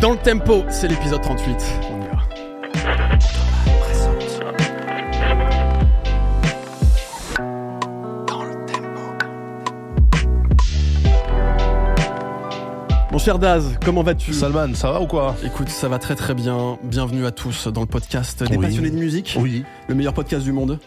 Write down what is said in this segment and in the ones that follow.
Dans le tempo, c'est l'épisode 38. On y va. Mon cher Daz, comment vas-tu? Salman, ça va ou quoi? Écoute, ça va très très bien. Bienvenue à tous dans le podcast des Oui. passionnés de musique. Oui. Le meilleur podcast du monde.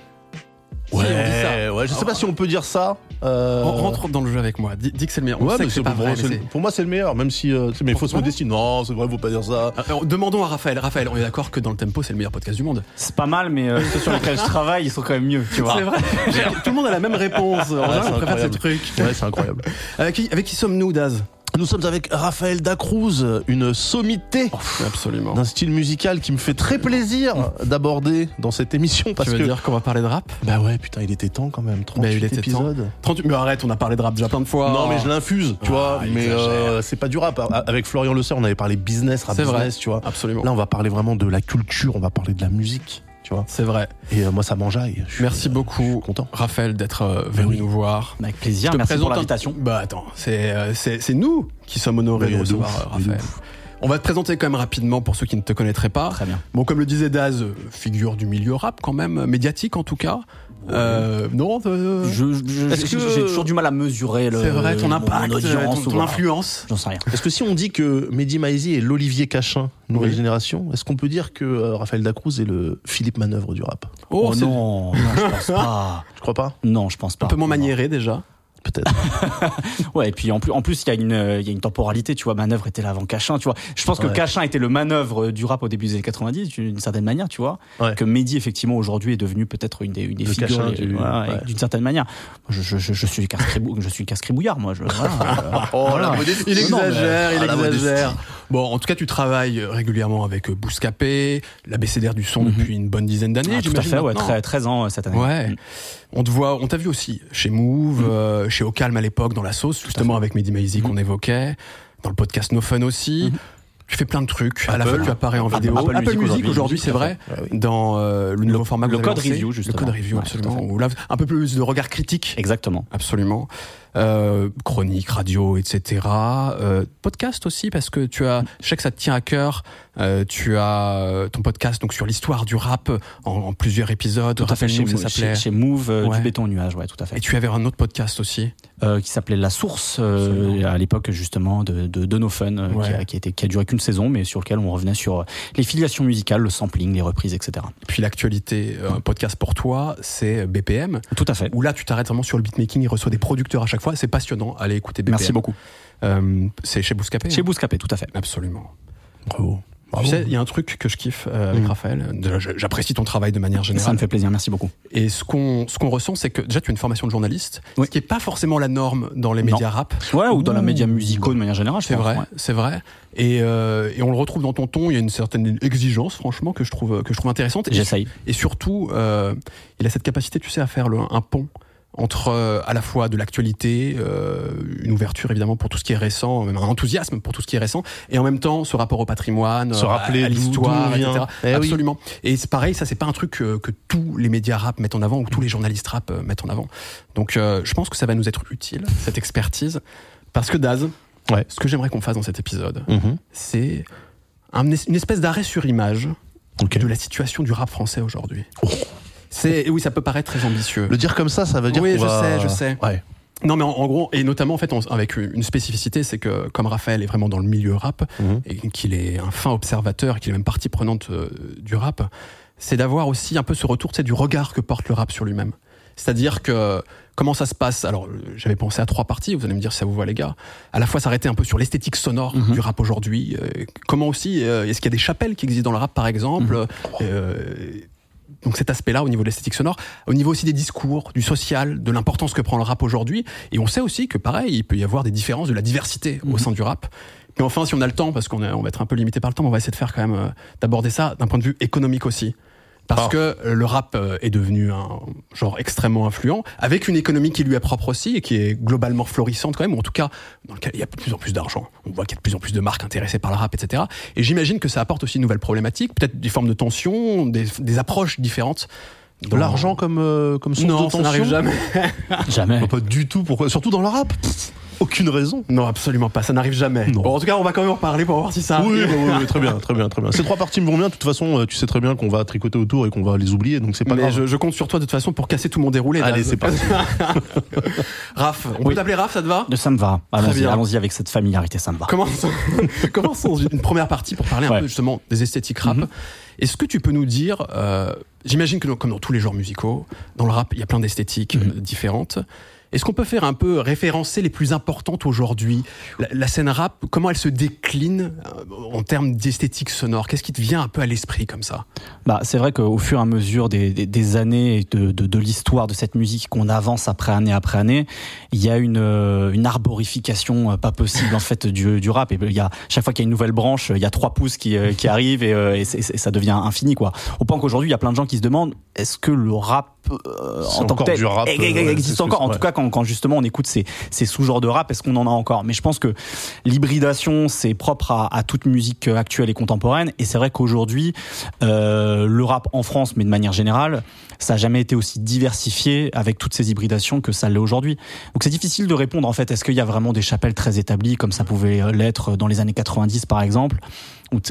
Si, Ouais, on dit ça. Ouais, je sais pas si on peut dire ça. Euh, Ren- Rentre dans le jeu avec moi. Dis, dis que c'est le meilleur. On Ouais, sait mais que c'est c'est pas pour, vrai. c'est mais le- c'est- pour moi, c'est le meilleur, même si. euh, mais il faut se Voilà. modestier. Non, c'est vrai, faut pas dire ça. Alors, demandons à Raphaël. Raphaël, on est d'accord que dans le tempo, c'est le meilleur podcast du monde. C'est pas mal, mais euh, ceux sur lesquels je travaille, ils sont quand même mieux, tu vois. C'est vrai. Tout le monde a la même réponse. En c'est on préfère ces incroyable. trucs. Ouais, c'est incroyable. Avec qui, avec qui sommes-nous, Daz? Nous sommes avec Raphaël Dacruz, une sommité Absolument. d'un style musical qui me fait très plaisir d'aborder dans cette émission parce tu veux que. dire qu'on va parler de rap? Bah ouais, putain, il était temps quand même. 38 Bah, il était épisodes. 38 Mais arrête, on a parlé de rap déjà plein de fois. Non mais je l'infuse, tu Ah, vois, il mais euh, c'est pas du rap. Avec Florian Le Seur, on avait parlé business, rap vrai. business, tu vois. Absolument. Là, on va parler vraiment de la culture, on va parler de la musique, tu vois. C'est vrai. Et euh, moi, ça m'enjaille. Merci euh, beaucoup, je suis content. Raphaël, d'être euh, venu oui. nous voir. Avec plaisir, Je te merci pour présente un- l'invitation. Bah attends, c'est c'est c'est nous qui sommes honorés de recevoir Raphaël. On va te présenter quand même rapidement pour ceux qui ne te connaîtraient pas. Très bien. Bon, comme le disait Daz, figure du milieu rap quand même, médiatique en tout cas. Euh, non, euh, Je, j'ai que- toujours du mal à mesurer le, c'est vrai, ton mon impact, audience euh, ton, ton voilà. influence. J'en sais rien. Est-ce que si on dit que Mehdi Maizi est l'Olivier Cachin, nouvelle Oui. génération, est-ce qu'on peut dire que euh, Raphaël Dacruz est le Philippe Manœuvre du rap? Oh, Oh, non, non, je pense pas. Tu crois pas Non, je pense pas. un peu moins maniéré déjà. Peut-être. Ouais, et puis en plus, en plus, il y a une, il y a une temporalité, tu vois. Manœuvre était là avant Cachin, tu vois. Je pense que Ouais. Cachin était le manœuvre du rap au début des années 90, d'une certaine manière, tu vois. Ouais. Que Mehdi, effectivement, aujourd'hui est devenu peut-être une des, une des figures, Cachin les- du- voilà, ouais. d'une certaine manière. Je, je, je, je suis casse-crébou- je suis casse-crébouillard, moi. Je, voilà, Oh, Voilà. la modestie. Il Non, mais- exagère, il Ah, exagère. Bon, en tout cas, tu travailles régulièrement avec euh, Bouscapé, l'ABCDR du son Mhm. depuis une bonne dizaine d'années. Ah, tout à fait, ouais, maintenant. très- 13 ans euh, cette année. Ouais. Mm. On te voit, on t'a vu aussi chez Move, euh, chez Au Calme à l'époque, dans la sauce, justement avec Mehdi Maizi Mhm. qu'on évoquait, dans le podcast No Fun aussi. Mhm. Tu fais plein de trucs. À la Apple. fois, tu apparais en Apple- vidéo. Apple Music Music aujourd'hui, c'est vrai. Ouais, oui. Dans euh, le nouveau format que le vous code lancé. review, Le justement. code review, Ouais, absolument. fait. Où là, un peu plus de regard critique. Exactement. Absolument. Euh, chronique, radio, etc. Euh, podcast aussi parce que tu as, je sais que ça te tient à cœur. Euh, tu as euh, ton podcast donc sur l'histoire du rap en, en plusieurs épisodes. Tout à fait. Chez, ça chez, chez Move, Ouais. du béton nuage, ouais, tout à fait. Et tu avais un autre podcast aussi. Qui s'appelait La Source, à l'époque justement de, de, de No Fun, Ouais. qui, a, qui, a été, qui a duré qu'une saison, mais sur lequel on revenait sur les filiations musicales, le sampling, les reprises, etc. Et puis l'actualité, un podcast pour toi, c'est BPM. Tout à fait. Où là, tu t'arrêtes vraiment sur le beatmaking. Il reçoit des producteurs à chaque fois. C'est passionnant. Allez écouter BPM. Merci beaucoup. Euh, c'est chez Bouscapé. Chez hein Bouscapé, tout à fait. Absolument. Bravo. Bravo. Tu sais, il y a un truc que je kiffe euh, avec Mm. Raphaël. Déjà, J'apprécie ton travail de manière Ça générale. me fait plaisir, merci beaucoup. Et ce qu'on ce qu'on ressent, c'est que déjà tu as une formation de journaliste, Oui. ce qui est pas forcément la norme dans les Non. médias rap. Ouais, ou dans la Ouh. média musicaux de manière générale, je C'est vrai, ouais. c'est vrai. Et, euh, et on le retrouve dans ton ton. Il y a une certaine exigence, franchement, que je trouve que je trouve intéressante. Et, J'essaye. et surtout, euh, il a cette capacité, tu sais, à faire le, un pont entre euh, à la fois de l'actualité, euh, une ouverture évidemment pour tout ce qui est récent, même un enthousiasme pour tout ce qui est récent, et en même temps ce rapport au patrimoine, Se euh, rappeler à, l'histoire, etc. Eh oui. Absolument. Et c'est pareil, ça c'est pas un truc que, que tous les médias rap mettent en avant ou tous les journalistes rap euh, mettent en avant. Donc euh, je pense que ça va nous être utile cette expertise, parce que Daz, Ouais. ce que j'aimerais qu'on fasse dans cet épisode, Mhm. c'est un- une espèce d'arrêt sur image de la situation du rap français aujourd'hui. C'est oui, ça peut paraître très ambitieux. Le dire comme ça, ça veut dire Oui, je va- sais, je sais. Ouais. Non, mais en, en gros, et notamment en fait, on- avec une spécificité, c'est que comme Raphaël est vraiment dans le milieu rap Mhm. et qu'il est un fin observateur, qu'il est même partie prenante euh, du rap, c'est d'avoir aussi un peu ce retour, sais, du regard que porte le rap sur lui-même. C'est-à-dire que comment ça se passe? Alors, j'avais pensé à trois parties. Vous allez me dire si ça vous va, les gars. À la fois s'arrêter un peu sur l'esthétique sonore Mhm. du rap aujourd'hui. euh, comment aussi euh, Est-ce qu'il y a des chapelles qui existent dans le rap, par exemple? Euh, donc cet aspect-là au niveau de l'esthétique sonore, au niveau aussi des discours, du social, de l'importance que prend le rap aujourd'hui. Et on sait aussi que pareil, il peut y avoir des différences, de la diversité au Mhm. sein du rap. Mais enfin, si on a le temps, parce qu'on on va être un peu limité par le temps, mais on va essayer de faire quand même euh, d'aborder ça d'un point de vue économique aussi. Parce Ah. que le rap euh, est devenu un genre extrêmement influent, avec une économie qui lui est propre aussi et qui est globalement florissante quand même, ou en tout cas dans lequel il y a de plus en plus d'argent. On voit qu'il y a de plus en plus de marques intéressées par le rap, etc. Et j'imagine que ça apporte aussi une nouvelle problématique, peut-être des formes de tension, des, des approches différentes. De l'argent comme, euh, comme source Non, de ça tension n'arrive jamais. Jamais. Bah, Pas du tout. Pourquoi? Surtout dans le rap. Aucune raison. Non, absolument pas. Ça n'arrive jamais. Non. Bon, en tout cas, on va quand même en parler pour voir si ça Oui, arrive. oui, oui, oui, très bien, très bien, très bien. Ces trois parties me vont bien. De toute façon, euh, tu sais très bien qu'on va tricoter autour et qu'on va les oublier, donc c'est pas Mais grave. je, je compte sur toi de toute façon pour casser tout mon déroulé. Allez, c'est parti. Raph, on Oui. peut t'appeler Raph, ça te va? Ça me va. Allons-y, bien. allons-y avec cette familiarité, ça me va. Commençons, commençons une première partie pour parler un Ouais. peu justement des esthétiques rap. Mhm. Est-ce que tu peux nous dire, euh, j'imagine que dans- comme dans tous les genres musicaux, dans le rap, il y a plein d'esthétiques Mhm. euh, différentes. Est-ce qu'on peut faire un peu référencer les plus importantes aujourd'hui la, la scène rap, comment elle se décline euh, en termes d'esthétique sonore? Qu'est-ce qui te vient un peu à l'esprit comme ça? Bah, c'est vrai qu'au fur et à mesure des, des, des années et de, de, de l'histoire de cette musique qu'on avance après année après année, il y a une, euh, une arborification euh, pas possible en fait du, du rap. Et il y a chaque fois qu'il y a une nouvelle branche, il y a trois pouces qui, qui arrivent et, ça devient infini quoi. Au point qu'aujourd'hui il y a plein de gens qui se demandent est-ce que le rap euh, en tant que tel du rap, existe encore? c'est, En ouais. tout cas quand, quand justement on écoute ces, ces sous-genres de rap, est-ce qu'on en a encore? Mais je pense que l'hybridation c'est propre à, à toute musique actuelle et contemporaine. Et c'est vrai qu'aujourd'hui euh, le rap en France, mais de manière générale, ça n'a jamais été aussi diversifié avec toutes ces hybridations que ça l'est aujourd'hui. Donc c'est difficile de répondre en fait. Est-ce qu'il y a vraiment des chapelles très établies comme ça pouvait l'être dans les années 90 par exemple,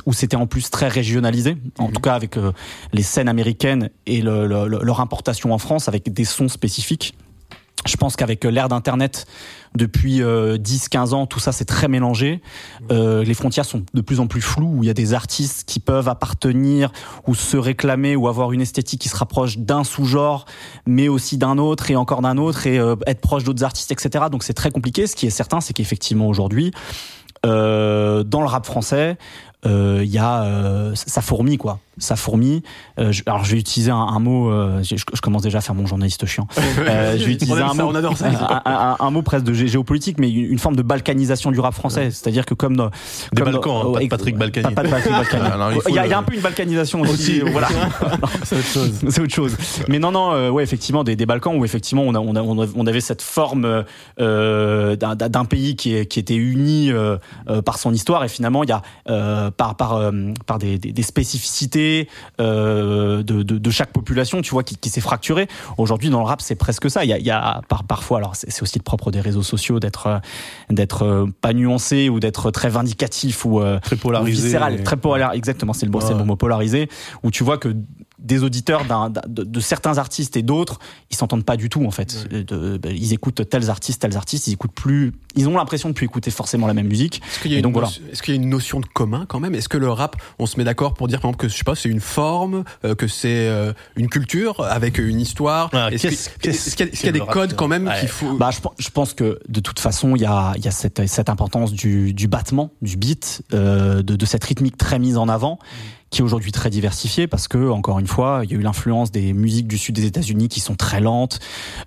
où, c'était en plus très régionalisé, en tout cas avec euh, les scènes américaines et le- le- le- leur importation en France avec des sons spécifiques? Je pense qu'avec euh, l'ère d'Internet, depuis euh, 10-15 ans, tout ça c'est très mélangé. Euh, les frontières sont de plus en plus floues, où il y a des artistes qui peuvent appartenir ou se réclamer ou avoir une esthétique qui se rapproche d'un sous-genre, mais aussi d'un autre et encore d'un autre, et euh, être proche d'autres artistes, etc. Donc c'est très compliqué. Ce qui est certain, c'est qu'effectivement aujourd'hui, euh, dans le rap français, euh, il y a ça fourmille quoi ça fourmille Euh, je- alors je vais utiliser un, un mot euh, je, je commence déjà à faire mon journaliste chiant Euh, je vais utiliser un ça, mot on adore ça. un, un- un mot presque de gé- géopolitique mais une, une forme de balkanisation du rap français c'est-à-dire que comme dans, Des comme Balkans, hein, dans- pas de ouais, Patrick Balkany. pas, pas de Patrick Balkany. Alors, il y, a, il y a le- un peu une balkanisation aussi, voilà C'est autre chose. c'est autre chose. Mais non, non, euh, ouais, effectivement, des, des Balkans où effectivement on, a, on, a, on a- on avait cette forme euh, d'un- d'un pays qui, est- qui était uni euh, euh, par son histoire et finalement il y a euh, par par euh, par des, des, des spécificités euh, de, de, de chaque population, tu vois, qui, qui s'est fracturée. Aujourd'hui, dans le rap, c'est presque ça. Il y a, il y a par, parfois, alors c'est aussi le propre des réseaux sociaux d'être euh, d'être euh, pas nuancé ou d'être très vindicatif ou Très polarisé. viscéral, très polarisé. Exactement, c'est le, bon, c'est le mot polarisé, où tu vois que des auditeurs d'un- d'un- de, de certains artistes et d'autres, ils s'entendent pas du tout en fait. De- de- ils écoutent tels artistes, tels artistes, ils écoutent plus, ils ont l'impression de plus écouter forcément la même musique. Est-ce qu'il y, a Et une donc, voilà. notion- est-ce qu'il y a une notion de commun quand même? Est-ce que le rap, on se met d'accord pour dire par exemple que je sais pas, c'est une forme, euh, que c'est euh, une culture avec une histoire? Ah, Est-ce qu'il y a, est-ce qu'il y a que des rap, codes quand même ouais. qu'il faut? Bah, je, pen- je pense que de toute façon, il y a, il y a cette, cette importance du, du battement, du beat, euh, de, de cette rythmique très mise en avant, qui est aujourd'hui très diversifiée parce que, encore une fois, il y a eu l'influence des musiques du sud des États-Unis qui sont très lentes,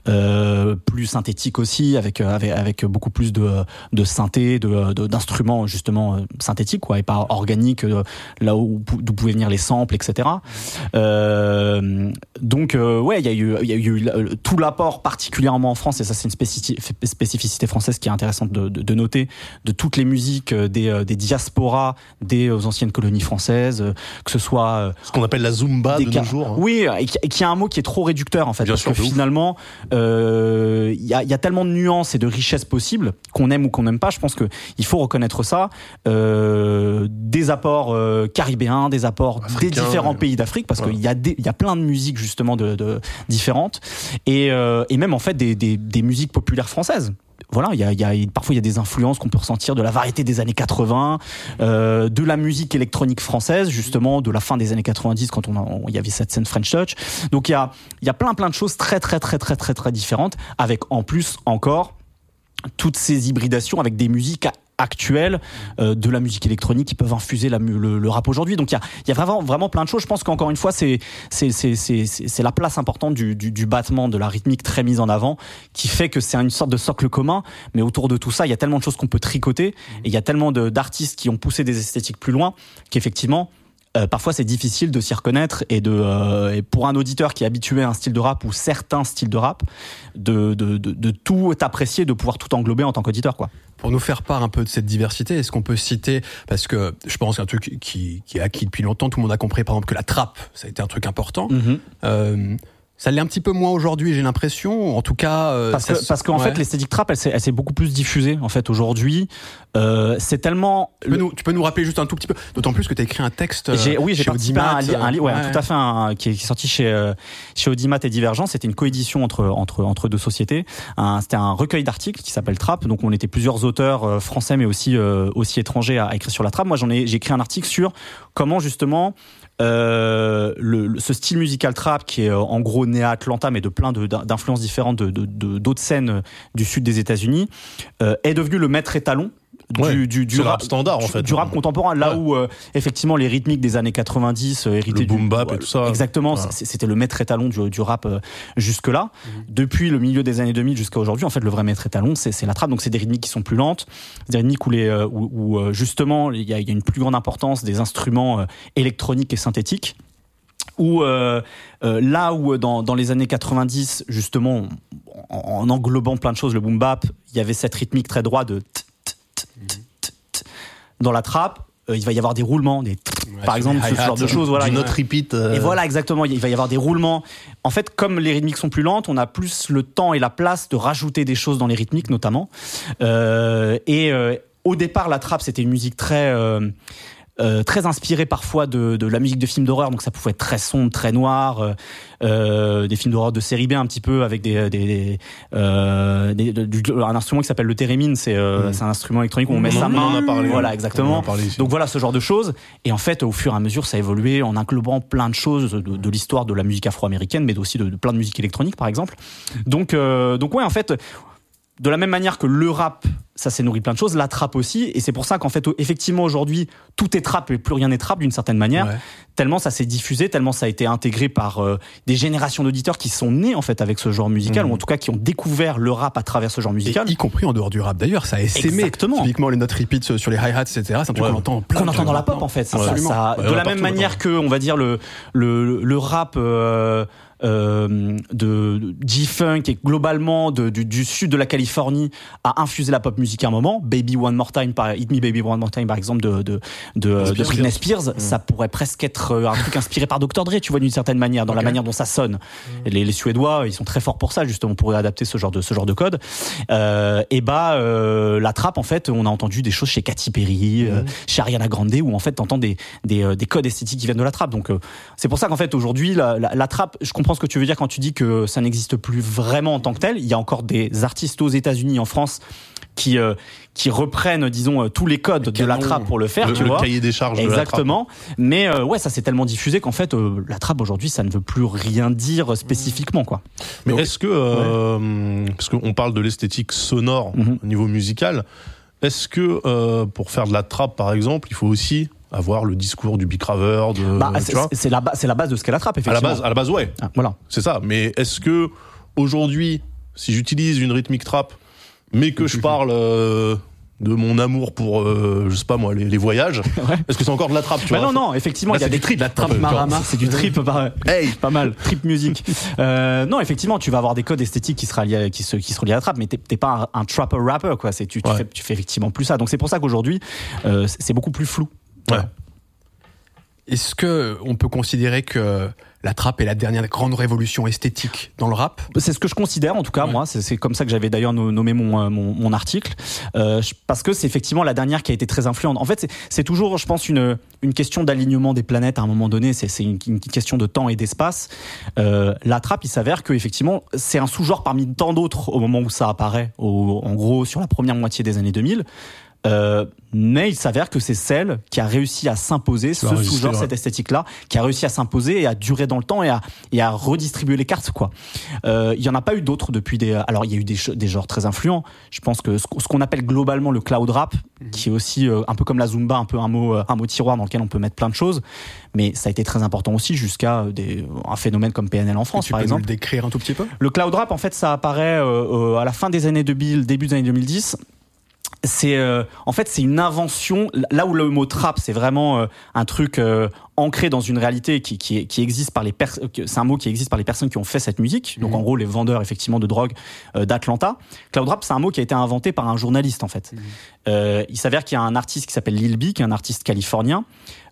euh, plus synthétiques aussi, avec, euh, avec, avec beaucoup plus de, de synthé, de, d'instruments justement euh, synthétiques, quoi, et pas organiques, euh, là où d'où pouvaient venir les samples, etc. Euh, donc, euh, ouais, il y a eu, il y a eu tout l'apport, particulièrement en France, et ça, c'est une spécificité, française qui est intéressante de, de- de noter, de toutes les musiques des, des diasporas des anciennes colonies françaises, que ce soit euh, Ce qu'on appelle la Zumba de nos jours. hein. Oui, et qui, et qui a un mot qui est trop réducteur en fait, Bien parce sûr, que finalement, euh, il y, a, y a tellement de nuances et de richesses possibles qu'on aime ou qu'on n'aime pas. Je pense que il faut reconnaître ça. Euh, des apports euh, caribéens, des apports des différents pays d'Afrique, parce qu'il y a il y a plein de musiques justement de, de différentes, et, euh, et même en fait des, des, des musiques populaires françaises voilà, il y a, y a, parfois il y a des influences qu'on peut ressentir de la variété des années 80, euh, de la musique électronique française, justement, de la fin des années 90 quand on, il y avait cette scène French Touch. Donc il y a, il y a plein plein de choses très très très très très très différentes, avec en plus encore toutes ces hybridations avec des musiques actuelles euh, de la musique électronique qui peuvent infuser le, rap aujourd'hui. Donc il y a, y a vraiment vraiment plein de choses. Je pense qu'encore une fois c'est la place importante du, du du battement de la rythmique très mise en avant qui fait que c'est une sorte de socle commun. Mais autour de tout ça il y a tellement de choses qu'on peut tricoter. Et il y a tellement d'artistes qui ont poussé des esthétiques plus loin qu'effectivement euh, parfois c'est difficile de s'y reconnaître et de euh, et pour un auditeur qui est habitué à un style de rap ou certains styles de rap de de de, de tout apprécier de pouvoir tout englober en tant qu'auditeur quoi Pour nous faire part un peu de cette diversité, est-ce qu'on peut citer, parce que je pense qu'un truc qui, qui est acquis depuis longtemps, tout le monde a compris par exemple que la trappe, ça a été un truc important. Mhm. Euh, Ça l'est un petit peu moins aujourd'hui, j'ai l'impression. En tout cas, euh, parce que se- parce qu'en ouais. fait l'esthétique trap elle s'est elle s'est beaucoup plus diffusée en fait aujourd'hui euh, c'est tellement Tu peux, nous, tu peux nous rappeler juste un tout petit peu, d'autant plus que tu as écécrit un texte. euh, oui, j'ai participé à un, li- un li- ouais, ouais. tout à fait, un- qui, est, sorti chez euh, chez Audimat et Divergence. C'était une coédition entre entre entre deux sociétés. C'était un recueil d'articles qui s'appelle Trap. Donc on était plusieurs auteurs euh, français, mais aussi euh, aussi étrangers à, à écrire sur la trap. Moi, j'en ai j'ai écrit un article sur comment justement euh, ce style musical trap qui est euh, en gros né à Atlanta, mais de plein d'influences différentes de d'autres scènes du sud des États-Unis, euh, est devenu le maître étalon. Du, Ouais, du, du c'est le rap standard, en fait. du rap contemporain là Ouais. où euh, effectivement les rythmiques des années 90 euh, hérités Le du boom bap et tout ça. exactement c'était le maître étalon du, du rap euh, jusque là depuis le milieu des années 2000 jusqu'à aujourd'hui en fait le vrai maître étalon c'est c'est la trappe donc c'est des rythmiques qui sont plus lentes des rythmiques où les euh, où, où, euh, justement il y a, il y a une plus grande importance des instruments euh, électroniques et synthétiques où euh, euh, là où dans, dans les années 90 justement en, en englobant plein de choses le boom bap il y avait cette rythmique très droite de t- dans la trappe euh, il va y avoir des roulements des Ouais, par exemple ce genre de choses voilà il- note repeat. euh, et voilà, exactement. Il va y avoir des roulements. En fait, comme les rythmiques sont plus lentes, on a plus le temps et la place de rajouter des choses dans les rythmiques, notamment. Euh, et euh, au départ, la trappe, c'était une musique très euh, très inspirée parfois de, de la musique de films d'horreur, donc ça pouvait être très sombre, très noir, euh, euh, des films d'horreur de série B un petit peu avec des, des, euh, des- de- du- un instrument qui s'appelle le thérémine, c'est euh, Mm. c'est un instrument électronique où on met sa main, on en a parlé. voilà On exactement. en a parlé ici. Donc voilà ce genre de choses. Et en fait, au fur et à mesure, ça a évolué en englobant plein de choses de, de l'histoire de la musique afro-américaine, mais aussi de, de plein de musique électronique, par exemple. Donc, euh, donc ouais, en fait, de la même manière que le rap, ça s'est nourri plein de choses, la trap aussi. Et c'est pour ça qu'en fait, effectivement, aujourd'hui, tout est trap et plus rien n'est trap d'une certaine manière. Ouais. Tellement ça s'est diffusé, tellement ça a été intégré par euh, des générations d'auditeurs qui sont nés en fait avec ce genre musical, Mhm. ou en tout cas qui ont découvert le rap à travers ce genre Et musical. y compris en dehors du rap d'ailleurs, ça a essaimé. Exactement. Typiquement les notes repeats sur les hi-hats, etc. C'est un truc Ouais. qu'on entend plein qu'on entend dans la pop en fait. Ça, ça- Absolument. ça- Ouais, de la même manière que, on va dire le le, le rap euh, euh, de G-funk et globalement de, du, du sud de la Californie a infusé la pop musique à un moment. Baby One More Time, par, Hit Me Baby One More Time par exemple de de de, de Britney Spears, ça pourrait presque être euh, un truc inspiré par Dr Dre, tu vois d'une certaine manière, dans la Ok. manière dont ça sonne. Et Les, les Suédois, ils sont très forts pour ça justement pour adapter ce genre de ce genre de code. Euh, et bah euh, la trappe en fait, on a entendu des choses chez Katy Perry, euh, chez Ariana Grande où en fait t'entends des des, euh, des codes esthétiques qui viennent de la trappe. Donc c'est pour ça qu'en fait aujourd'hui la, la, la trappe, je comprends ce que tu veux dire quand tu dis que ça n'existe plus vraiment en tant que tel. Il y a encore des artistes aux États-Unis, en France qui euh, qui reprennent disons euh, tous les codes de la trappe pour le faire, le, tu le vois. cahier des charges de la trappe. Exactement. Mais euh, ouais, ça s'est tellement diffusé qu'en fait, euh, la trappe aujourd'hui, ça ne veut plus rien dire spécifiquement, quoi. Mais est-ce que, parce qu'on parle de l'esthétique sonore Mhm. au niveau musical, est-ce que pour faire de la trappe par exemple, il faut aussi avoir le discours du bicraveur, de, Bah, c'est la, la base de ce qu'est la trappe, à la effectivement. base, à la base, ouais, Ah, voilà. c'est ça. Mais est-ce que aujourd'hui, si j'utilise une rythmique trap, mais que je parle euh, de mon amour pour, euh, je sais pas moi, les, les voyages, Ouais. est-ce que c'est encore de la trappe tu Bah vois non, non, effectivement, il y a des du trip, la peu, marama. C'est du trip, pas, Hey pas mal. Trip musique. Euh, non, effectivement, tu vas avoir des codes esthétiques qui, liés, qui, se, qui seront liés à la trappe, mais t'es pas un, un trapper rapper, quoi. C'est tu, tu Ouais. fais, tu fais effectivement plus ça. Donc c'est pour ça qu'aujourd'hui, euh, c'est beaucoup plus flou. Ouais. Est-ce que on peut considérer que la trappe est la dernière grande révolution esthétique dans le rap? C'est ce que je considère en tout cas Ouais. moi. C'est- C'est comme ça que j'avais d'ailleurs no- nommé mon, euh, mon, mon article euh, parce que c'est effectivement la dernière qui a été très influente. En fait, c'est- c'est toujours, je pense, une une question d'alignement des planètes à un moment donné. C'est c'est une, une question de temps et d'espace. Euh, la trappe, il s'avère que effectivement, c'est un sous-genre parmi tant d'autres au moment où ça apparaît. Au, en gros, sur la première moitié des années 2000. Euh, mais il s'avère que c'est celle qui a réussi à s'imposer, ce sous-genre, ouais. cette esthétique-là, qui a réussi à s'imposer et à durer dans le temps et à, et à redistribuer les cartes, quoi. Euh, il y en a pas eu d'autres depuis des. Alors il y a eu des, genres très influents. Je pense que ce, qu- ce qu'on appelle globalement le cloud rap, qui est aussi euh, un peu comme la zumba, un peu un mot, euh, un mot tiroir dans lequel on peut mettre plein de choses. Mais ça a été très important aussi jusqu'à euh, des, un phénomène comme PNL en France, Tu par peux exemple. nous le décrire un tout petit peu? Le cloud rap, en fait, ça apparaît euh, euh, à la fin des années 2000, début des années 2010. C'est euh, en fait c'est une invention. Là où le mot trap c'est vraiment euh, un truc euh, ancré dans une réalité qui, qui, qui existe par les c'est un mot qui existe par les personnes qui ont fait cette musique. Donc Mhm. en gros les vendeurs effectivement de drogue euh, d'Atlanta. Cloud rap c'est un mot qui a été inventé par un journaliste en fait. Euh, il s'avère qu'il y a un artiste qui s'appelle Lil B, qui est un artiste californien.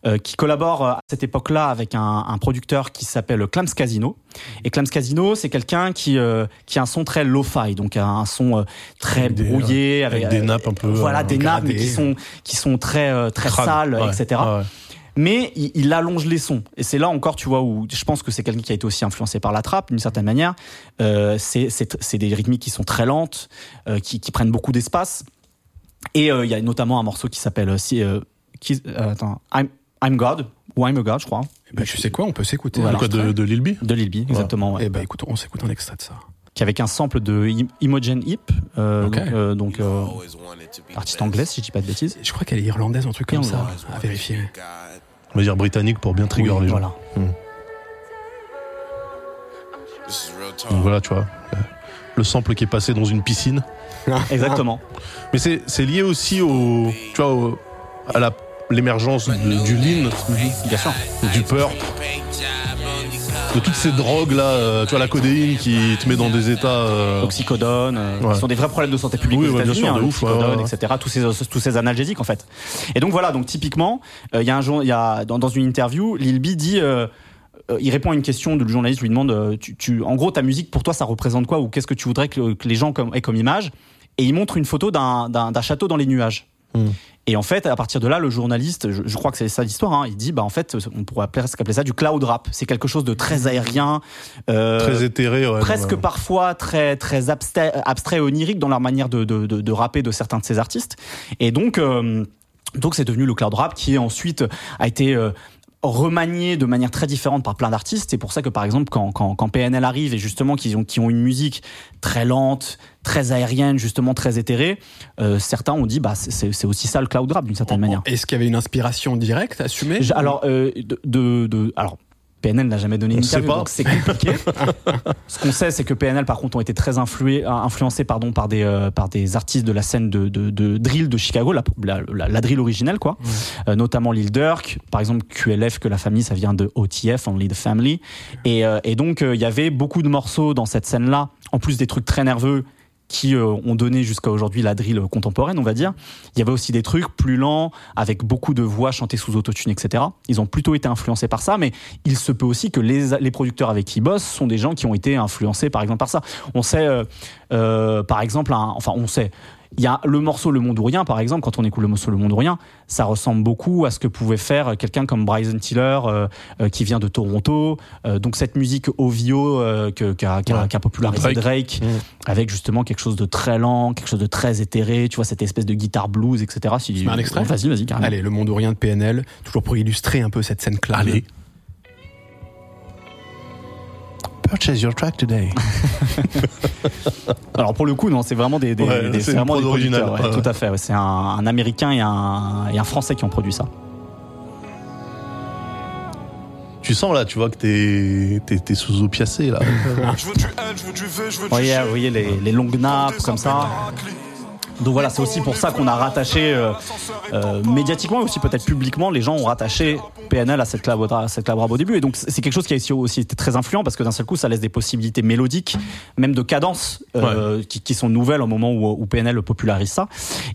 Euh, qui collabore à cette époque-là avec un, un producteur qui s'appelle Clams Casino. Et Clams Casino, c'est quelqu'un qui euh, qui a un son très lo-fi, donc un son euh, très Avec des- brouillé, avec des nappes un peu, voilà, euh, des nappes mais qui sont qui sont très euh, très sales, Ouais. etc Ouais, mais il, il allonge les sons. Et c'est là encore, tu vois, où je pense que c'est quelqu'un qui a été aussi influencé par la trappe, d'une certaine manière. Euh, c'est, des rythmiques qui sont très lentes, euh, qui, qui prennent beaucoup d'espace. Et euh, il y a notamment un morceau qui s'appelle euh, euh, euh, attends, I'm, I'm God, ou I'm a God, je crois, Eh ben, tu sais quoi, on peut s'écouter. Voilà. Quoi, de, de Lil B de Lil B, exactement. ouais. Eh ben, écoute, on s'écoute un extrait de ça. Qui avec un sample de Im- Imogen Heap, euh, donc, euh, donc euh, artiste anglaise, si je dis pas de bêtises. Je crois qu'elle est irlandaise, un truc comme Et ça. À vérifier. On va dire britannique pour bien trigger Oui, les gens. voilà. Donc voilà, tu vois. le- Le sample qui est passé dans une piscine. Exactement. Mais c'est c'est lié aussi au, tu vois, au- à la l'émergence du lean, Bien sûr. du peur, de toutes ces drogues là, euh, tu vois la codéine qui te met dans des états. euh, oxycodone, euh, Ouais. qui sont des vrais problèmes de santé publique Oui, aux ouais, États-Unis, hein, ouais, ouais. etc. Tous ces tous ces analgésiques en fait. Et donc voilà, donc typiquement, il y a un jour, il y a dans, dans une interview, Lil B dit. il répond à une question de le journaliste lui demande tu, tu- en gros ta musique pour toi ça représente quoi ou qu'est-ce que tu voudrais que, que les gens comme, aient comme image? Et il montre une photo d'un château dans les nuages Hmm. et en fait à partir de là le journaliste je, je crois que c'est ça l'histoire hein, il dit bah en fait on pourrait appeler ça du cloud rap c'est quelque chose de très aérien euh, très éthéré, ouais, presque ouais. parfois très très abstrait, abstrait onirique dans leur manière de, de, de, de rapper de certains de ces artistes et donc euh, donc c'est devenu le cloud rap qui ensuite a été euh, remanié de manière très différente par plein d'artistes. C'est pour ça que par exemple quand, quand, quand PNL arrive et justement qu'ils ont, qui ont une musique très lente, très aérienne, justement très éthérée, euh, certains ont dit bah c'est- aussi ça le cloud rap d'une certaine manière. Est-ce qu'il y avait une inspiration directe assumée Alors, euh, de, de, de- alors, PNL n'a jamais donné On une interview, donc c'est compliqué. Ce qu'on sait, c'est que PNL, par contre, ont été très influés, euh, influencés pardon, par, des, euh, par des artistes de la scène de, de, de drill de Chicago, la, la, la- la drill originelle, quoi. Euh, notamment Lil Durk, par exemple QLF, que la famille, ça vient de OTF, Only the Family. Et, euh, et donc, il y avait beaucoup de morceaux dans cette scène-là, en plus des trucs très nerveux qui euh, ont donné jusqu'à aujourd'hui la drill contemporaine, on va dire. Il y avait aussi des trucs plus lents, avec beaucoup de voix chantées sous autotune, etc. Ils ont plutôt été influencés par ça, mais il se peut aussi que les, les producteurs avec qui ils bossent sont des gens qui ont été influencés, par exemple, par ça. On sait, euh, euh, par exemple, un- enfin, on sait. Il y a le morceau Le Monde ou Rien, par exemple, quand on écoute le morceau Le Monde ou Rien, ça ressemble beaucoup à ce que pouvait faire quelqu'un comme Bryson Tiller, euh, euh, qui vient de Toronto. Euh, donc cette musique OVO euh, que- qu'a Ouais. qu'a popularisé Drake, Mm. avec justement quelque chose de très lent, quelque chose de très éthéré, tu vois, cette espèce de guitare blues, etc. Si, un extrait Vas-y, vas-y, carrément. Allez, le monde ou rien de PNL, toujours pour illustrer un peu cette scène clown. Allez. Purchase your track today. Alors pour le coup, non, c'est vraiment des, des, Ouais, des- c'est vraiment des producteurs, ouais, ouais. Tout à fait. ouais. C'est un, un Américain et un, et un Français qui ont produit ça. tu sens là, tu vois que t'es t'es, t'es sous opiacé là. Je veux du N, je veux du V, je veux Vous du voyez, G. voyez les, les longues nappes comme ça. Donc voilà, c'est aussi pour ça qu'on a rattaché euh, euh, médiatiquement et aussi peut-être publiquement, les gens ont rattaché PNL à cette clave à cette au début. Et donc c'est quelque chose qui a aussi- été très influent parce que d'un seul coup, ça laisse des possibilités mélodiques, même de cadences euh, qui, qui sont nouvelles au moment où, où PNL popularise ça.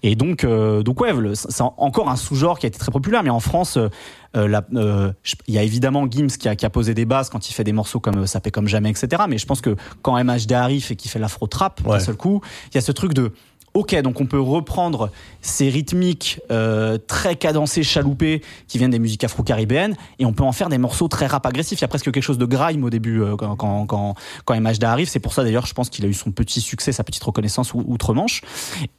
Et donc, euh, donc ouais, c'est encore un sous-genre qui a été très populaire, mais en France. euh, euh, la- euh, il y a évidemment Gims qui a, qui a posé des bases quand il fait des morceaux comme euh, Ça fait comme jamais, etc. Mais je pense que quand MHD arrive et qu'il fait l'afro-trap, d'un seul coup, il y a ce truc de Ok, donc on peut reprendre ces rythmiques euh, très cadencées, chaloupées, qui viennent des musiques afro-caribéennes, et on peut en faire des morceaux très rap agressifs. Il y a presque quelque chose de grime au début euh, quand, quand, quand, quand arrive. C'est pour ça d'ailleurs, je pense qu'il a eu son petit succès, sa petite reconnaissance ou- outre-Manche.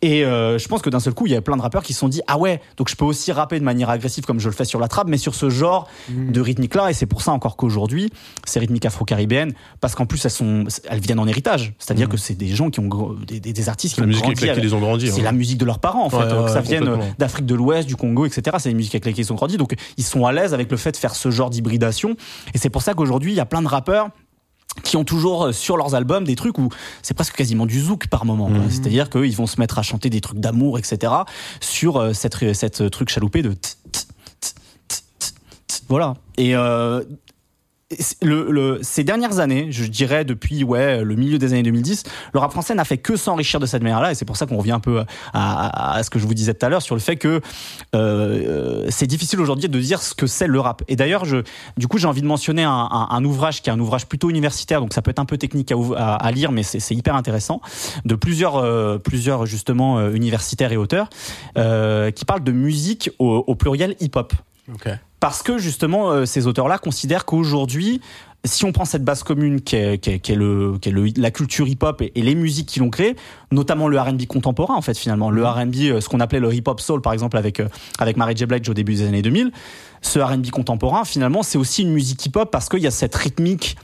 Et euh, je pense que d'un seul coup, il y a plein de rappeurs qui se sont dit Ah ouais, donc je peux aussi rapper de manière agressive comme je le fais sur la trappe, mais sur ce genre de rythmique-là. Et c'est pour ça encore qu'aujourd'hui, ces rythmiques afro-caribéennes, parce qu'en plus elles sont, elles viennent en héritage. C'est-à-dire que c'est des gens qui ont des, des, des artistes qui ont avec ont grandi. c'est hein. la musique de leurs parents en fait, Ouais, euh, que ouais, ça vienne d'Afrique de l'Ouest, du Congo, etc. C'est des musiques avec lesquelles ils ont grandi, donc ils sont à l'aise avec le fait de faire ce genre d'hybridation. Et c'est pour ça qu'aujourd'hui il y a plein de rappeurs qui ont toujours euh, sur leurs albums des trucs où c'est presque quasiment du zouk par moment. Mhm. C'est-à-dire qu'ils vont se mettre à chanter des trucs d'amour, etc. sur euh, cette, cette truc chaloupé de t- t- t- t- t- t- voilà. Et euh, le, le, ces dernières années, je dirais depuis ouais le milieu des années 2010, le rap français n'a fait que s'enrichir de cette manière-là, et c'est pour ça qu'on revient un peu à, ce que je vous disais tout à l'heure sur le fait que euh, c'est difficile aujourd'hui de dire ce que c'est le rap. Et d'ailleurs, du coup, j'ai envie de mentionner un, un, ouvrage qui est un ouvrage plutôt universitaire, donc ça peut être un peu technique à, à, à lire, mais c'est hyper intéressant, de plusieurs, euh, plusieurs justement euh, universitaires et auteurs, euh, qui parlent de musique au, au pluriel hip-hop. Okay. Parce que justement, euh, ces auteurs-là considèrent qu'aujourd'hui, si on prend cette base commune qui est, le, le, la culture hip-hop et, et, les musiques qui l'ont créé, notamment le R&B contemporain en fait finalement, le R&B, euh, ce qu'on appelait le hip-hop soul par exemple avec euh, avec Mary J. Blige au début des années 2000, ce R&B contemporain finalement c'est aussi une musique hip-hop parce qu'il y a cette rythmique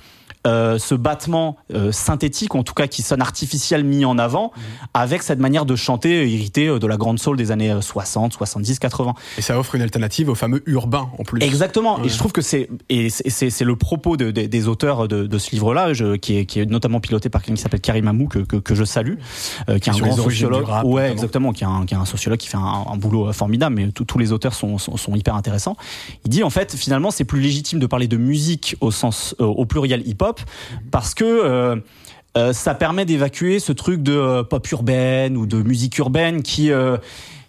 euh, ce battement euh, synthétique, en tout cas qui sonne artificiel mis en avant, mmh. avec cette manière de chanter héritée de la grande soul des années 60, 70, 80. Et ça offre une alternative au fameux urbain en plus. Exactement. Ouais. Et je trouve que c'est et c'est le propos de, de, des auteurs de, de ce livre-là, qui est, qui est notamment piloté par quelqu'un qui s'appelle Karim Amou que, que, que je salue, euh, qui est un grand sociologue. Rap, ouais, exactement, qui est, un, qui est un sociologue qui fait un, un boulot formidable, mais tous les auteurs sont, sont, sont, hyper intéressants. Il dit en fait finalement c'est plus légitime de parler de musique au sens au pluriel hip-hop parce que euh, euh, ça permet d'évacuer ce truc de euh, pop urbaine ou de musique urbaine qui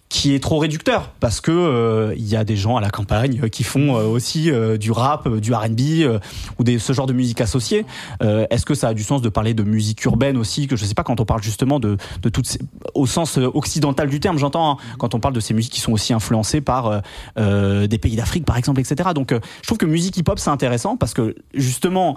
qui est trop réducteur parce que euh, il y a des gens à la campagne qui font euh, aussi euh, du rap, du R&B ou des ce genre de musique associée. Est-ce que ça a du sens de parler de musique urbaine aussi que je sais pas quand on parle justement de de toutes ces, au sens occidental du terme, j'entends hein, quand on parle de ces musiques qui sont aussi influencées par des pays d'Afrique par exemple, etc. Donc je trouve que musique hip-hop c'est intéressant parce que justement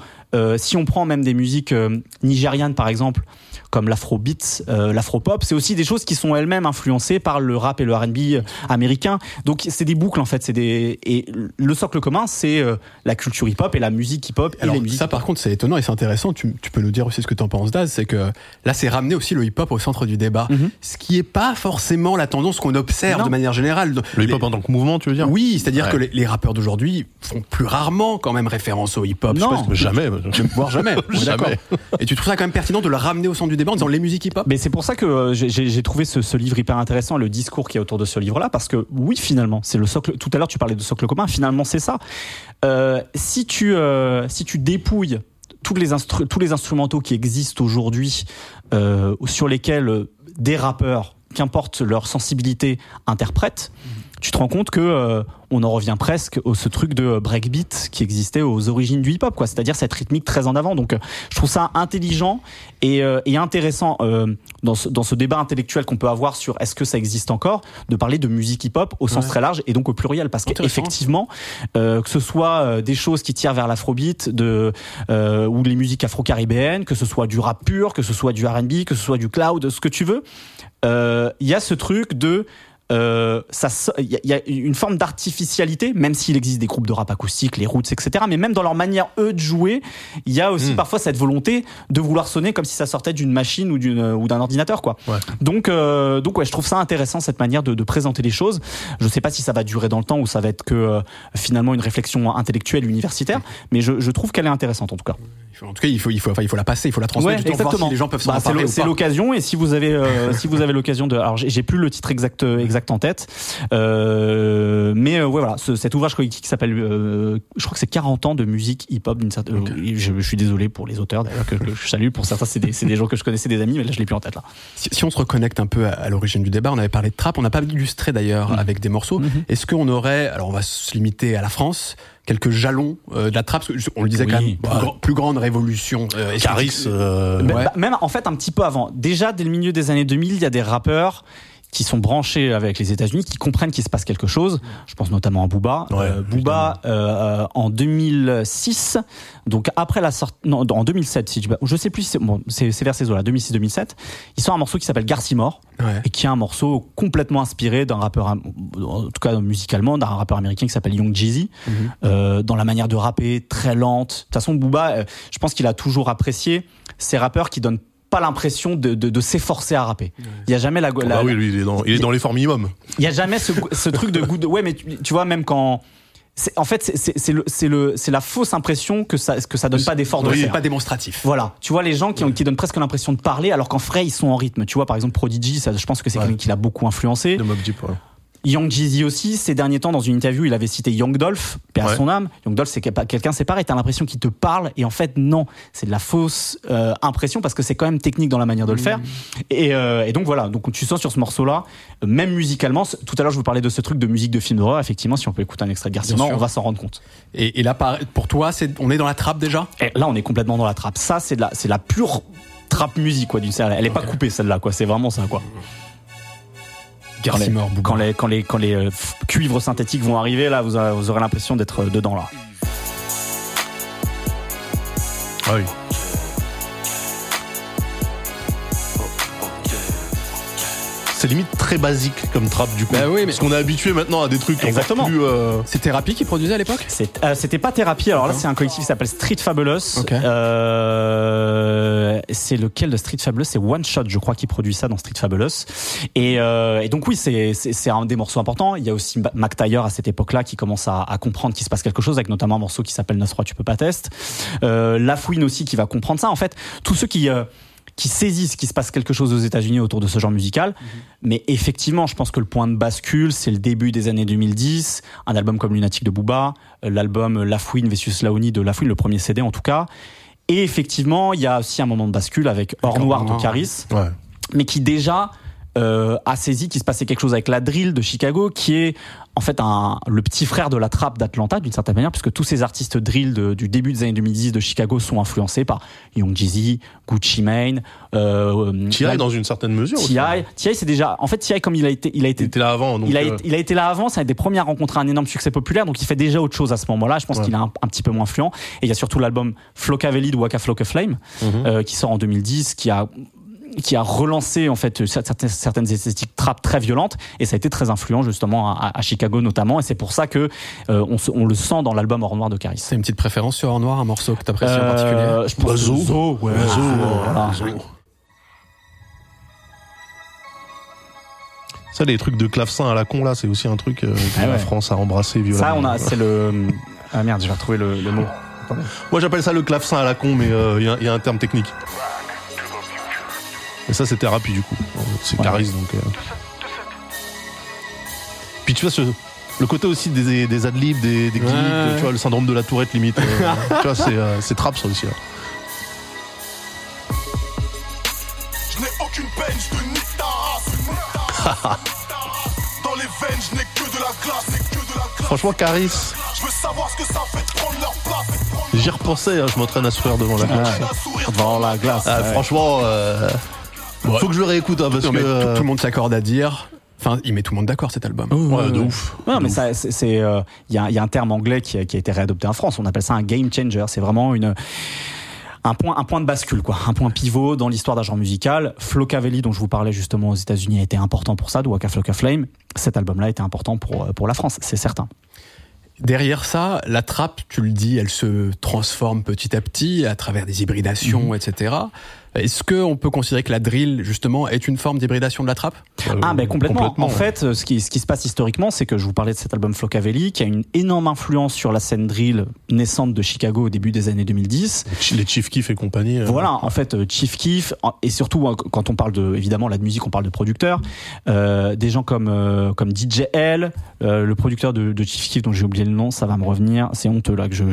si on prend même des musiques nigérianes par exemple comme l'afrobeat, euh, l'afropop, c'est aussi des choses qui sont elles-mêmes influencées par le rap et le R&B américain. Donc c'est des boucles en fait, c'est des et le socle commun c'est euh, la culture hip-hop et la musique hip-hop et Alors, les musiques. Ça par contre c'est étonnant et c'est intéressant. Tu, tu, peux nous dire aussi ce que tu en penses Daz, c'est que là c'est ramener aussi le hip-hop au centre du débat, Mhm. mm -hmm. ce qui est pas forcément la tendance qu'on observe Non. de manière générale. Le hip-hop en tant que mouvement, tu veux dire? Oui, c'est-à-dire Ouais. que les, les rappeurs d'aujourd'hui font plus rarement quand même référence au hip-hop. Je sais Non. pas si- Jamais. voire jamais. Jamais. Et tu trouves ça quand même pertinent de le ramener au centre du débat en les musiques hip-hop Mais c'est pour ça que euh, j'ai- trouvé ce, livre hyper intéressant, le discours qui est autour de ce livre-là, parce que oui, finalement, c'est le socle. Tout à l'heure, tu parlais de socle commun. Finalement, c'est ça. Euh, si tu euh, si tu dépouilles tous les tous les instrumentaux qui existent aujourd'hui, sur lesquels des rappeurs, qu'importe leur sensibilité, interprètent, tu te rends compte que euh, on en revient presque au ce truc de breakbeat qui existait aux origines du hip-hop, quoi. C'est-à-dire cette rythmique très en avant. Donc, euh, je trouve ça intelligent et, euh, et intéressant euh, dans, ce, dans ce débat intellectuel qu'on peut avoir sur est-ce que ça existe encore, de parler de musique hip-hop au sens Ouais. très large et donc au pluriel, parce qu'effectivement, euh, que ce soit euh, des choses qui tirent vers l'afrobeat, de euh, ou les musiques afro-caribéennes, que ce soit du rap pur, que ce soit du R&B, que ce soit du cloud, ce que tu veux, euh, il y a ce truc de euh, ça, il y, a- il y a une forme d'artificialité, même s'il existe des groupes de rap acoustique, les roots, etc. Mais même dans leur manière eux de jouer, il y a aussi Mm. parfois cette volonté de vouloir sonner comme si ça sortait d'une machine ou d'une ou d'un ordinateur, quoi. Ouais. Donc, euh, donc ouais, je trouve ça intéressant cette manière de, de présenter les choses. Je sais pas si ça va durer dans le temps ou ça va être que euh, finalement une réflexion intellectuelle universitaire, mais je, je trouve qu'elle est intéressante en tout cas. En tout cas, il faut, il faut, enfin, il faut la passer, il faut la transmettre. Ouais, voir si les gens peuvent s'en Bah, c'est l'occasion et si vous avez euh, si vous avez l'occasion de alors j'ai plus le titre exact euh, exact en tête euh, mais euh, ouais voilà ce- cet ouvrage qui, qui s'appelle euh, je crois que c'est 40 ans de musique hip-hop d'une certaine je, je suis désolé pour les auteurs d'ailleurs que, que je salue pour certains c'est des c'est des gens que je connaissais des amis mais là je l'ai plus en tête là. Si, si on se reconnecte un peu à, à l'origine du débat, on avait parlé de trap, on n'a pas illustré d'ailleurs Mhm. avec des morceaux. Mhm. Est-ce qu'on aurait, alors on va se limiter à la France, quelques jalons euh, de la trap, parce que on le disait Oui. quand même, plus, Bah. grand- plus grande révolution. euh. Caris. euh, Ouais. bah, même en fait un petit peu avant. Déjà dès le milieu des années 2000, il y a des rappeurs qui sont branchés avec les États-Unis, qui comprennent qu'il se passe quelque chose. Je pense notamment à Booba. Ouais, Euh, Booba euh, en 2006, donc après la sortie, non, en 2007, si je, je sais plus, si c'est bon, vers ces eaux-là, 2006-2007. Il sort un morceau qui s'appelle Garcimore Ouais. et qui est un morceau complètement inspiré d'un rappeur, en tout cas musicalement, d'un rappeur américain qui s'appelle Young Jeezy, Mhm. euh, dans la manière de rapper très lente. De toute façon, Booba, euh, je pense qu'il a toujours apprécié ces rappeurs qui donnent pas l'impression de, de, de s'efforcer à rapper. Il y a jamais la, bah la- oui, lui, il est dans, il est dans l'effort minimum. il y a jamais ce, ce truc de goût de ouais mais tu, tu vois même quand en fait c'est- c'est c'est le c'est le c'est la fausse impression que ça que ça donne pas d'effort de Oui, c'est faire. pas démonstratif. Voilà, tu vois les gens qui, ont, qui donnent presque l'impression de parler alors qu'en vrai ils sont en rythme. Tu vois par exemple Prodigy, ça, je pense que c'est Ouais. quelqu'un qui l'a beaucoup influencé. De Mob Deep, ouais. Young Jeezy aussi, ces derniers temps, dans une interview, il avait cité Young Dolph, père Ouais. son âme. Young Dolph, c'est quel- quelqu'un, c'est pareil, t'as l'impression qu'il te parle, et en fait, non, c'est de la fausse euh, impression, parce que c'est quand même technique dans la manière de le faire. Et, euh, et donc voilà, donc tu sens sur ce morceau-là, même musicalement, tout à l'heure je vous parlais de ce truc de musique de film d'horreur, effectivement, si on peut écouter un extrait de sûr. on va s'en rendre compte. Et, et là, pour toi, on est dans la trappe déjà? Et là, on est complètement dans la trappe. Ça, c'est la, pure trap musique, quoi, d'une certaine. Elle est pas coupée, celle-là, quoi. C'est vraiment ça, quoi. Quand les, quand les, quand les, quand les euh, cuivres synthétiques vont arriver, là, vous, aurez- l'impression d'être euh, dedans, là. Ah oui. C'est limite très basique comme trap du coup. Bah oui, mais- Parce qu'on est habitué maintenant à des trucs Exactement. plus. euh, C'est Thérapie qui produisait à l'époque C'est- euh, C'était pas thérapie. Alors là, c'est un collectif qui s'appelle Street Fabulous. Ok. Euh, c'est lequel de Street Fabulous? C'est One Shot, je crois, qui produit ça dans Street Fabulous. Et, euh, et donc oui, c'est c'est- c'est un des morceaux importants. Il y a aussi Ma- Mac Taylor à cette époque-là qui commence à, à comprendre qu'il se passe quelque chose, avec notamment un morceau qui s'appelle 9-3, tu peux pas test. Euh, La Fouine aussi qui va comprendre ça. En fait, tous ceux qui euh, qui saisissent qu'il se passe quelque chose aux États-Unis autour de ce genre musical. Mais effectivement, je pense que le point de bascule, c'est le début des années 2010, un album comme Lunatic de Booba, euh, l'album La Fouine vs Laoni de La Fouine, le premier CD en tout cas. Et effectivement, il y a aussi un moment de bascule avec Or Noir de. Caris, Ouais. mais qui déjà euh, a saisi qu'il se passait quelque chose avec la drill de Chicago, qui est en fait un, le petit frère de la trappe d'Atlanta d'une certaine manière, puisque tous ces artistes drill de- du début des années 2010 de Chicago sont influencés par Young Jeezy, Gucci Mane, euh, T.I. la- dans une certaine mesure. T.I. T.I. c'est déjà, en fait, T.I. comme il a été, il a Il été était là avant. Donc, il a, euh, été, il a été là avant, ça a été des premiers à rencontrer un énorme succès populaire, donc il fait déjà autre chose à ce moment-là. Je pense Ouais. qu'il est un, un petit peu moins influent. Et il y a surtout l'album Flocavelli de Waka Flocka Flame, Mhm. euh, qui sort en 2010, qui a qui a relancé en fait certaines, certaines esthétiques trap très violentes et ça a été très influent justement à, à Chicago notamment et c'est pour ça que euh, on, se- on le sent dans l'album Or Noir de Caris. C'est une petite préférence sur Or Noir, un morceau que t'apprécies en particulier? Euh, je pense que Zo. Zo, ouais. Zo, Ah, voilà. Zo. Ça, les trucs de clavecin à la con, là, c'est aussi un truc euh, que Ah la. France a embrassé violemment. Ça on a c'est le ah merde, je vais retrouver le, le mot. Moi, j'appelle ça le clavecin à la con, mais euh, il y a- il y, a un terme technique. Et ça, c'est thérapie, du coup. C'est Ouais. Caris, donc... euh. Puis tu vois, ce, le côté aussi des, des adlibs, des, des Ouais. gigs, tu vois, le syndrome de la tourette, limite. euh, tu vois, c'est euh, c'est trap, ça aussi. là. Je n'ai aucune peine, je te nique ta race. Dans les veines, je n'ai que de la glace, n'ai que de la glace. Franchement, Caris, Je veux savoir ce que ça fait de prendre leur place. j'y repensais, hein, je m'entraîne à sourire devant la glace. Devant la glace. Ah, ouais. Franchement, euh, faut que je le réécoute, hein, parce Non, que... tout, euh, tout le monde s'accorde à dire. Enfin, il met tout le monde d'accord cet album. Ouais, de ouf. Non, mais ça, c'est, euh, il y, a, il y a un terme anglais qui a, qui a été réadopté en France. On appelle ça un game changer. C'est vraiment une un point, un point de bascule, quoi, un point pivot dans l'histoire d'un genre musical. Flocavelli, dont je vous parlais justement aux États-Unis, a été important pour ça, de Waka Flocka Flame. Cet album-là était important pour euh, pour la France, c'est certain. Derrière ça, la trappe, tu le dis, elle se transforme petit à petit à travers des hybridations, etc. Est-ce qu'on peut considérer que la drill, justement, est une forme d'hybridation de la trappe? Euh, Ah ben complètement. En fait, euh, ce qui, ce qui se passe historiquement, c'est que je vous parlais de cet album Flocavelli, qui a une énorme influence sur la scène drill naissante de Chicago au début des années 2010. Les Chief Keef et compagnie. euh, Voilà, en fait, euh, Chief Keef, et surtout hein, quand on parle de, évidemment, la musique, on parle de producteurs, euh, des gens comme euh, comme DJ L, euh, le producteur de, de Chief Keef dont j'ai oublié le nom, ça va me revenir, c'est honteux là que j'ai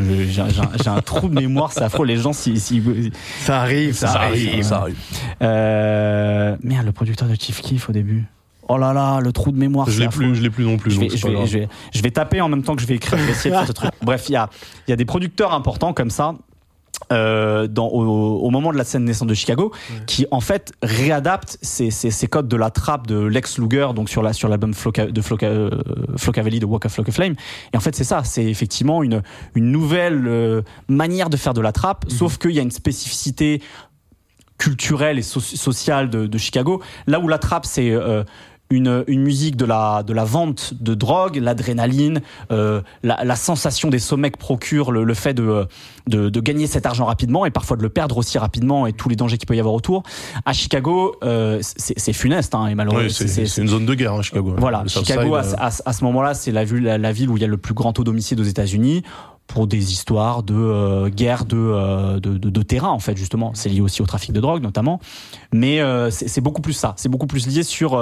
un- trou de mémoire, c'est affreux. Les gens, si, si Ça arrive, ça arrive, ça arrive. euh, merde, le producteur de Chief Keef au début. Oh là là, le trou de mémoire. Je l'ai plus, je l'ai plus non plus. Je vais, donc je, vais, je, vais, je vais taper en même temps que je vais écrire, je vais essayer de faire ce truc. Bref, il y a, il y a des producteurs importants comme ça. euh, dans, au, au moment de la scène naissante de Chicago, qui en fait réadaptent ces, ces, ces codes de la trappe de Lex Luger, donc sur la sur l'album Floca, de Floca, euh, Flocavelli de Walk of Flock of Flame. Et en fait, c'est ça, c'est effectivement une une nouvelle euh, manière de faire de la trappe, sauf qu'il y a une spécificité culturelle et so- sociale de, de Chicago. Là où la trappe, c'est euh, une, une musique de la, de la vente de drogue, l'adrénaline, euh, la, la sensation des sommets que procure le, le fait de, de, de gagner cet argent rapidement et parfois de le perdre aussi rapidement et tous les dangers qu'il peut y avoir autour. À Chicago, euh, c'est funeste hein, et malheureusement. C'est une zone de guerre, hein, Chicago. Voilà, Chicago, Side, euh, à- à ce moment-là, c'est la, ville- la, la ville où il y a le plus grand taux d'homicide aux États-Unis. Pour des histoires de euh, guerre de, euh, de, de, de terrain en fait justement. C'est lié aussi au trafic de drogue notamment. Mais euh, c'est beaucoup plus ça. C'est beaucoup plus lié sur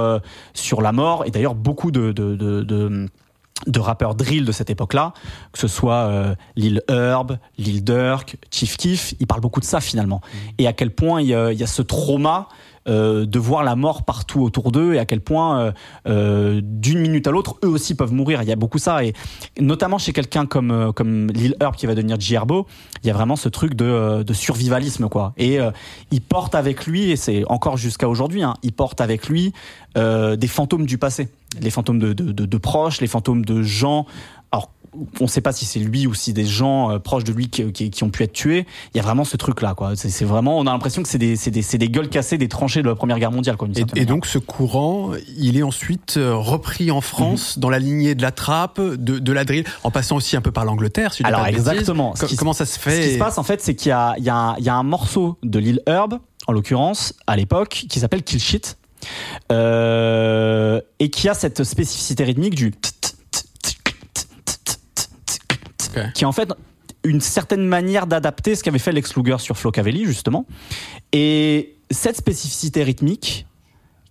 sur la mort. Et d'ailleurs beaucoup de, de, de, rappeurs drill de cette époque-là, que ce soit euh, Lil Herb, Lil Durk, Chief Keef, ils parlent beaucoup de ça finalement. Et à quel point il y y a ce trauma euh, de voir la mort partout autour d'eux et à quel point euh, euh, d'une minute à l'autre eux aussi peuvent mourir. Il y a beaucoup ça et notamment chez quelqu'un comme euh, comme Lil Herb qui va devenir J Herbo, il y a vraiment ce truc de, euh, de survivalisme quoi. Et euh, il porte avec lui et c'est encore jusqu'à aujourd'hui, hein, il porte avec lui des fantômes du passé, les fantômes de, de, de proches, les fantômes de gens. On ne sait pas si c'est lui ou si des gens euh, proches de lui qui, qui, qui ont pu être tués. Il y a vraiment ce truc là quoi. C'est vraiment, on a l'impression que c'est des, gueules cassées, des tranchées de la Première Guerre mondiale quoi. Et, et donc ce courant, il est ensuite euh, repris en Mhm. France dans la lignée de la trappe, de, de la drill, en passant aussi un peu par l'Angleterre. Si Alors exactement. Qui comment ça se fait Ce qui se passe en fait, c'est qu'il y y, a un- il y a un morceau de Lil Herb, en l'occurrence, à l'époque, qui s'appelle Kill Shit, euh, et qui a cette spécificité rythmique du Qui est en fait une certaine manière d'adapter ce qu'avait fait Lex Luger sur Flo Cavelli justement. Et cette spécificité rythmique,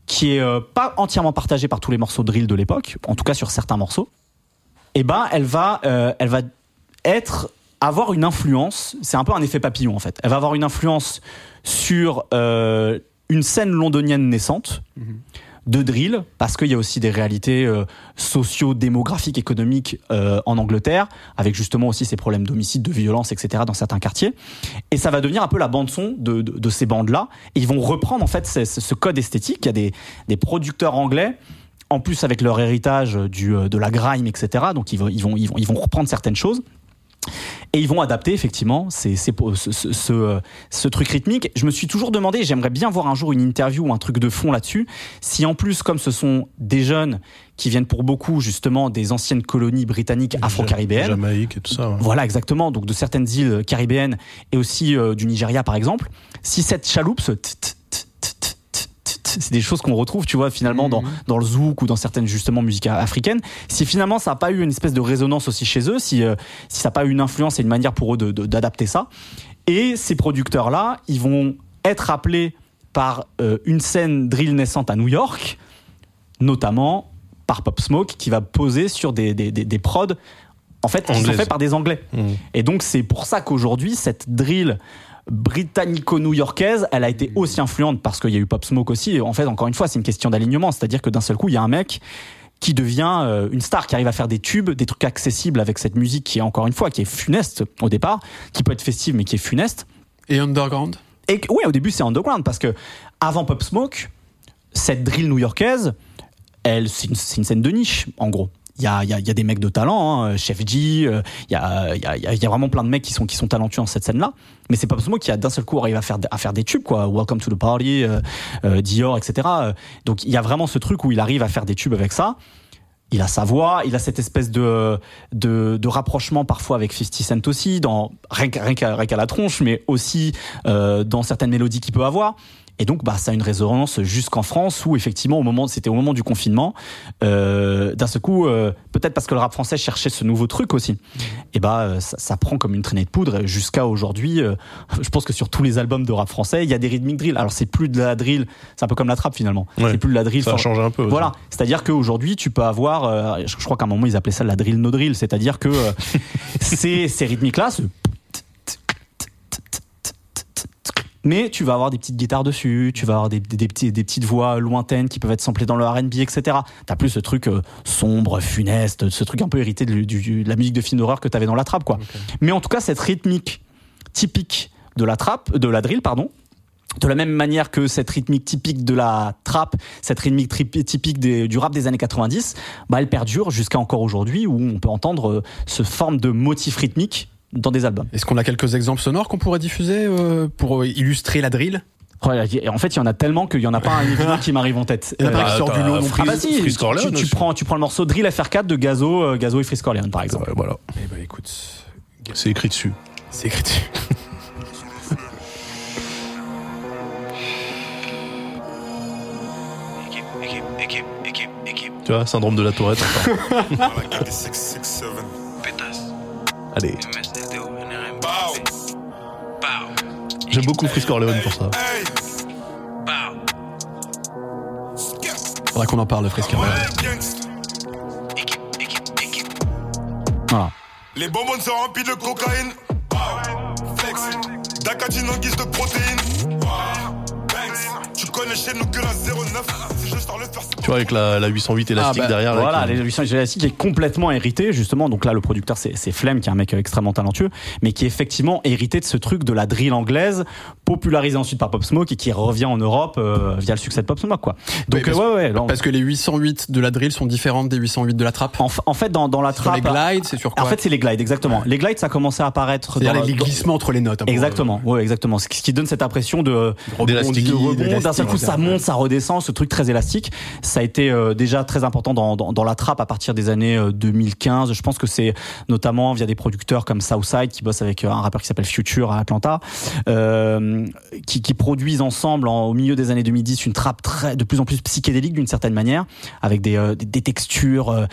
qui est euh, pas entièrement partagée par tous les morceaux de drill de l'époque, en tout cas sur certains morceaux, eh ben elle va, euh, elle va être avoir une influence. C'est un peu un effet papillon en fait. Elle va avoir une influence sur euh, une scène londonienne naissante de drill, parce qu'il y a aussi des réalités euh, socio-démographiques, économiques euh, en Angleterre, avec justement aussi ces problèmes d'homicide, de violence, etc. dans certains quartiers. Et ça va devenir un peu la bande son de, de, de ces bandes-là. Et ils vont reprendre en fait ce, ce code esthétique. Il y a des, des producteurs anglais en plus avec leur héritage du, euh, de la grime, etc. Donc ils vont, ils vont, ils vont, ils vont reprendre certaines choses. Et ils vont adapter effectivement ces, ces- ce, ce, ce, euh, ce truc rythmique. Je me suis toujours demandé, j'aimerais bien voir un jour une interview ou un truc de fond là-dessus, si en plus, comme ce sont des jeunes qui viennent pour beaucoup justement des anciennes colonies britanniques afro-caribéennes, Jamaïque et tout ça. ouais. voilà, exactement. Donc de certaines îles caribéennes et aussi euh, du Nigeria, par exemple. Si cette chaloupe, ce c'est des choses qu'on retrouve, tu vois, finalement, dans, dans le zouk ou dans certaines, justement, musiques africaines. Si finalement, ça n'a pas eu une espèce de résonance aussi chez eux, si, euh, si ça n'a pas eu une influence et une manière pour eux de- de- d'adapter ça. Et ces producteurs-là, ils vont être appelés par euh, une scène drill naissante à New York, notamment par Pop Smoke, qui va poser sur des, des, des, des prods, en fait, qui sont faits par des Anglais. Mmh. Et donc c'est pour ça qu'aujourd'hui cette drill britannico-new-yorkaise, elle a été aussi influente parce qu'il y a eu Pop Smoke aussi. Et en fait, encore une fois, c'est une question d'alignement, c'est-à-dire que d'un seul coup, il y a un mec qui devient euh, une star, qui arrive à faire des tubes, des trucs accessibles avec cette musique qui est encore une fois qui est funeste au départ, qui peut être festive mais qui est funeste. Et underground? Et ouais, au début c'est underground parce que avant Pop Smoke, cette drill new-yorkaise, elle c'est une, c'est une scène de niche en gros. Il y a, y, a, y a des mecs de talent, hein, Chef G, euh, il y, a, y, a, y a vraiment plein de mecs qui sont, qui sont talentueux dans cette scène-là. Mais c'est Pop Smoke qui a d'un seul coup arrivé à faire, à faire des tubes, quoi. Welcome to the party, euh, euh, Dior, etc. Donc il y a vraiment ce truc où il arrive à faire des tubes avec ça. Il a sa voix, il a cette espèce de, de, de rapprochement parfois avec 50 Cent aussi, dans, rien qu'à qu'à la tronche, mais aussi euh, dans certaines mélodies qu'il peut avoir. Et donc, bah, ça a une résonance jusqu'en France où effectivement, au moment, c'était au moment du confinement, euh, d'un seul coup, euh, peut-être parce que le rap français cherchait ce nouveau truc aussi, et bah, euh, ça, ça prend comme une traînée de poudre jusqu'à aujourd'hui. euh, je pense que sur tous les albums de rap français, il y a des rhythmic drill. Alors, c'est plus de la drill, c'est un peu comme la trappe finalement. Ouais. C'est plus de la drill. Ça for- changé un peu. aussi. voilà, c'est-à-dire qu'aujourd'hui, tu peux avoir, euh, je je crois qu'à un moment ils appelaient ça la drill no drill, c'est-à-dire que euh, ces, ces rythmiques-là, ce mais tu vas avoir des petites guitares dessus, tu vas avoir des, des, des petits- des petites voix lointaines qui peuvent être samplées dans le R&B, etc. T'as plus ce truc euh, sombre, funeste, ce truc un peu hérité de, du- du- de la musique de film d'horreur que t'avais dans la trappe, quoi. Mais en tout cas, cette rythmique typique de la trappe, de la drill, pardon, de la même manière que cette rythmique typique de la trap, cette rythmique typique des- du rap des années 90, bah elle perdure jusqu'à encore aujourd'hui où on peut entendre euh, ce forme de motif rythmique dans des albums. Est-ce qu'on a quelques exemples sonores qu'on pourrait diffuser euh, pour euh, illustrer la drill? En fait, il y en a tellement qu'il y en a pas un évident qui m'arrive en tête. Il y en a pas Euh, qui sort du lot ah bah si, tu, prends, tu prends le morceau Drill FR4 de Gazo, euh, Gazo et Freeze Corleone par exemple. Ouais, voilà. Eh ben écoute, C'est écrit dessus. c'est écrit dessus. Équipe, équipe, équipe, équipe, équipe. Tu vois, syndrome de la tourette. Allez. J'aime beaucoup Frisk Orleans pour ça. Faudra qu'on en parle Frisk. Voilà. Les bonbons sont remplis de cocaïne. Flex. En guise de protéines. Tu connais chez nous que la 09. Si je sors le faire, c'est Tu vois, avec la, la 808 élastique Ah bah, derrière. là, Voilà, qui- l'évolution élastique est complètement héritée, justement. Donc là, le producteur, c'est c'est Flem, qui est un mec extrêmement talentueux, mais qui est effectivement hérité de ce truc de la drill anglaise, popularisé ensuite par Pop Smoke et qui revient en Europe euh, via le succès de Pop Smoke, quoi. Donc, Oui, parce- euh, ouais, ouais. là, on- Parce que les 808 de la drill sont différentes des 808 de la trappe. en, en fait, dans, dans la Sur trappe. les glides, c'est sur quoi En fait, c'est les glides, exactement. Les glides, ça a commencé à apparaître. C'est-à-dire dans- les dans- glissements entre les notes. Exactement, ouais, exactement. Ce qui donne cette impression de, de rebond. d'élastique, D'un seul coup, ça monte, ça redescend, ce truc très élastique. Ça a été euh, déjà très important dans, dans, dans la trappe à partir des années euh, 2015. Je pense que c'est notamment via des producteurs comme Southside qui bossent avec euh, un rappeur qui s'appelle Future à Atlanta, euh, qui, qui produisent ensemble en- au milieu des années 2010 une trappe très de plus en plus psychédélique d'une certaine manière, avec des, euh, des, des textures euh,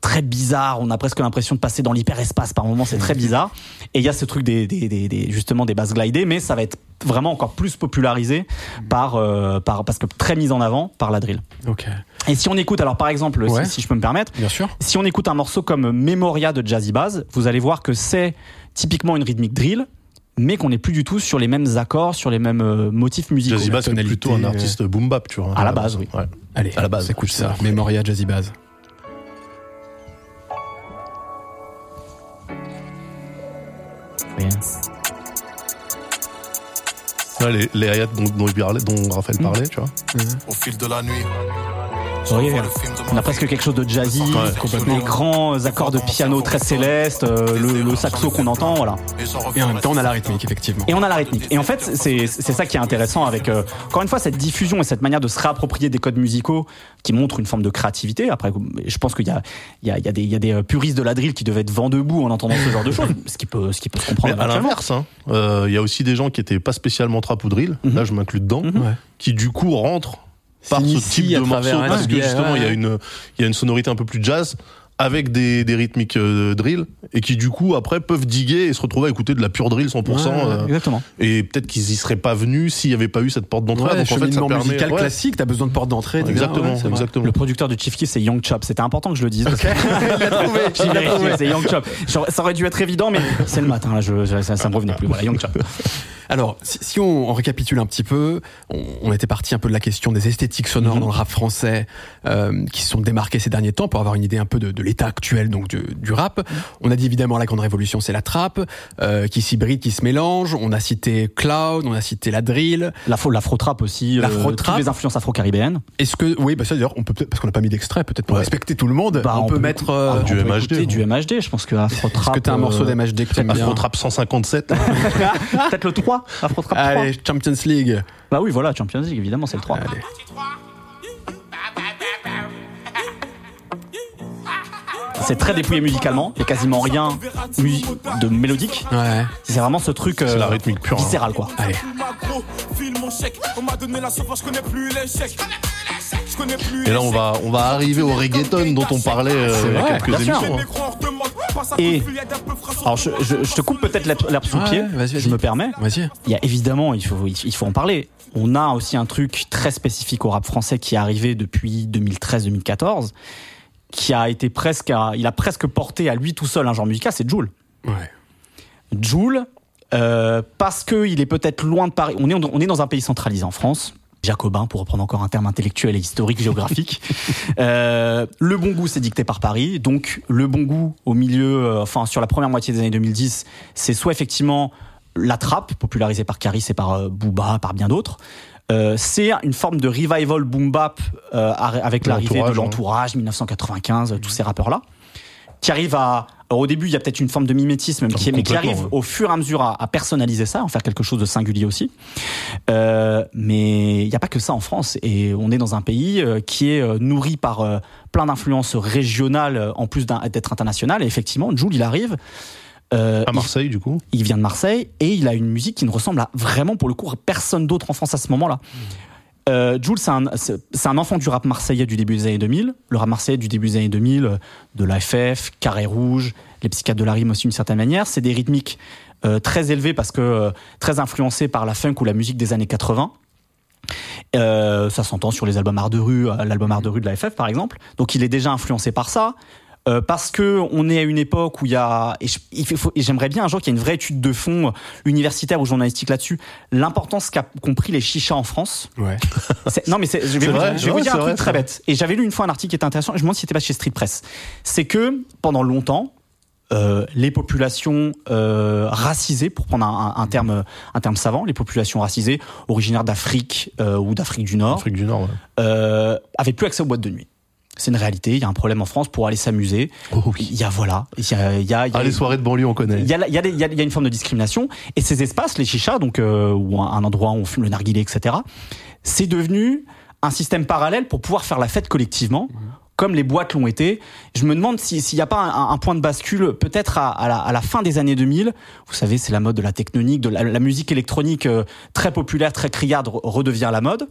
très bizarres. On a presque l'impression de passer dans l'hyperespace par moments. C'est très bizarre. Et il y a ce truc des, des, des, des- justement des basses glidées, mais ça va être vraiment encore plus popularisé par, euh, par parce que très mis en avant par la drill. Ok. Et si on écoute, alors par exemple, Ouais. si, si je peux me permettre, Bien sûr. si on écoute un morceau comme Memoria de Jazzy Bass, vous allez voir que c'est typiquement une rythmique drill, mais qu'on n'est plus du tout sur les mêmes accords, sur les mêmes euh, motifs musicaux. Jazzy Bass, tonalité, plutôt un euh, artiste boom bap, tu vois. À la base, oui. Ouais. Allez, À la base. écoute ça. Memoria Jazzy Bass. Ouais, les, les hayats dont, dont, il parlait- dont Raphaël Mm. parlait, tu vois. Au fil de la nuit. Voyez, on a presque quelque chose de jazzy, Ouais, les grands accords de piano très célestes, euh, le, le saxo qu'on entend, voilà. Et en à même temps, on a la rythmique, effectivement. Et on a la rythmique. Et en fait, c'est c'est ça qui est intéressant avec, euh, encore une fois, cette diffusion et cette manière de se réapproprier des codes musicaux qui montrent une forme de créativité. Après, je pense qu'il y a, il y, a, il y, a des- il y a des euh, puristes de la drill qui devaient être vent debout en entendant ce genre de choses, ce qui peut, ce qui peut se Mais comprendre. à éventuellement. l'inverse, hein, euh, il y a aussi des gens qui étaient pas spécialement trap ou drill, Mhm. là je m'inclus dedans, Mhm. Qui du coup rentrent par ce type de morceau parce que justement il y a une il y a une sonorité un peu plus jazz avec des, des rythmiques euh, drill et qui du coup après peuvent diguer et se retrouver à écouter de la pure drill 100% Ouais, euh, Exactement. et peut-être qu'ils y seraient pas venus s'il y avait pas eu cette porte d'entrée Ouais, donc en fait ça permet musical ouais, classique, t'as besoin de porte d'entrée. exactement ouais, exactement Le producteur de Chief Keef, c'est Young Chop. C'était important que je le dise. que- Il l'a trouvé, c'est Young Chop. Ça aurait dû être évident, mais c'est le matin, là, je, je- ça, ça me revenait plus. Voilà, Young Chop. Alors, si, si on, on récapitule un petit peu, on, on était parti un peu de la question des esthétiques sonores Mhm. dans le rap français euh, qui se sont démarquées ces derniers temps pour avoir une idée un peu de, de l'état actuel donc du, du rap. On a dit évidemment la grande révolution, c'est la trap euh, qui s'hybride, qui se mélange. On a cité cloud, on a cité la drill. L'afro, l'afro-trap aussi. euh, L'afro-trap. toutes les influences afro-caribéennes. Est-ce que oui, bah ça d'ailleurs, on peut peut-être parce qu'on n'a pas mis d'extrait, peut-être pour Ouais. respecter tout le monde, Bah, on, peut mettre. euh, Ah, du On peut MHD, Du MHD, je pense que afro-trap. Est-ce que t'as un morceau euh, d'MHD que t'aimes bien Afro Trap 157 Peut-être le 3. Afro-trap 3. Allez, Champions League. Bah oui, voilà, Champions League, évidemment, c'est le 3. Allez. C'est très dépouillé musicalement. Il y a quasiment rien de mélodique. Ouais. C'est vraiment ce truc euh, c'est la rythmique pure hein. viscéral, quoi. Allez. Et là on va on va arriver au reggaeton dont on parlait euh, il y a quelques émissions hein. Et- Alors, je, je- je te coupe peut-être l'herbe sous le pied. vas-y, vas-y. Je me permets. Vas-y. Il y a évidemment, il faut, il faut en parler. On a aussi un truc très spécifique au rap français qui est arrivé depuis 2013-2014, qui a été presque, à- il a presque porté à lui tout seul un genre musical, c'est Joule. Ouais. Joule, euh, parce que il est peut-être loin de Paris. On est, on est dans un pays centralisé en France. Jacobin, pour reprendre encore un terme intellectuel et historique géographique. Euh, le bon goût, c'est dicté par Paris. Donc, le bon goût au milieu, euh, enfin, sur la première moitié des années 2010, c'est soit effectivement la trappe, popularisée par Caris et par euh, Booba, par bien d'autres. Euh, c'est une forme de revival boom bap euh, avec l'arrivée de L'entourage, hein. l'entourage, 1995, tous ces rappeurs-là, qui arrivent à. alors, au début, il y a peut-être une forme de mimétisme, mais qui, mais qui arrive ouais. au fur et à mesure à, à personnaliser ça, en faire quelque chose de singulier aussi. Euh, mais il n'y a pas que ça en France, et on est dans un pays euh, qui est euh, nourri par plein d'influences régionales, en plus d'être international. Et effectivement, Jules, il arrive. Euh, à Marseille du coup il vient de Marseille et il a une musique qui ne ressemble à vraiment pour le coup personne d'autre en France à ce moment-là. Euh, Jules, c'est un, un enfant du rap marseillais du début des années 2000. Le rap marseillais du début des années 2000, euh, de l'AFF, Carré Rouge, les psychiatres de la rime aussi d'une certaine manière. C'est des rythmiques euh, très élevées parce que très influencées par la funk ou la musique des années 80. Euh, ça s'entend sur les albums art de rue, l'album art de rue de la FF par exemple. Donc il est déjà influencé par ça. Euh, parce que on est à une époque où il y a et j'aimerais bien un jour qu'il y ait une vraie étude de fond universitaire ou journalistique là-dessus l'importance qu'a compris les chichas en France Ouais. non, mais je vais, vous, vrai, je vais vous ouais, dire un vrai, truc très bête. Et j'avais lu une fois un article qui était intéressant. Je me demande si c'était pas chez Street Press. C'est que pendant longtemps, euh, les populations euh, racisées, pour prendre un, terme, un terme savant, les populations racisées originaires d'Afrique euh, ou d'Afrique du Nord, Afrique du Nord. ouais. avaient plus accès aux boîtes de nuit. C'est une réalité. Il y a un problème en France pour aller s'amuser. Oh oui. Il y a voilà. Il y a, il y a- il y a- Ah, les soirées de banlieue, on connaît. il y, a, il y, a il y a- une forme de discrimination et ces espaces, les chichas, donc euh, ou un, un endroit où on fume le narguilé, etc. C'est devenu un système parallèle pour pouvoir faire la fête collectivement. Comme les boîtes l'ont été, je me demande si- s'il n'y a pas un, un point de bascule, peut-être à, à la, à la fin des années 2000. Vous savez, c'est la mode de la technonique, de la, la musique électronique euh, très populaire, très criarde re- redevient la mode.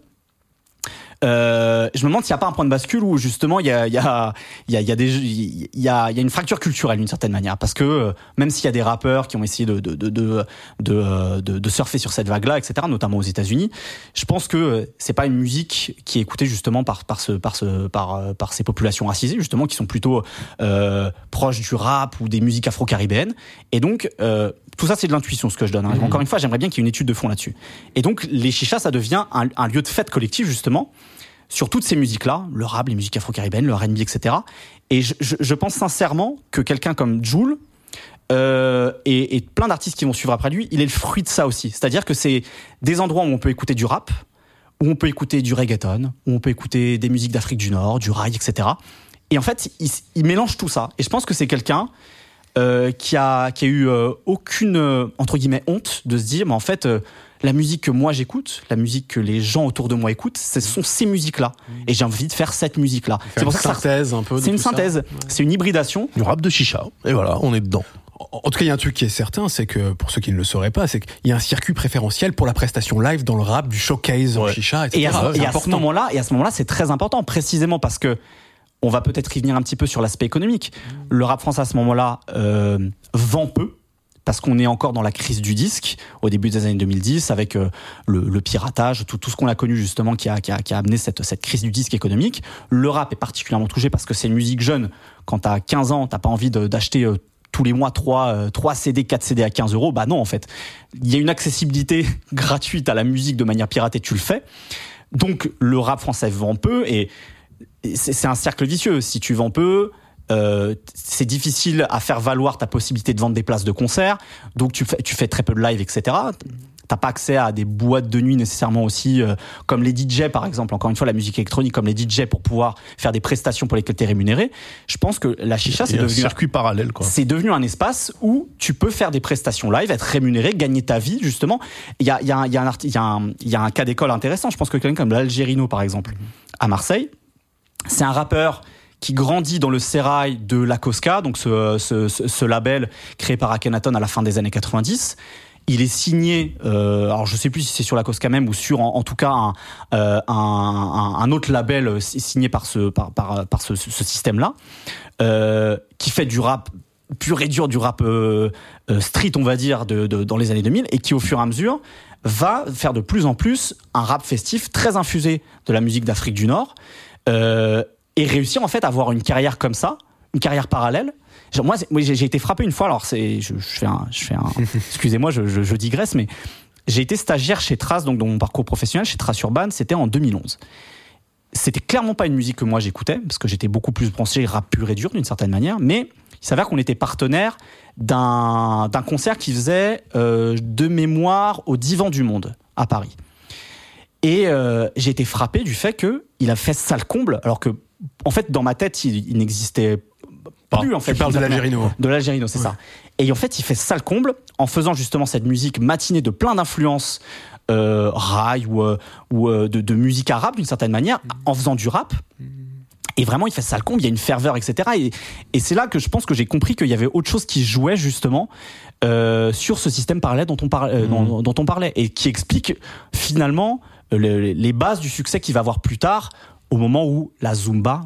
Euh, je me demande s'il n'y a pas un point de bascule où justement il y a, il y a, il y a, des, il y a, il y a une fracture culturelle d'une certaine manière parce que euh, même s'il y a des rappeurs qui ont essayé de de de de de, euh, surfer sur cette vague-là, etc., notamment aux États-Unis, je pense que c'est pas une musique qui est écoutée justement par par ce par ce par ces populations racisées justement qui sont plutôt euh, proches du rap ou des musiques afro-caribéennes et donc euh, tout ça c'est de l'intuition ce que je donne. hein. Encore une fois, j'aimerais bien qu'il y ait une étude de fond là-dessus. Et donc les chichas ça devient un, un lieu de fête collective justement sur toutes ces musiques-là, le rap, les musiques afro-caribéennes, le R&B, etc. Et je, je- je pense sincèrement que quelqu'un comme Joule euh, et, et plein d'artistes qui vont suivre après lui, il est le fruit de ça aussi. C'est-à-dire que c'est des endroits où on peut écouter du rap, où on peut écouter du reggaeton, où on peut écouter des musiques d'Afrique du Nord, du rail, etc. Et en fait, il, il mélange tout ça. Et je pense que c'est quelqu'un euh, qui a qui a eu euh, aucune euh, entre guillemets honte de se dire, mais en fait, euh, la musique que moi j'écoute, la musique que les gens autour de moi écoutent, ce sont ces musiques-là. Et j'ai envie de faire cette musique-là. C'est pour ça que ça- synthèse un peu. c'est une synthèse, c'est une hybridation. Du rap de chicha. Et voilà, on est dedans. En tout cas, il y a un truc qui est certain, c'est que pour ceux qui ne le sauraient pas, c'est qu'il y a un circuit préférentiel pour la prestation live dans le rap, du showcase en Ouais. chicha, etc. Et à, C'est et à ce important. moment-là, et à ce moment-là, c'est très important, précisément parce que on va peut-être y venir un petit peu sur l'aspect économique. Le rap français à ce moment-là euh, vend peu. Parce qu'on est encore dans la crise du disque au début des années 2010 avec euh, le, piratage, tout, ce qu'on a connu justement qui a, amené cette, crise du disque économique. Le rap est particulièrement touché parce que c'est une musique jeune. Quand t'as 15 ans, t'as pas envie d'acheter euh, tous les mois 3, 3 CD, 4 CD à 15 euros. Bah non, en fait. Il y a une accessibilité gratuite à la musique de manière piratée, tu le fais. Donc le rap français vend peu et c'est un cercle vicieux. Si tu vends peu, euh, c'est difficile à faire valoir ta possibilité de vendre des places de concert. Donc tu fais, tu fais très peu de live, etc. T'as pas accès à des boîtes de nuit nécessairement aussi, euh, comme les DJ par exemple. Encore une fois, la musique électronique, comme les DJ pour pouvoir faire des prestations pour lesquelles t'es rémunéré. Je pense que la chicha, c'est a un devenu circuit parallèle, c'est devenu un espace où tu peux faire des prestations live, être rémunéré, gagner ta vie, justement. Il y a, y a un cas d'école intéressant. Je pense que quelqu'un comme l'Algérino, par exemple, à Marseille, c'est un rappeur qui grandit dans le sérail de la Cosca, donc ce, ce, ce, label créé par Akhenaton à la fin des années 90. Il est signé, euh, alors je sais plus si c'est sur la Cosca même ou sur en, tout cas un, euh, un, un, un autre label euh, signé par ce, par, par, ce, ce système-là, euh, qui fait du rap pur et dur, du rap euh, street, on va dire, de, de, dans les années 2000, et qui au fur et à mesure va faire de plus en plus un rap festif très infusé de la musique d'Afrique du Nord, euh, et réussir en fait à avoir une carrière comme ça, une carrière parallèle. Genre, Moi, j'ai été frappé une fois. Alors, c'est, je, je fais un, je fais un. Excusez-moi, je, je, je digresse, mais j'ai été stagiaire chez Trace, donc dans mon parcours professionnel chez Trace Urban. C'était en 2011. C'était clairement pas une musique que moi j'écoutais, parce que j'étais beaucoup plus branché rap pur et dur d'une certaine manière. Mais il s'avère qu'on était partenaire d'un d'un concert qui faisait euh, de mémoire au Divan du Monde à Paris. Et euh, j'ai été frappé du fait que il a fait sale comble, alors que en fait dans ma tête il, il n'existait plus en fait. Tu parles de l'Algérino. De l'Algérino, c'est ça. Et en fait, il fait sale comble en faisant justement cette musique matinée de plein d'influences euh, rail ou, euh, ou euh, de, de musique arabe d'une certaine manière, en faisant du rap. Et vraiment, il fait sale comble, il y a une ferveur, etc. Et, et c'est là que je pense que j'ai compris qu'il y avait autre chose qui jouait justement euh, sur ce système parallèle dont on, parlait, euh, dont, dont on parlait et qui explique finalement le- les bases du succès qu'il va avoir plus tard au moment où la Zumba,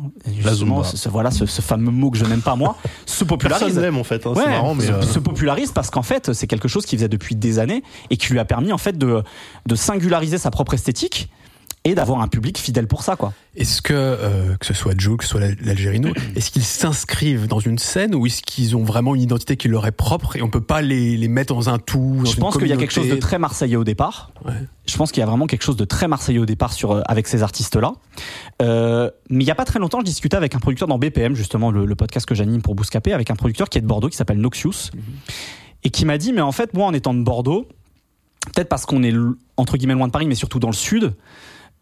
ce, ce- voilà, ce, ce fameux mot que je n'aime pas moi, se popularise. Personne en fait. hein, Ouais, marrant, mais se, euh, se popularise parce qu'en fait, c'est quelque chose qu'il faisait depuis des années et qui lui a permis en fait de, de singulariser sa propre esthétique et d'avoir un public fidèle pour ça, quoi. Est-ce que, euh, que ce soit Jules, que ce soit l'Al- l'Algérino, est-ce qu'ils s'inscrivent dans une scène ou est-ce qu'ils ont vraiment une identité qui leur est propre et on peut pas les, les mettre dans un tout dans Je pense qu'il y a quelque chose de très marseillais au départ. Ouais. Je pense qu'il y a vraiment quelque chose de très marseillais au départ sur, euh, avec ces artistes-là. Euh, mais il y a pas très longtemps, je discutais avec un producteur dans BPM, justement, le, le podcast que j'anime pour Bouscapé, avec un producteur qui est de Bordeaux, qui s'appelle Noxious, et qui m'a dit, mais en fait, moi, en étant de Bordeaux, peut-être parce qu'on est, entre guillemets, loin de Paris, mais surtout dans le sud,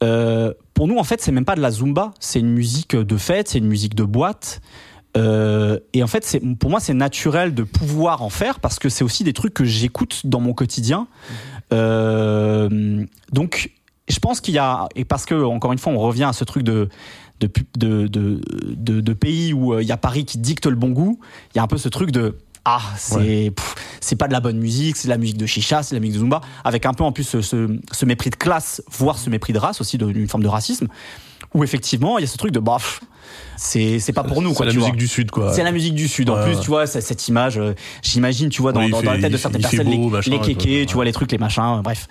euh, pour nous, en fait, c'est même pas de la zumba, c'est une musique de fête, c'est une musique de boîte. Euh, et en fait, pour moi, c'est naturel de pouvoir en faire parce que c'est aussi des trucs que j'écoute dans mon quotidien. Euh, donc, je pense qu'il y a, et parce que, encore une fois, on revient à ce truc de, de, de, de, pays où il y a Paris qui dicte le bon goût, il y a un peu ce truc de. Ah, c'est c'est pas de la bonne musique, c'est de la musique de chicha, c'est de la musique de zumba, avec un peu en plus ce, ce, ce mépris de classe, voire ce mépris de race aussi, d'une forme de racisme, où effectivement il y a ce truc de pff, c'est c'est pas pour nous c'est quoi. la tu musique du sud quoi. C'est la musique du Sud. En plus, tu vois, c'est- cette image, euh, j'imagine, tu vois, dans, Oui, la tête de certaines personnes, beau, les, machin, kékés, tu vois, les trucs, les machins, euh, bref.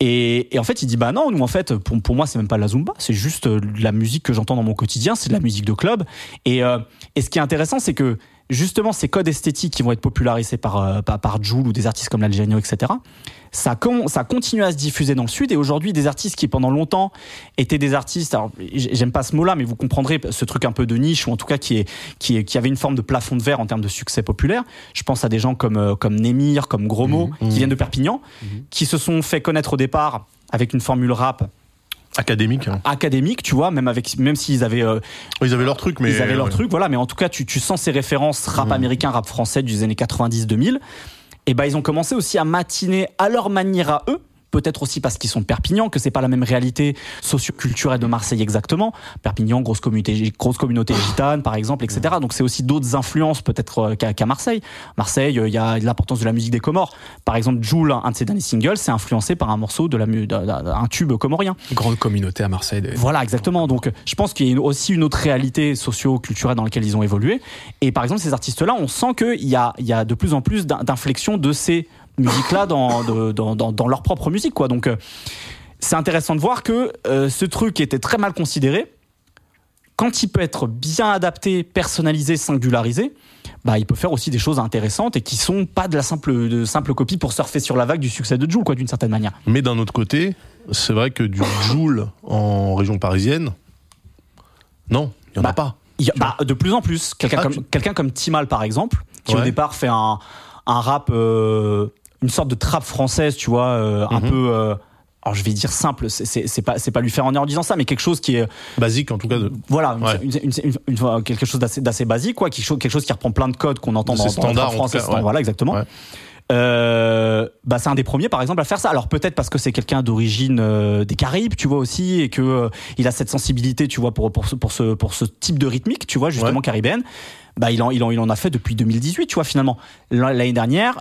Et, et en fait, il dit, bah non, nous, en fait, pour, pour moi, c'est même pas de la Zumba, c'est juste euh, de la musique que j'entends dans mon quotidien, c'est de la musique de club. Et, euh, et ce qui est intéressant, c'est que justement, ces codes esthétiques qui vont être popularisés par, euh, par, par Jul ou des artistes comme l'Algério, etc., ça, con- ça continue à se diffuser dans le Sud. Et aujourd'hui, des artistes qui, pendant longtemps, étaient des artistes, alors j'aime pas ce mot-là, mais vous comprendrez ce truc un peu de niche, ou en tout cas qui, est, qui, est, qui avait une forme de plafond de verre en termes de succès populaire. Je pense à des gens comme, euh, comme Némir, comme Gromo, Mhm. qui viennent de Perpignan, qui se sont fait connaître au départ avec une formule rap Académique. hein. académique, tu vois, même avec même s'ils avaient euh, Ils avaient leur truc, mais ils avaient leur ouais. truc, voilà, mais en tout cas, tu, tu sens ces références rap Mhm. américain, rap français des années 90-2000. Et ben, ils ont commencé aussi à matiner à leur manière à eux. Peut-être aussi parce qu'ils sont de Perpignan, que c'est pas la même réalité socio-culturelle de Marseille exactement. Perpignan, grosse communauté, grosse communauté gitane, par exemple, etc. Donc c'est aussi d'autres influences peut-être euh, qu'à Marseille. Marseille, euh, il y a l'importance de la musique des Comores. Par exemple, Joule, un de ses derniers singles, c'est influencé par un morceau de la d'un tube comorien. Grande communauté à Marseille. de- Voilà, exactement. Donc, je pense qu'il y a aussi une autre réalité socio-culturelle dans laquelle ils ont évolué. Et par exemple, ces artistes-là, on sent qu'il y a, il y a de plus en plus d'in- d'inflexion de ces musiques-là dans, dans, dans, dans leur propre musique, quoi. Donc, euh, c'est intéressant de voir que euh, ce truc était très mal considéré. Quand il peut être bien adapté, personnalisé, singularisé, bah, il peut faire aussi des choses intéressantes et qui sont pas de la simple, de simple copie pour surfer sur la vague du succès de Jules, quoi, d'une certaine manière. Mais d'un autre côté, c'est vrai que du Joule en région parisienne, non, il y en Bah, a pas. Y a- bah, de plus en plus. Quelqu'un Ah, comme, tu- quelqu'un comme Timal, par exemple, qui au départ fait un, un rap, euh, une sorte de trap française, tu vois, euh, un Mhm. peu. euh, alors je vais dire simple, c'est- pas, c'est pas lui faire honneur en disant ça, mais quelque chose qui est. Basique en tout cas. De... Voilà, une- Ouais. une- une- une- une fois, quelque chose d'assez basique, quoi, quelque chose, quelque chose qui reprend plein de codes qu'on entend dans, dans cas, ouais. Voilà, exactement. Ouais. Euh, bah c'est un des premiers par exemple à faire ça. Alors peut-être parce que c'est quelqu'un d'origine euh, des Caraïbes, tu vois aussi, et que euh, il a cette sensibilité, tu vois, pour pour ce pour ce pour ce type de rythmique, tu vois, justement Ouais. caribéenne. Bah il en il en il en a fait depuis 2018, tu vois finalement. L'année dernière,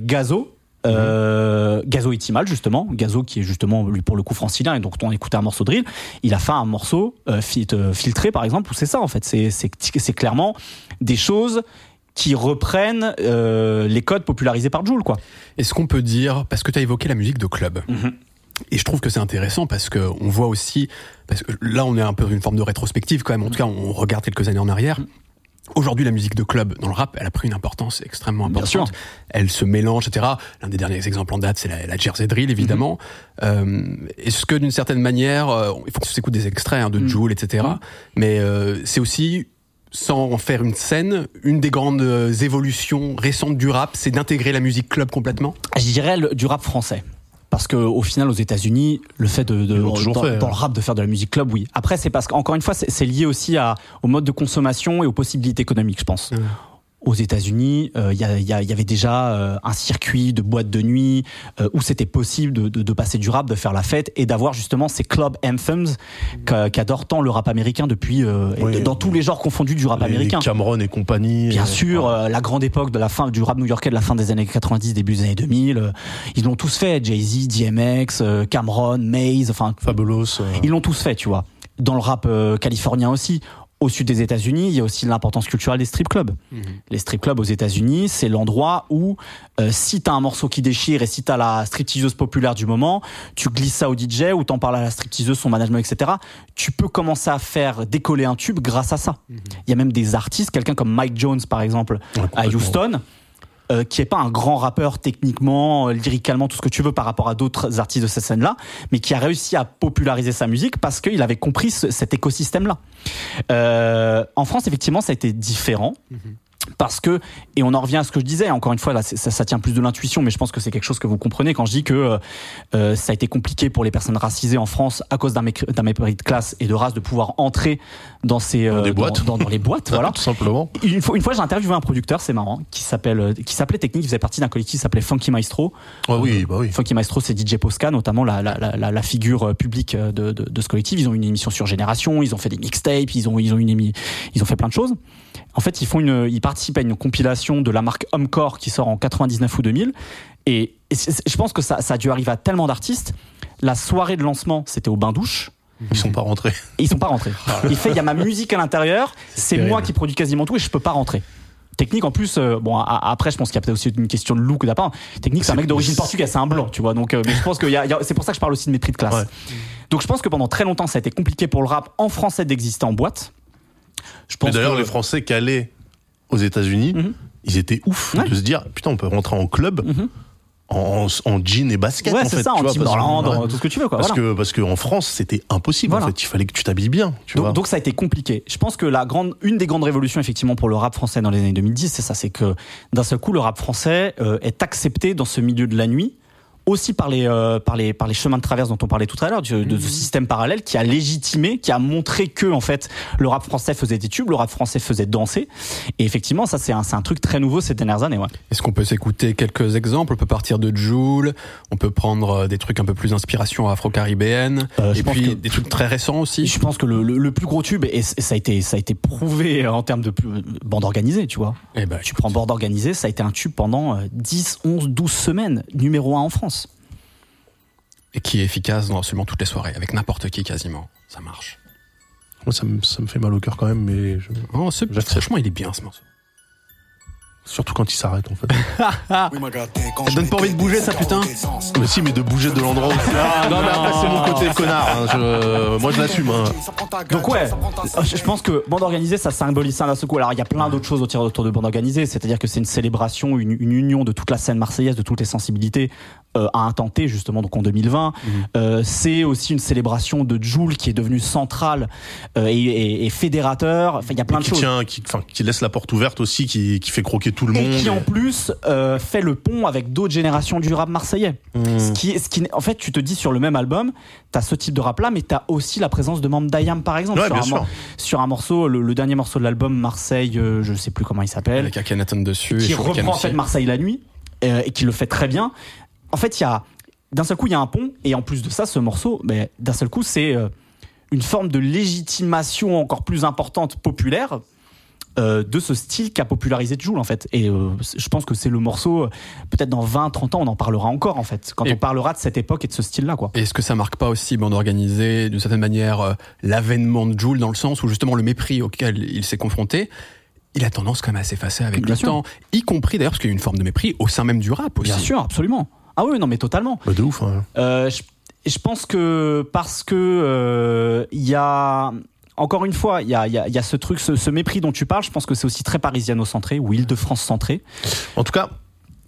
Gazo. Euh, Gazo et Timal justement, Gazo qui est justement lui pour le coup francilien et donc on écoutait un morceau de drill, il a fait un morceau euh, euh, filtré par exemple où c'est ça en fait, c'est c'est c'est clairement des choses qui reprennent euh, les codes popularisés par Joule quoi. Est-ce qu'on peut dire, parce que tu as évoqué la musique de club, Mhm. et je trouve que c'est intéressant parce que on voit aussi, parce que là on est un peu dans une forme de rétrospective quand même, en tout cas on regarde quelques années en arrière. Mhm. Aujourd'hui, la musique de club dans le rap, elle a pris une importance extrêmement Bien importante. sûr. Elle se mélange, etc. L'un des derniers exemples en date, c'est la, la Jersey Drill, évidemment. Mhm. Euh, Est-ce que d'une certaine manière, euh, il faut qu'on s'écoute des extraits hein, de. Jul, etc. Mhm. Mais euh, c'est aussi sans en faire une scène, une des grandes euh, évolutions récentes du rap, c'est d'intégrer la musique club complètement? Je dirais le- du rap français. Parce que au final, aux États-Unis, le fait de, dans, fait, dans hein. le rap de faire de la musique club, oui. Après, c'est parce qu'encore une fois, c'est lié aussi à, au mode de consommation et aux possibilités économiques, je pense. Aux États-Unis, euh, il y, il y il y avait déjà euh, un circuit de boîtes de nuit euh, où c'était possible de, de- de passer du rap, de faire la fête et d'avoir justement ces club anthems qu'a- qu'adore tant le rap américain depuis euh, Oui. dans tous les genres confondus du rap Les américain. Cameron et compagnie. Bien euh, sûr, euh, la grande époque de la fin du rap new-yorkais de la fin des années 90, début des années 2000, euh, ils l'ont tous fait. Jay-Z, DMX, euh, Cameron, Maze, enfin Fabulous. euh, ils l'ont tous fait, tu vois. Dans le rap euh, californien aussi. Au sud des États-Unis, il y a aussi l'importance culturelle des strip clubs. Les strip clubs aux États-Unis, c'est l'endroit où, euh, si t'as un morceau qui déchire et si t'as la stripteaseuse populaire du moment, tu glisses ça au DJ ou t'en parles à la stripteaseuse, son management, etc. Tu peux commencer à faire décoller un tube grâce à ça. Il y a même des artistes, quelqu'un comme Mike Jones par exemple, Ouais, à. Houston, euh, qui est pas un grand rappeur techniquement, euh, lyricalement, tout ce que tu veux par rapport à d'autres artistes de cette scène-là, mais qui a réussi à populariser sa musique parce qu'il avait compris ce- cet écosystème-là. Euh, en France, effectivement, ça a été différent. Parce que, et on en revient à ce que je disais, encore une fois, là, ça, ça tient plus de l'intuition, mais je pense que c'est quelque chose que vous comprenez quand je dis que euh, ça a été compliqué pour les personnes racisées en France à cause d'un mépris de classe et de race de pouvoir entrer dans ces euh, des boîtes. dans, dans les boîtes, voilà. Tout simplement. Une fois, une fois j'ai interviewé un producteur, c'est marrant, qui s'appelle, euh, qui s'appelait Technique, il faisait partie d'un collectif qui s'appelait Funky Maestro. Ah oui, bah oui. Funky Maestro, c'est DJ Posca, notamment la, la, la, la- figure euh, publique euh, de, de, de ce collectif. Ils ont une émission sur Génération, ils ont fait des mixtapes, ils ont, ils ont une émi- ils ont fait plein de choses. En fait, ils font une, ils participent à une compilation de la marque Homecore qui sort en 99 ou 2000. Et, et je pense que ça, ça a dû arriver à tellement d'artistes. La soirée de lancement, c'était au bain douche. Ils sont pas rentrés. Et ils sont pas rentrés. Il fait, il y a ma musique à l'intérieur, c'est moi qui produis quasiment tout et je peux pas rentrer. Technique en plus, euh, bon a- a- après je pense qu'il y a peut-être aussi une question de look d'apparence. Technique c'est un mec d'origine portugaise, c'est un blanc, tu vois. Donc euh, mais je pense que y a- y a- c'est pour ça que je parle aussi de mépris de classe. Ouais. Donc je pense que pendant très longtemps ça a été compliqué pour le rap en français d'exister en boîte. Je Mais pense d'ailleurs, que- les Français qui allaient aux États-Unis, Mhm. ils étaient ouf Ouais. de se dire putain, on peut rentrer en club Mhm. En, en jean et basket. ouais c'est ça, en ouais. tout ce que tu veux quoi. Parce voilà. que parce que en France, c'était impossible. Voilà. En fait, il fallait que tu t'habilles bien. Tu vois. Donc, donc ça a été compliqué. Je pense que la grande, une des grandes révolutions effectivement pour le rap français dans les années 2010, c'est ça, c'est que d'un seul coup le rap français euh, est accepté dans ce milieu de la nuit, aussi par les euh, par les par les chemins de traverse dont on parlait tout à l'heure, de ce système parallèle qui a légitimé, qui a montré que en fait le rap français faisait des tubes, le rap français faisait danser. Et effectivement, ça c'est un un truc très nouveau ces dernières années. Ouais. Est-ce qu'on peut s'écouter quelques exemples? On peut partir de Joule, on peut prendre euh, des trucs un peu plus inspiration afro-caribéenne, Euh, et puis que- des trucs très récents aussi. Je pense que le, le, le plus gros tube et ça a été ça a été prouvé en termes de plus- bande organisée, tu vois. Eh ben, Tu prends Bande organisée, ça a été un tube pendant euh, 10, 11, 12 semaines, numéro 1 en France. Et qui est efficace dans absolument toutes les soirées, avec n'importe qui quasiment. Ça marche. Moi, ça me, ça me fait mal au cœur quand même, mais je- Oh, ce- franchement, il est bien ce morceau. surtout quand il s'arrête en fait. Ça donne pas envie de bouger, ça, putain mais si, mais de bouger de l'endroit où. Ah, non, mais après, c'est mon côté connard. hein, je- moi, je l'assume. hein. Donc ouais, je pense que bande organisée, ça symbolise ça d'un seul coup. Alors il y a plein d'autres choses autour autour de bande organisée, c'est-à-dire que c'est une célébration, une, une union de toute la scène marseillaise, de toutes les sensibilités euh, temps T justement, donc en 2020. Euh, c'est aussi une célébration de Joule qui est devenu central euh, et, et- et fédérateur. Enfin il y a plein de qui choses. tient, qui, enfin, qui laisse la porte ouverte aussi, qui, qui fait croquer tout le monde. Et qui en plus euh, fait le pont avec d'autres générations du rap marseillais. Mmh. Ce qui, ce en fait, tu te dis sur le même album, t'as ce type de rap là, mais t'as aussi la présence de membres d'Ayam par exemple Ouais, sur, un, sûr. sur un morceau, le, le dernier morceau de l'album Marseille, je sais plus comment il s'appelle, Avec Akhenaton dessus. qui reprend en fait Marseille la nuit et qui le fait très bien. En fait, il y a d'un seul coup il y a un pont et en plus de ça, ce morceau, ben, d'un seul coup c'est euh, une forme de légitimation encore plus importante populaire euh, de ce style qu'a popularisé Joule en fait et euh, je pense que c'est le morceau peut-être dans 20 30 ans on en parlera encore en fait quand Et- on parlera de cette époque et de ce style là quoi Est-ce que ça marque pas aussi, bande organisée, d'une certaine manière, euh, l'avènement de Joule dans le sens où justement le mépris auquel il s'est confronté, il a tendance quand même à s'effacer avec Bien le sûr. temps, y compris d'ailleurs parce qu'il y a une forme de mépris au sein même du rap aussi. bien sûr absolument ah oui non mais totalement Bah, de ouf. hein. Euh, je, je pense que parce que euh, il y a encore une fois, il y a, il y a- y a ce truc, ce, ce mépris dont tu parles. Je pense que c'est aussi très parisiano-centré ou Île-de-France centré. En tout cas,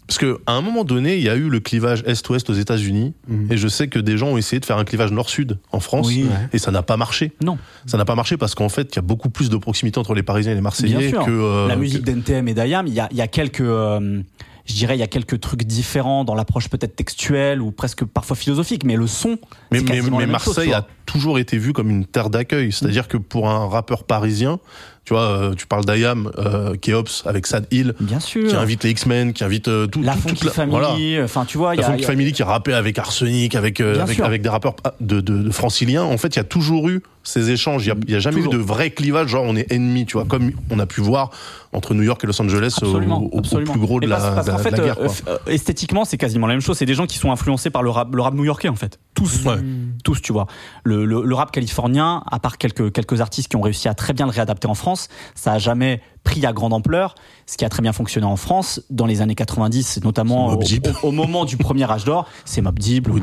parce que à un moment donné, il y a eu le clivage Est-Ouest aux États-Unis, Mhm. et je sais que des gens ont essayé de faire un clivage Nord-Sud en France, Oui. Ouais. et ça n'a pas marché. Non, Ça n'a pas marché parce qu'en fait, il y a beaucoup plus de proximité entre les Parisiens et les Marseillais Bien sûr. que euh, la musique que- d'NTM et d'Ayam, il y a, il y a quelques, euh, je dirais, il y a quelques trucs différents dans l'approche peut-être textuelle ou presque parfois philosophique, mais le son. Mais, c'est mais, mais chose, Marseille a. toujours été vu comme une terre d'accueil. C'est-à-dire que pour un rappeur parisien, tu vois, euh, tu parles d'Ayam, euh, qui est Ops avec Sad Hill, Bien sûr. qui invite les X-Men, qui invite euh, tout, la tout- Funky toute voilà. Family, enfin tu vois, il y La a, Funky y a- Family qui rappait avec Arsenic, avec, euh, avec, des rappeurs de, de, de franciliens. En fait, il y a toujours eu ces échanges. Il y a, jamais Toujours. eu de vrai clivage, genre on est ennemis, tu vois, comme on a pu voir entre New York et Los Angeles au, Absolument, au- au absolument. plus gros de la, parce, de la- fait, de la guerre. quoi. esthétiquement, c'est quasiment la même chose. C'est des gens qui sont influencés par le rap, le rap new-yorkais, en fait. Tous, Ouais. tous, tu vois. Le, le, le rap californien, à part quelques quelques artistes qui ont réussi à très bien le réadapter en France, ça a jamais pris à grande ampleur. Ce qui a très bien fonctionné en France dans les années 90, notamment au, Deep. au- au moment du premier âge d'or, c'est Mob Deep, ouais.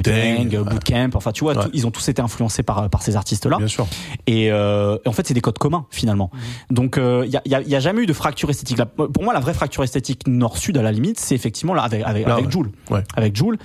Bootcamp. Enfin, tu vois, Ouais. tout- ils ont tous été influencés par par ces artistes-là. Bien sûr. Et, euh, en fait, c'est des codes communs finalement. Donc, il y, a, y a- y a jamais eu de fracture esthétique. Pour moi, la vraie fracture esthétique nord-sud, à la limite, c'est effectivement là avec avec, Là, avec ouais. Jul, Ouais. avec Jul.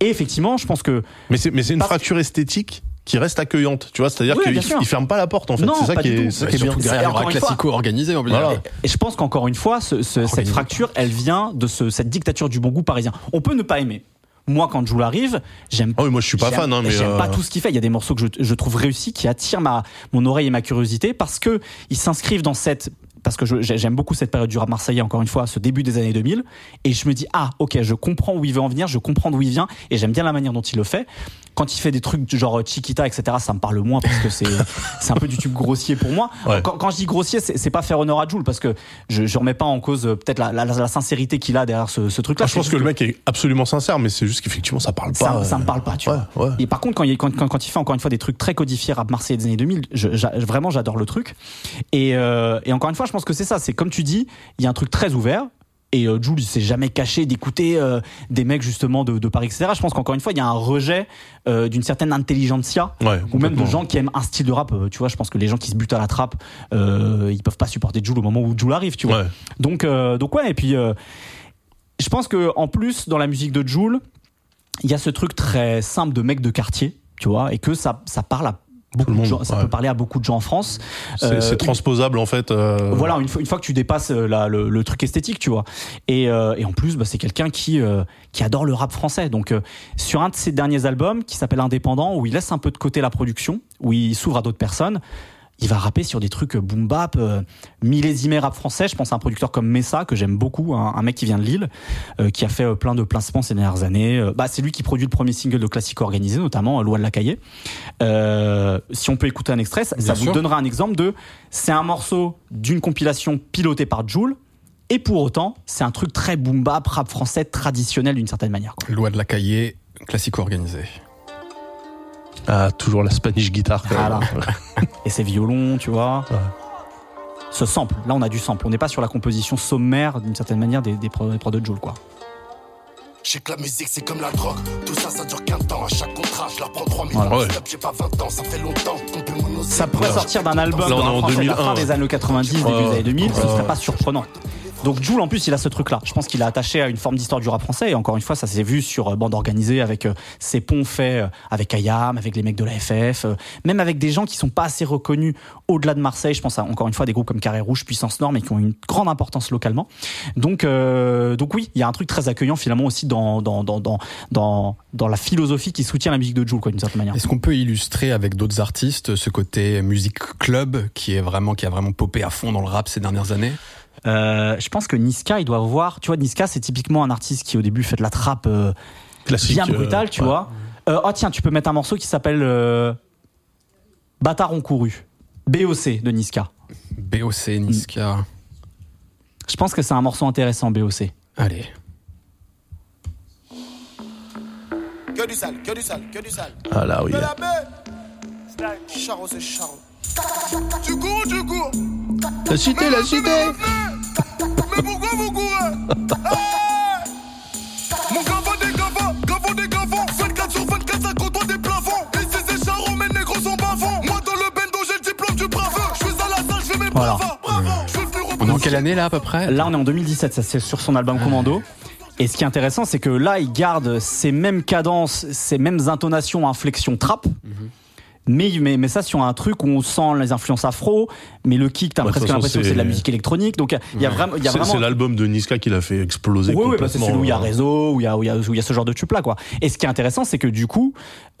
Et effectivement, je pense que Mais c'est mais c'est une Parce- fracture esthétique qui reste accueillante, tu vois, c'est-à-dire Oui, qu'il il ferme pas la porte en fait, Non, c'est ça pas qui est, ça qui est bien. surtout derrière un fois- classico organisé en plus. Voilà. Et je pense qu'encore une fois, ce- ce- cette fracture, elle vient de ce, cette dictature du bon goût parisien. On peut ne pas aimer. Moi, quand Joule arrive, j'aime. Ah oui, moi je suis pas fan, hein, mais j'aime euh, pas tout ce qu'il fait. Il y a des morceaux que je, je trouve réussis qui attirent ma mon oreille et ma curiosité parce que ils s'inscrivent dans cette parce que j'aime beaucoup cette période du rap marseillais encore une fois, ce début des années 2000 et je me dis ah ok je comprends où il veut en venir, je comprends d'où il vient et j'aime bien la manière dont il le fait. Quand il fait des trucs du genre Chiquita etc ça me parle moins parce que c'est c'est un peu du tube grossier pour moi. Ouais. Quand, quand je dis grossier c'est pas faire honneur à Jules parce que je, je remets pas en cause euh, peut-être la, la, la sincérité qu'il a derrière ce, ce truc là. ah, je pense que le mec est absolument sincère, mais c'est juste qu'effectivement ça parle ça, pas. ça me euh, parle pas, tu ouais, vois. ouais. Et par contre, quand il, quand, quand, quand il fait encore une fois des trucs très codifiés rap marseillais des années 2000, je, vraiment j'adore le truc. Et, euh, et encore une fois, je pense que c'est ça. C'est comme tu dis, il y a un truc très ouvert. Et euh, Jules, il s'est jamais caché d'écouter euh, des mecs justement de, de Paris, etc. Je pense qu'encore une fois, il y a un rejet euh, d'une certaine intelligentsia Ouais, ou même de gens qui aiment un style de rap. Euh, Tu vois, je pense que les gens qui se butent à la trappe, ils peuvent pas supporter Jules au moment où Jules arrive, tu vois. Ouais. Donc, donc ouais, et puis je pense que en plus dans la musique de Joule, il y a ce truc très simple de mec de quartier, tu vois, et que ça, ça parle à beaucoup le de monde, gens, ça ouais. peut parler à beaucoup de gens en France. C'est Euh, c'est transposable en fait. euh, Voilà, une fois, une fois que tu dépasses euh, la- le, le truc esthétique, tu vois. Et, euh, et en plus, bah, c'est quelqu'un qui, euh, qui adore le rap français. Donc, euh, sur un de ses derniers albums, qui s'appelle Indépendant, où il laisse un peu de côté la production, où il s'ouvre à d'autres personnes, il va rapper sur des trucs euh, boom bap, euh, millésimés rap français. Je pense à un producteur comme Messa, que j'aime beaucoup, un, un mec qui vient de Lille, euh, qui a fait euh, plein de placements ces dernières années. Bah, c'est lui qui produit le premier single de Classico Organisé, notamment Loi de la Cahier. Euh, si on peut écouter un extrait, ça, vous donnera un exemple de c'est un morceau d'une compilation pilotée par Joule et pour autant c'est un truc très boom bap rap français traditionnel d'une certaine manière quoi. Loi de la cahier, classico organisé. Ah, toujours la Spanish guitare. quand même. Voilà. et c'est violon tu vois Ouais. ce sample là on a du sample on n'est pas sur la composition sommaire d'une certaine manière des, des, pro, des prods de Joule quoi Je sais que la musique c'est comme la drogue, tout ça ça dure qu'un temps. À chaque contrat, je la prends 3 minutes. Voilà. Ouais. J'ai pas 20 ans, ça fait longtemps qu'on peut ça pourrait sortir d'un album là, on rap en français de la 2001, fin des années 90 début Ouais, des années 2000 ce serait pas surprenant donc Joule en plus il a ce truc là je pense qu'il est attaché à une forme d'histoire du rap français. Et encore une fois ça s'est vu sur euh, bande organisée avec euh, ces ponts faits euh, avec Ayam avec les mecs de la FF euh, même avec des gens qui sont pas assez reconnus au-delà de Marseille. Je pense à encore une fois des groupes comme Carré Rouge Puissance Nord mais qui ont une grande importance localement. Donc euh, donc oui il y a un truc très accueillant finalement aussi dans dans dans dans dans, dans la philosophie qui soutient la musique de Joule quoi d'une certaine manière. Est-ce qu'on peut illustrer avec d'autres artistes ce côté musique club qui est vraiment qui a vraiment popé à fond dans le rap ces dernières années? Euh, je pense que Niska, il doit voir. Tu vois, Niska, c'est typiquement un artiste qui au début fait de la trappe euh, bien euh, brutale, tu ouais. vois. Euh, oh tiens, tu peux mettre un morceau qui s'appelle euh, Bâtard ont couru. BOC de Niska. BOC, Niska. Je pense que c'est un morceau intéressant, BOC. Allez. Que du sale, que du sale, que du sale. Ah là, oui. Charo, c'est charo. Tu cours, tu cours. La cité, la cité. Mais pourquoi vous courez Hey. Mon gavant des gavants, gavant des gavants 24 sur 24, ça côtoie des plafonds. Ici c'est Charo, mes négros sont bavants Moi dans le bendo, j'ai le diplôme du bravo. Je suis à la salle, je fais mes Voilà. On est en quelle année là à peu près? Là, on est en 2017, ça c'est sur son album Commando. Et ce qui est intéressant, c'est que là, il garde ces mêmes cadences, ces mêmes intonations, inflexions trap. Mais, mais, mais ça sur un truc où on sent les influences afro, mais le kick, t'as de presque l'impression que c'est de la musique électronique. Donc il y a vraiment, il y a C'est vraiment c'est l'album de Niska qui l'a fait exploser. oui, oui, bah, c'est celui où il y a réseau, où il y a, où il y a, où il y a ce genre de tube là, quoi. Et ce qui est intéressant, c'est que du coup,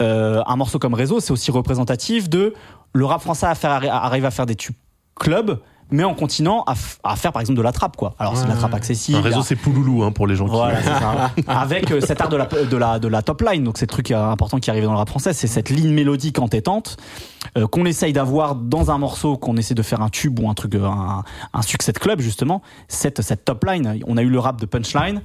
euh, un morceau comme réseau, c'est aussi représentatif de le rap français à faire, arrive à faire des tubes club, mais en continuant à, à faire par exemple de la trappe, quoi. Alors c'est de la trappe accessible. Un réseau, c'est Pouloulou hein, pour les gens voilà, qui. c'est ça. Avec euh, cet art de la, de, la, de la top line, donc c'est le truc euh, important qui arrive dans le rap français, c'est cette ligne mélodique entêtante euh, qu'on essaye d'avoir dans un morceau, qu'on essaie de faire un tube ou un truc, euh, un, un succès de club justement. Cette, cette top line, on a eu le rap de punchline.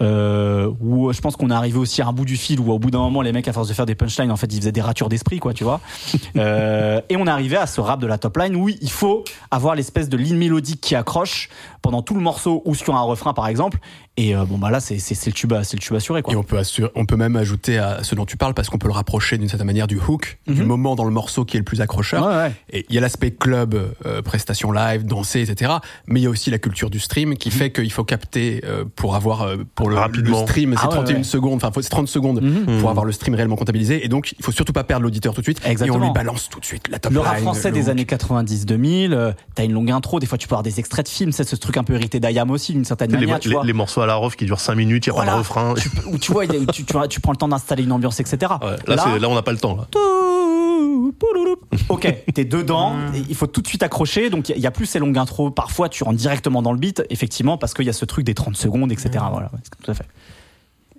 Euh, où je pense qu'on est arrivé aussi à un bout du fil où au bout d'un moment les mecs à force de faire des punchlines en fait ils faisaient des ratures d'esprit quoi tu vois euh, et on est arrivé à ce rap de la top line où il faut avoir l'espèce de ligne mélodique qui accroche pendant tout le morceau ou sur un refrain par exemple et euh, bon bah là c'est c'est c'est le tube à- c'est le tube assuré quoi Et on peut, assurer, on peut même ajouter à ce dont tu parles, parce qu'on peut le rapprocher d'une certaine manière du hook, du Mhm. moment dans le morceau qui est le plus accrocheur. Ouais, ouais. Et il y a l'aspect club, euh, prestation live, danser, etc. Mais il y a aussi la culture du stream qui fait qu'il faut capter euh, pour avoir euh, pour le, Rapidement. le stream, c'est Ah ouais, 31 ouais. secondes, enfin faut- c'est 30 secondes Mhm. pour avoir le stream réellement comptabilisé. Et donc il faut surtout pas perdre l'auditeur tout de suite. Et on Exactement. lui balance tout de suite la top le rap line, français le des hook. années 90-2000, euh, t'as une longue intro, des fois tu peux avoir des extraits de films, c'est ce truc un peu hérité d'Ayam aussi d'une certaine Les, manière, tu les- vois. les morceaux à la ref qui durent 5 minutes, il n'y a pas Voilà. de refrain. Tu où tu vois, tu, tu, tu prends le temps d'installer une ambiance, etc. Ouais, là, on n'a pas le temps. Là. Ok, t'es dedans, et il faut tout de suite accrocher, donc il y a plus ces longues intros. Parfois, tu rentres directement dans le beat, effectivement, parce qu'il y a ce truc des 30 secondes, etc. Voilà, tout à fait.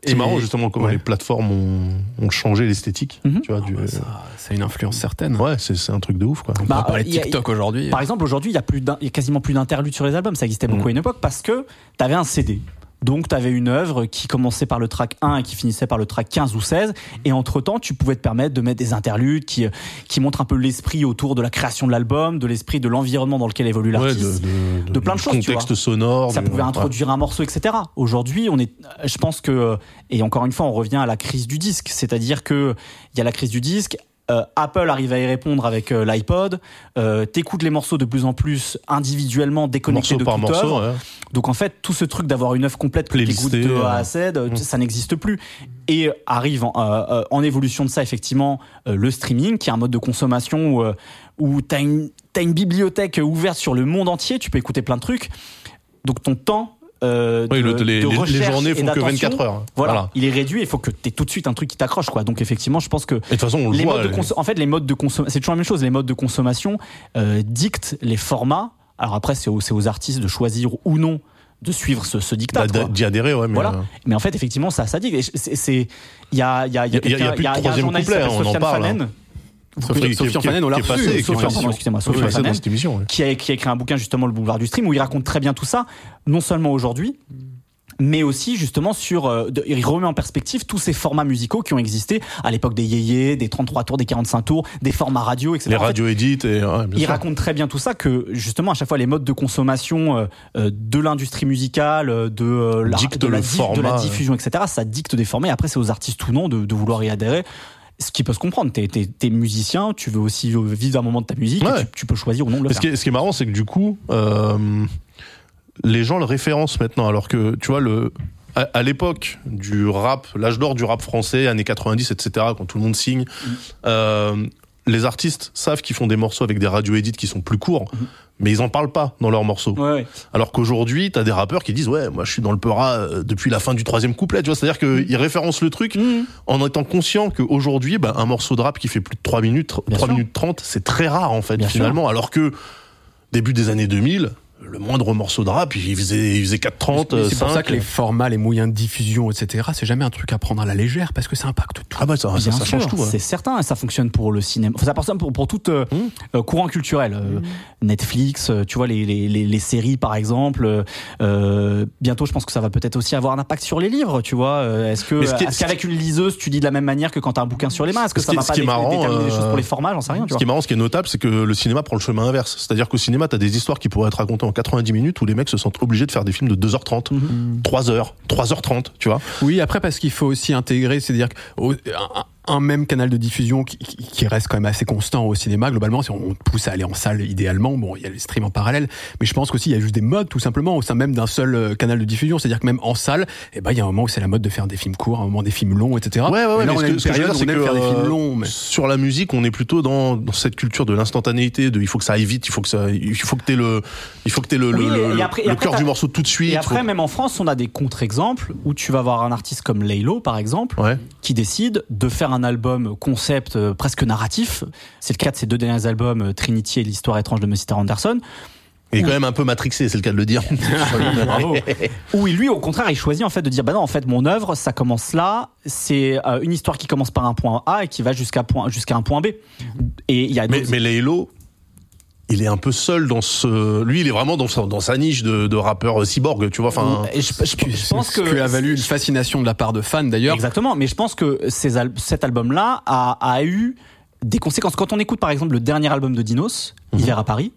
C'est marrant justement comment ouais. les plateformes ont, ont changé l'esthétique. Mhm. Tu vois, du, Bah, ça, ça a une influence certaine. ouais, c'est un truc de ouf quoi. On Bah, parler de TikTok aujourd'hui. Par exemple, aujourd'hui, il y a plus d'un- il y a quasiment plus d'interludes sur les albums. Ça existait beaucoup Mm. à une époque parce que t'avais un CD. Donc, t'avais une œuvre qui commençait par le track 1 et qui finissait par le track 15 ou 16. Et entre temps, tu pouvais te permettre de mettre des interludes qui, euh, qui montrent un peu l'esprit autour de la création de l'album, de l'esprit de l'environnement dans lequel évolue Ouais, l'artiste. de plein de choses, tu Contexte sonore. ça pouvait ouais. introduire un morceau, etc. Aujourd'hui, on est, je pense que, et encore une fois, on revient à la crise du disque, c'est-à-dire que il y a la crise du disque. Euh, Apple arrive à y répondre avec euh, l'iPod. Euh, T'écoutes les morceaux de plus en plus individuellement, déconnectés Morceau de par toute morceau. œuvre. ouais. Donc en fait, tout ce truc d'avoir une œuvre complète que de A à Z, euh, mm. ça n'existe plus. Et arrive en, en évolution de ça, effectivement, le streaming, qui est un mode de consommation où, où tu as une, t'as une bibliothèque ouverte sur le monde entier, tu peux écouter plein de trucs. Donc ton temps euh, Oui, de, le- les, de les- les recherche journées font que d'attention, 24 heures. Voilà, il est réduit. Il faut que tu aies tout de suite un truc qui t'accroche, quoi. Donc effectivement, je pense que de toute façon, on le les voit. modes de en fait, les modes de consommation, c'est toujours la même chose. Les modes de consommation euh, dictent les formats. Alors après, c'est aux, artistes de choisir ou non de suivre ce, ce dictat. quoi. d'y adhérer, ouais. Mais, Voilà. euh, Mais en fait, effectivement, ça, ça dit. c'est- il y a, il y a, il y a y a- y y un journaliste on en parle, Fanen, Sophie- Fanen, on l'a reçu. pardon, excusez-moi, Fanen. ouais. qui a, écrit un bouquin justement le boulevard du stream où il raconte très bien tout ça non seulement aujourd'hui mais aussi justement sur euh, de- il remet en perspective tous ces formats musicaux qui ont existé à l'époque des yéyés des 33 tours des 45 tours des formats radio etc Les En fait, radios édites et. ouais, il sûr. raconte très bien tout ça que justement à chaque fois les modes de consommation euh, euh, de l'industrie musicale de euh, la, de, la de diffusion etc ça dicte des formats et après c'est aux artistes ou non de, de vouloir y adhérer ce qui peut se comprendre t'es es, musicien tu veux aussi vivre un moment de ta musique et tu, tu peux choisir ou non de le Mais ce, qui est, ce qui est marrant, c'est que du coup, euh, les gens le référencent maintenant, alors que tu vois le. À, à l'époque du rap, l'âge d'or du rap français, années 90, etc., quand tout le monde signe, euh, les artistes savent qu'ils font des morceaux avec des radio edits qui sont plus courts, mais ils en parlent pas dans leurs morceaux. ouais, ouais. Alors qu'aujourd'hui, t'as des rappeurs qui disent ouais, moi je suis dans le peura euh, depuis la fin du troisième couplet, tu vois, c'est-à-dire qu'ils référencent le truc Mhm. en étant conscient qu'aujourd'hui, bah, un morceau de rap qui fait plus de 3 minutes, Bien 3 sûr. minutes 30, c'est très rare en fait Bien finalement, alors que début des années 2000, le moindre morceau de rap, il faisait, il faisait 4,30, Mais C'est pour 5. ça que les formats, les moyens de diffusion, etc., c'est jamais un truc à prendre à la légère parce que ça impacte tout. Ah bah ça, ça, Bien ça change tout. hein. C'est certain, ça fonctionne pour le cinéma. Enfin, ça fonctionne pour, pour tout euh, Mmh. euh, courant culturel. Euh, Netflix, euh, tu vois, les, les, les, les séries par exemple. euh, euh, bientôt, je pense que ça va peut-être aussi avoir un impact sur les livres, tu vois. Euh, Est-ce que est- qu'avec une liseuse, tu dis de la même manière que quand t'as un bouquin sur les mains Est-ce que Ce ça va ce pas qui est marrant, déterminer des choses euh, pour les formats J'en sais rien, tu Ce vois. qui est marrant, ce qui est notable, c'est que le cinéma prend le chemin inverse. C'est-à-dire qu'au cinéma, t'as des histoires qui pourraient être racontées en 90 minutes où les mecs se sentent obligés de faire des films de 2h30, Mhm. 3h, 3h30, tu vois. Oui, après parce qu'il faut aussi intégrer, c'est-à-dire un même canal de diffusion qui, reste quand même assez constant au cinéma globalement si on te pousse à aller en salle idéalement bon il y a les streams en parallèle mais je pense qu'aussi il y a juste des modes tout simplement au sein même d'un seul euh, canal de diffusion c'est-à-dire que même en salle eh ben il y a un moment où c'est la mode de faire des films courts un moment des films longs etc Ouais, ouais, ouais. Et là mais on ce a une période où on aime c'est faire des que, films euh, longs mais... Sur la musique, on est plutôt dans, dans cette culture de l'instantanéité, de il faut que ça aille vite, il faut que ça, il faut que t'aies le, il faut que t'aies le, Oui, le, et le- après- et le après, cœur du morceau tout de suite. Et après, Faut- même en France, on a des contre-exemples où tu vas voir un artiste comme Laylo, par exemple, Ouais. qui décide de faire un album concept euh, presque narratif. C'est le cas de ses deux derniers albums, euh, Trinity et l'histoire étrange de Mr. Anderson. Il est quand même un peu matrixé, c'est le cas de le dire. Bravo. Où il, lui, au contraire, il choisit en fait de dire bah non, en fait, mon œuvre, ça commence là. C'est euh, une histoire qui commence par un point A et qui va jusqu'à point jusqu'à un point B. Et il y a mais, mais Laylo, il est un peu seul dans ce, lui, il est vraiment dans sa, dans sa niche de, de rappeur cyborg, tu vois. Enfin, je, je- je pense que a valu une fascination de la part de fans d'ailleurs Exactement, mais je pense que ces al- cet album-là a, a eu des conséquences. Quand on écoute par exemple le dernier album de Dinos, Hiver à Paris,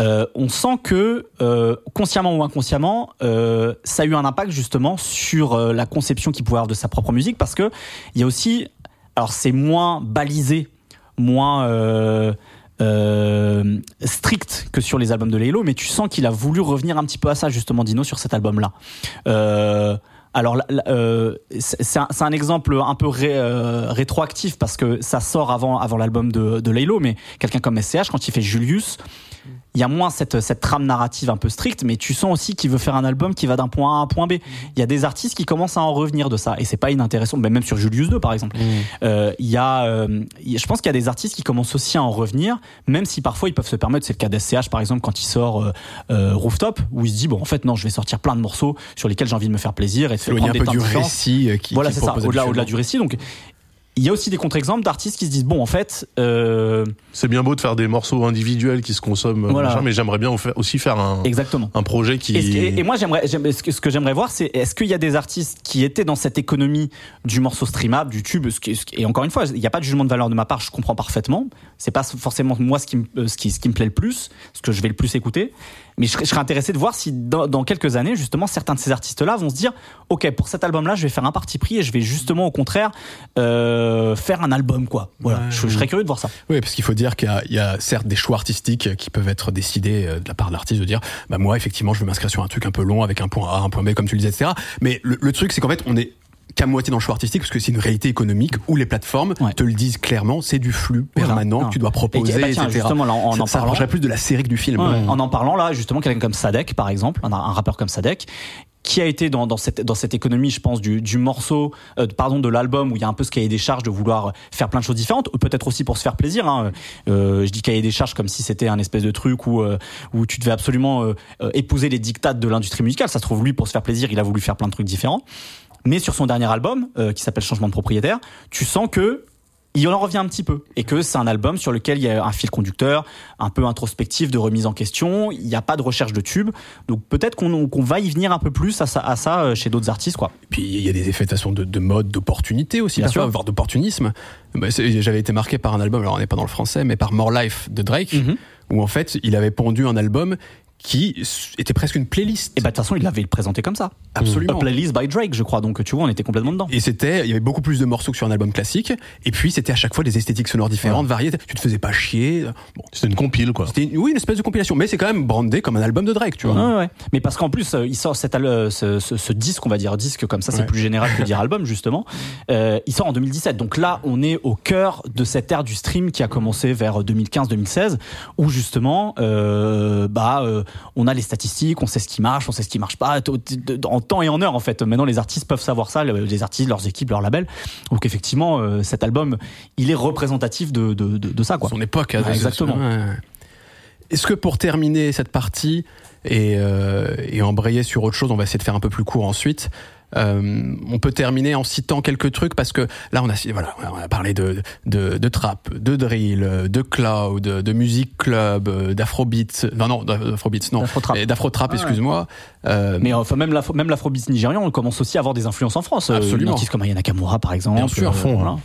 euh, on sent que euh, consciemment ou inconsciemment, euh, ça a eu un impact justement sur la conception qu'il pouvait avoir de sa propre musique, parce que il y a aussi, alors c'est moins balisé, moins euh, strict que sur les albums de Laylo, mais tu sens qu'il a voulu revenir un petit peu à ça justement, Dino, sur cet album-là. Euh, alors, euh, c'est un, exemple un peu ré- rétroactif parce que ça sort avant, avant l'album de, de mais quelqu'un comme SCH, quand il fait Julius, il y a moins cette, cette trame narrative un peu stricte, mais tu sens aussi qu'il veut faire un album qui va d'un point A à un point B. Il y a des artistes qui commencent à en revenir de ça, et c'est pas inintéressant, mais même sur Julius 2 par exemple. Euh, il y a, euh, il y a- je pense qu'il y a des artistes qui commencent aussi à en revenir, même si parfois ils peuvent se permettre, c'est le cas d'SCH par exemple quand il sort euh, euh, Rooftop, où il se dit bon en fait non je vais sortir plein de morceaux sur lesquels j'ai envie de me faire plaisir et de faire prendre un des peu du récit euh, qui Voilà c'est ça, au-delà au-delà du récit donc. Il y a aussi des contre-exemples d'artistes qui se disent bon en fait euh, c'est bien beau de faire des morceaux individuels qui se consomment, Voilà. machin, mais j'aimerais bien aussi faire un, exactement un projet qui. Et, et- moi, j'aimerais, j'aime- ce que, j'aimerais voir, c'est est-ce qu'il y a des artistes qui étaient dans cette économie du morceau streamable, du tube, ce qui- et encore une fois, il n'y a pas de jugement de valeur de ma part, je comprends parfaitement. C'est pas forcément moi ce qui, me, euh, ce qui, ce qui me plaît le plus, ce que je vais le plus écouter. Mais je, serais- je serais intéressé de voir si dans, dans quelques années, justement, certains de ces artistes-là vont se dire, ok, pour cet album-là, je vais faire un parti pris et je vais justement, au contraire, euh, faire un album, quoi. Voilà. Ouais. je, je serais curieux de voir ça. Oui, parce qu'il faut dire qu'il y a, il y a certes des choix artistiques qui peuvent être décidés euh, de la part de l'artiste de dire, bah moi effectivement je veux m'inscrire sur un truc un peu long avec un point A, un point B comme tu le disais, etc. Mais le, le truc c'est qu'en fait on est qu'à moitié dans le choix artistique parce que c'est une réalité économique où les plateformes Ouais. te le disent clairement, c'est du flux permanent que tu dois proposer, Et- bah, tiens, etc. justement, là, en- en ça, en parlant- plus de la série que du film. Ouais, En en parlant là, justement, quelqu'un comme Sadek, par exemple, un, un rappeur comme Sadek, qui a été dans, dans cette dans cette économie, je pense, du, du morceau, euh, pardon, de l'album où il y a un peu ce cahier des charges de vouloir faire plein de choses différentes, ou peut-être aussi pour se faire plaisir. Hein. Euh, je dis cahier des charges comme si c'était un espèce de truc où euh, où tu devais absolument euh, euh, épouser les dictates de l'industrie musicale. Ça se trouve lui pour se faire plaisir, il a voulu faire plein de trucs différents. Mais sur son dernier album, euh, qui s'appelle Changement de propriétaire, tu sens que il en revient un petit peu et que c'est un album sur lequel il y a un fil conducteur un peu introspectif de remise en question il n'y a pas de recherche de tube donc peut-être qu'on va y venir un peu plus à ça, à ça euh, chez d'autres artistes quoi Puis il y a des effets de façon de, de mode, d'opportunité aussi, Bien sûr. voire d'opportunisme. Bah, J'avais été marqué par un album, alors on n'est pas dans le français, mais par More Life de Drake, Mhm. où en fait il avait pondu un album qui était presque une playlist. et bah de toute façon il l'avait présenté comme ça Absolument. A playlist by Drake je crois donc tu vois on était complètement dedans Et c'était, il y avait beaucoup plus de morceaux que sur un album classique. Et puis c'était à chaque fois des esthétiques sonores différentes, variées. Tu te faisais pas chier. Bon, C'était une compile, quoi. c'était une- oui une espèce de compilation, mais c'est quand même brandé comme un album de Drake, tu vois. Ouais, ouais. Mais parce qu'en plus, euh, il sort cet al- euh, ce, ce, ce disque, on va dire disque comme ça, c'est Ouais. plus général que dire album justement. Euh, il sort en 2017, donc là, on est au cœur de cette ère du stream qui a commencé vers 2015-2016, où justement, euh, bah, euh, on a les statistiques, on sait ce qui marche, on sait ce qui marche pas, en temps et en heure en fait. Maintenant, les artistes peuvent savoir ça, le- les artistes, leurs équipes, leurs labels. Donc effectivement, euh, cet album, il est représentatif de, de, de, de ça, quoi. Son époque. hein, Ouais, exactement. ouais. Est-ce que pour terminer cette partie et, euh, et embrayer sur autre chose, on va essayer de faire un peu plus court ensuite. Euh, on peut terminer en citant quelques trucs parce que là on a voilà on a parlé de de, de trap, de drill, de cloud, de musique club, d'afrobeat, non non d'afrobeat non, D'afro-trap. Ah ouais. excuse-moi. Euh, Mais enfin, même l'afro- même l'afrobeat nigérian, on commence aussi à avoir des influences en France. Euh, Absolument. Une artiste comme Aya Nakamura, par exemple. Bien sûr, à fond, voilà.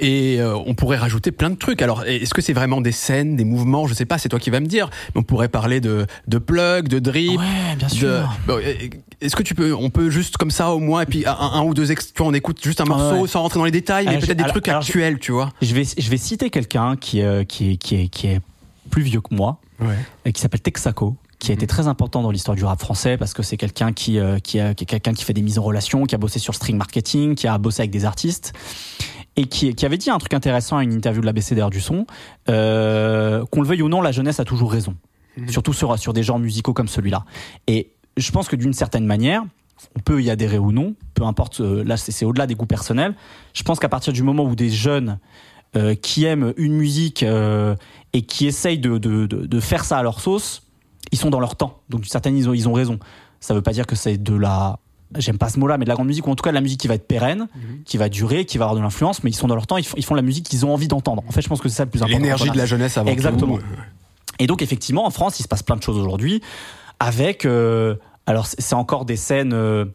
Et euh, on pourrait rajouter plein de trucs. Alors, est-ce que c'est vraiment des scènes, des mouvements? Je sais pas, c'est toi qui vas me dire. On pourrait parler de, de plug, de drip. Ouais, bien de- sûr. Bon, Est-ce que tu peux, on peut juste comme ça au moins, et puis un, un ou deux ex, tu vois, on écoute juste un morceau ouais. sans rentrer dans les détails, mais peut-être des alors- trucs alors, actuels, tu vois. Je vais, je vais citer quelqu'un qui, euh, qui, est, qui, est, qui est plus vieux que moi, Ouais. et qui s'appelle Texaco qui a été très important dans l'histoire du rap français parce que c'est quelqu'un qui, euh, qui, a- qui est quelqu'un qui fait des mises en relation, qui a bossé sur string marketing, qui a bossé avec des artistes et qui, qui avait dit un truc intéressant à une interview de l'ABCDR du son, euh, qu'on le veuille ou non, la jeunesse a toujours raison, surtout sur, sur des genres musicaux comme celui-là. Et je pense que d'une certaine manière, on peut y adhérer ou non, peu importe, euh, là c'est au-delà des goûts personnels, je pense qu'à partir du moment où des jeunes euh, qui aiment une musique et qui essayent de, de, de, de faire ça à leur sauce, ils sont dans leur temps. Donc certaines ils ont, ils ont raison. Ça veut pas dire que c'est de la j'aime pas ce mot-là, mais de la grande musique, ou en tout cas de la musique qui va être pérenne, qui va durer, qui va avoir de l'influence, mais ils sont dans leur temps, ils font, ils font la musique qu'ils ont envie d'entendre. En fait, je pense que c'est ça le plus important. L'énergie de la jeunesse avant Exactement. tout. Et donc effectivement, en France, il se passe plein de choses aujourd'hui, avec, euh, alors c'est encore des scènes. euh,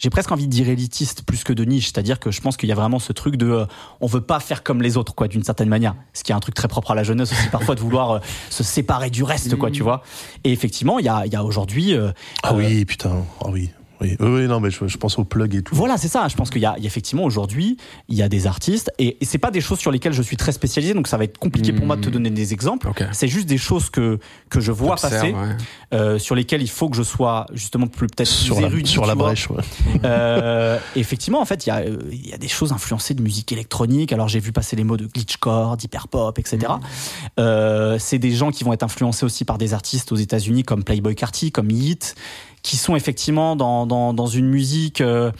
j'ai presque envie de dire élitiste plus que de niche, c'est-à-dire que je pense qu'il y a vraiment ce truc de euh, on veut pas faire comme les autres quoi d'une certaine manière, ce qui est un truc très propre à la jeunesse aussi parfois de vouloir euh, se séparer du reste quoi, tu vois. Et effectivement, il y a, il y a aujourd'hui euh, Ah euh, oui, putain. Ah oui. Oui, oui, non, mais je, je pense au plug et tout. Voilà, c'est ça. Je pense qu'il y a il y a effectivement aujourd'hui, il y a des artistes et, et c'est pas des choses sur lesquelles je suis très spécialisé, donc ça va être compliqué pour moi de te donner des exemples. C'est juste des choses que que je vois passer, ouais. euh, sur lesquelles il faut que je sois justement plus peut-être sur plus la, érudit, sur tu la vois. brèche, ouais. Euh, effectivement, en fait, il y a euh, il y a des choses influencées de musique électronique. Alors j'ai vu passer les mots de glitchcore, d'hyperpop, etc. Euh, c'est des gens qui vont être influencés aussi par des artistes aux États-Unis comme Playboy Carty, comme Yeet, qui sont effectivement dans dans, dans une musique euh,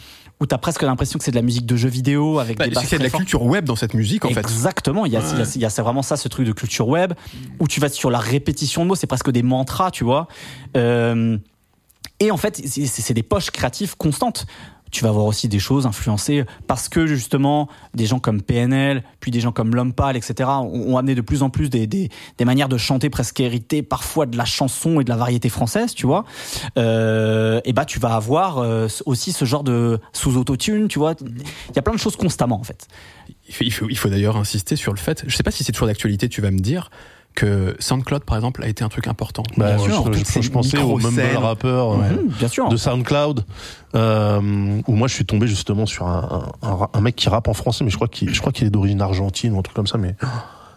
où t'as presque l'impression que c'est de la musique de jeux vidéo avec Bah, des c'est basses a de la fortes. culture web dans cette musique, en fait. Exactement, il y a, il y a- il y a- c'est vraiment ça, ce truc de culture web, où tu vas sur la répétition de mots, c'est presque des mantras, tu vois. Euh, et en fait, c'est- c'est c'est des poches créatives constantes. Tu vas avoir aussi des choses influencées parce que justement des gens comme PNL, puis des gens comme L'Homme Pâle, etc. ont, ont amené de plus en plus des, des, des manières de chanter presque héritées, parfois de la chanson et de la variété française, tu vois. Euh, et bah tu vas avoir euh, aussi ce genre de sous autotune, tu vois. Il y a plein de choses constamment en fait. Il faut, il faut, il faut d'ailleurs insister sur le fait, je sais pas si c'est toujours d'actualité, tu vas me dire, que SoundCloud, par exemple, a été un truc important. Bah, je, euh, pour je- ces je pensais au mumble rappeur euh, Mhm, bien sûr. de SoundCloud, euh, où moi je suis tombé justement sur un, un, un- un mec qui rappe en français, mais je crois qu'il je crois qu'il est d'origine argentine ou un truc comme ça, mais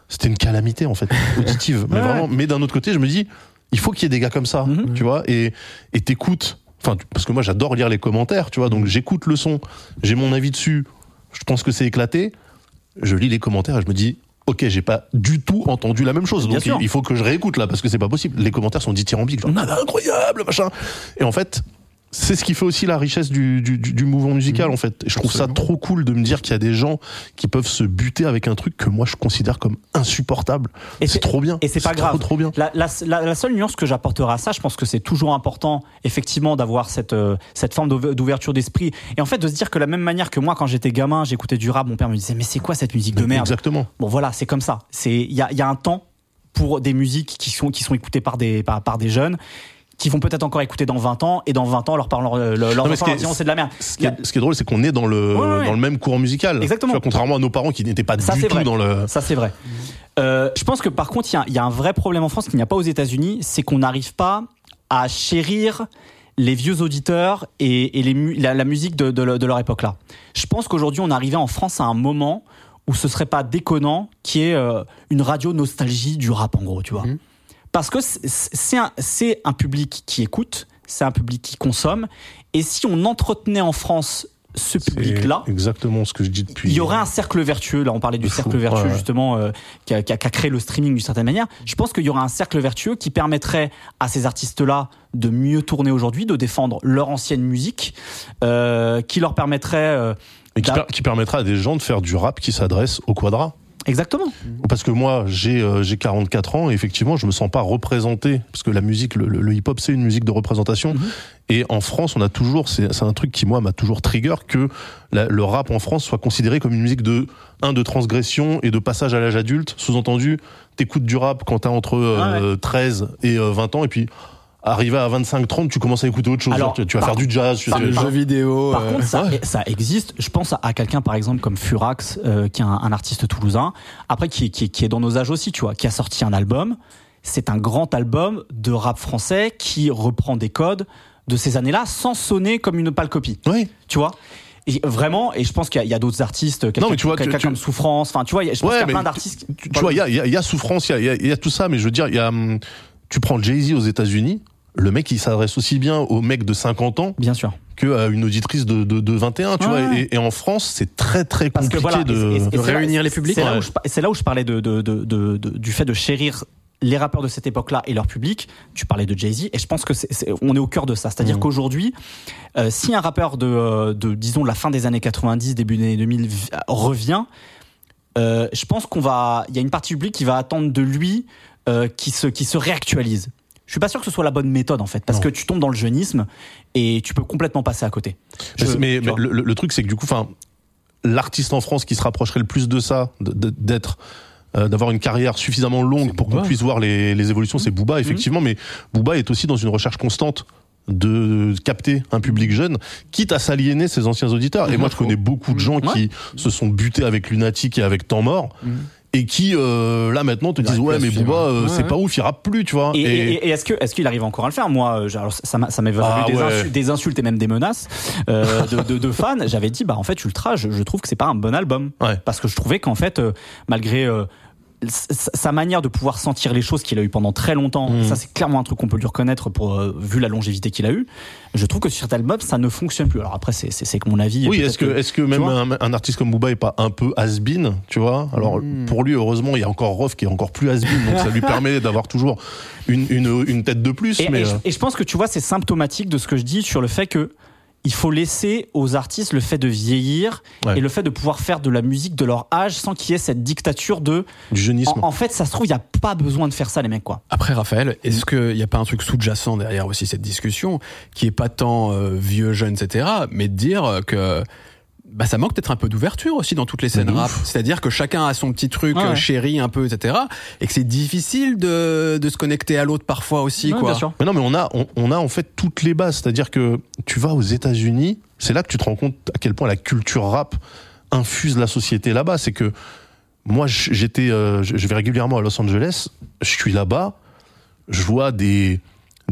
c'était une calamité en fait, auditive. mais Ouais. vraiment, mais d'un autre côté, je me dis, il faut qu'il y ait des gars comme ça, Mhm. tu vois, et et t'écoutes. Enfin, parce que moi j'adore lire les commentaires, tu vois, donc j'écoute le son, j'ai mon avis dessus, je pense que c'est éclaté, je lis les commentaires et je me dis, ok, j'ai pas du tout entendu la même chose, Bien donc sûr. il, faut que je réécoute là parce que c'est pas possible. Les commentaires sont dithyrambiques, genre incroyable, machin. Et en fait, c'est ce qui fait aussi la richesse du, du, du- du mouvement musical Mmh. en fait. Et je trouve Absolument. ça trop cool de me dire qu'il y a des gens qui peuvent se buter avec un truc que moi je considère comme insupportable. Et c'est trop bien. et c'est pas trop, grave. Trop bien. La, la, la, la seule nuance que j'apporterai à ça, je pense que c'est toujours important, effectivement, d'avoir cette, euh, cette forme d'ouver- d'ouverture d'esprit. Et en fait, de se dire que la même manière que moi, quand j'étais gamin, j'écoutais du rap, mon père me disait, mais c'est quoi cette musique de merde? Exactement. Bon, voilà, c'est comme ça. C'est Il y a, il y a un temps pour des musiques qui sont, qui sont écoutées par des, par, par des jeunes qui vont peut-être encore écouter dans 20 ans et dans 20 ans leur parlant leur, leur, leurs mais enfants ce qui leur est- diront c'est de la merde. Ce qui, est, a- ce qui est drôle, c'est qu'on est dans le, Ouais, ouais. dans le même courant musical. Exactement. Vois, contrairement à nos parents qui n'étaient pas Ça, du tout vrai. dans le. Ça, c'est vrai. Euh, je pense que par contre, il y a- il y, a un vrai problème en France qu'il n'y a pas aux États-Unis, c'est qu'on n'arrive pas à chérir les vieux auditeurs et, et les mu- la, la musique de, de le- de leur époque-là. Je pense qu'aujourd'hui, on arrivé en France à un moment où ce serait pas déconnant qui est euh, une radio nostalgie du rap, en gros, tu vois. Mhm. Parce que c'est- un, c'est un public qui écoute, c'est un public qui consomme, et si on entretenait en France ce public-là, Exactement ce que je dis depuis. il y aurait un cercle vertueux. Là, on parlait du fou. cercle vertueux Ouais, justement euh, qui, a, qui a- qui a créé le streaming d'une certaine manière. Je pense qu'il y aurait un cercle vertueux qui permettrait à ces artistes-là de mieux tourner aujourd'hui, de défendre leur ancienne musique, euh, qui leur permettrait euh, Et qui, per- qui permettra à des gens de faire du rap qui s'adresse au quadra. Exactement. Parce que moi, j'ai euh, j'ai 44 ans et effectivement, je me sens pas représenté parce que la musique, le, le- le hip-hop, c'est une musique de représentation. Mhm. Et en France, on a toujours, c'est c'est un truc qui moi m'a toujours trigger que la- le rap en France soit considéré comme une musique de un de transgression et de passage à l'âge adulte. Sous-entendu, t'écoutes du rap quand t'as entre euh, 13 et euh, 20 ans et puis arrivé à 25-30, tu commences à écouter autre chose. Alors, tu, tu vas par- faire du jazz. tu par- sais. Le par- jeu vidéo. Par euh, contre, ça, ouais. ça existe. Je pense à quelqu'un, par exemple, comme Furax, euh, qui est un, un artiste toulousain, après qui, est- qui, est- qui est dans nos âges aussi, tu vois, qui a sorti un album. C'est un grand album de rap français qui reprend des codes de ces années-là sans sonner comme une pâle copie. Oui. Tu vois? Et vraiment, et je pense qu'il y a- d'autres artistes, quelqu'un mais tu vois, quelqu'un tu- tu- comme Souffrance, enfin, tu vois, il y a- je pense Ouais, qu'il y a plein d'artistes. Tu, tu vois, il y a, y a- il y a souffrance, il y a, tout ça, mais je veux dire, il y a, hum, tu prends Jay-Z aux États-Unis, le mec, il s'adresse aussi bien au mec de 50 ans Bien sûr. que à une auditrice de, de, de 21, tu Ouais. vois. Et, et en France, c'est très très Parce que compliqué voilà, de. et- et- et de c'est là- réunir les publics. C'est là, Ouais. où je par- c'est là où je parlais de, de, de, de- de- du fait de chérir les rappeurs de cette époque-là et leur public. Tu parlais de Jay-Z et je pense que c'est, c'est- on est au cœur de ça. C'est-à-dire Mhm. qu'aujourd'hui, euh, si un rappeur de, euh, de, disons, la fin des années 90, début des années 2000 vi- revient, euh, je pense qu'on va, il y a une partie du public qui va attendre de lui euh, qui se, qui se réactualise. Je suis pas sûr que ce soit la bonne méthode en fait, parce Non. que tu tombes dans le jeunisme et tu peux complètement passer à côté. Mais, Je- mais- tu mais vois. le, truc, c'est que du coup, enfin, l'artiste en France qui se rapprocherait le plus de ça, d'être euh, d'avoir une carrière suffisamment longue pour qu'on puisse voir les, les évolutions, c'est Booba effectivement, mais Booba est aussi dans une recherche constante de capter un public jeune, quitte à s'aliéner ses anciens auditeurs. Et moi, je connais beaucoup de gens qui se sont butés avec Lunatic et avec Temps Mort. Et qui euh, là maintenant te disent ouais mais. Booba euh, Ouais, c'est ouais. pas ouf il rappe plus tu vois Et, et- et est-ce que est-ce qu'il arrive encore à le faire? Moi, euh, alors ça m'a ça m'est Ah des, ouais. insultes, des insultes et même des menaces euh, de, de- de fans. J'avais dit bah en fait Ultra, je, je trouve que c'est pas un bon album Ouais. parce que je trouvais qu'en fait euh, malgré euh, sa manière de pouvoir sentir les choses qu'il a eu pendant très longtemps, Mhm. ça c'est clairement un truc qu'on peut lui reconnaître pour euh, vu la longévité qu'il a eu. Je trouve que sur cet album ça ne fonctionne plus. Alors après c'est c'est que mon avis. Oui, est-ce que, est-ce que même un, un artiste comme Booba est pas un peu has-been, tu vois? Alors Hmm. pour lui, heureusement, il y a encore Rof qui est encore plus has-been, donc ça lui permet d'avoir toujours une, une, une tête de plus. Et, mais et je, euh, et je pense que tu vois, c'est symptomatique de ce que je dis sur le fait que il faut laisser aux artistes le fait de vieillir Ouais. et le fait de pouvoir faire de la musique de leur âge sans qu'il y ait cette dictature de. du jeunisme. En, en fait, ça se trouve, il n'y a pas besoin de faire ça, les mecs, quoi. Après, Raphaël, Mm. est-ce qu'il n'y a pas un truc sous-jacent derrière aussi cette discussion, qui est pas tant euh, vieux, jeune, etc., mais de dire que bah, ça manque peut-être un peu d'ouverture aussi dans toutes les scènes rap. C'est-à-dire que chacun a son petit truc Ouais, euh, ouais. chéri un peu, etc., et que c'est difficile de, de se connecter à l'autre parfois aussi, Ouais, quoi. bien sûr. Mais non, mais on a, on, on a en fait toutes les bases. C'est-à-dire que tu vas aux États-Unis, c'est là que tu te rends compte à quel point la culture rap infuse la société là-bas. C'est que moi, j'étais, euh, je vais régulièrement à Los Angeles, je suis là-bas, je vois des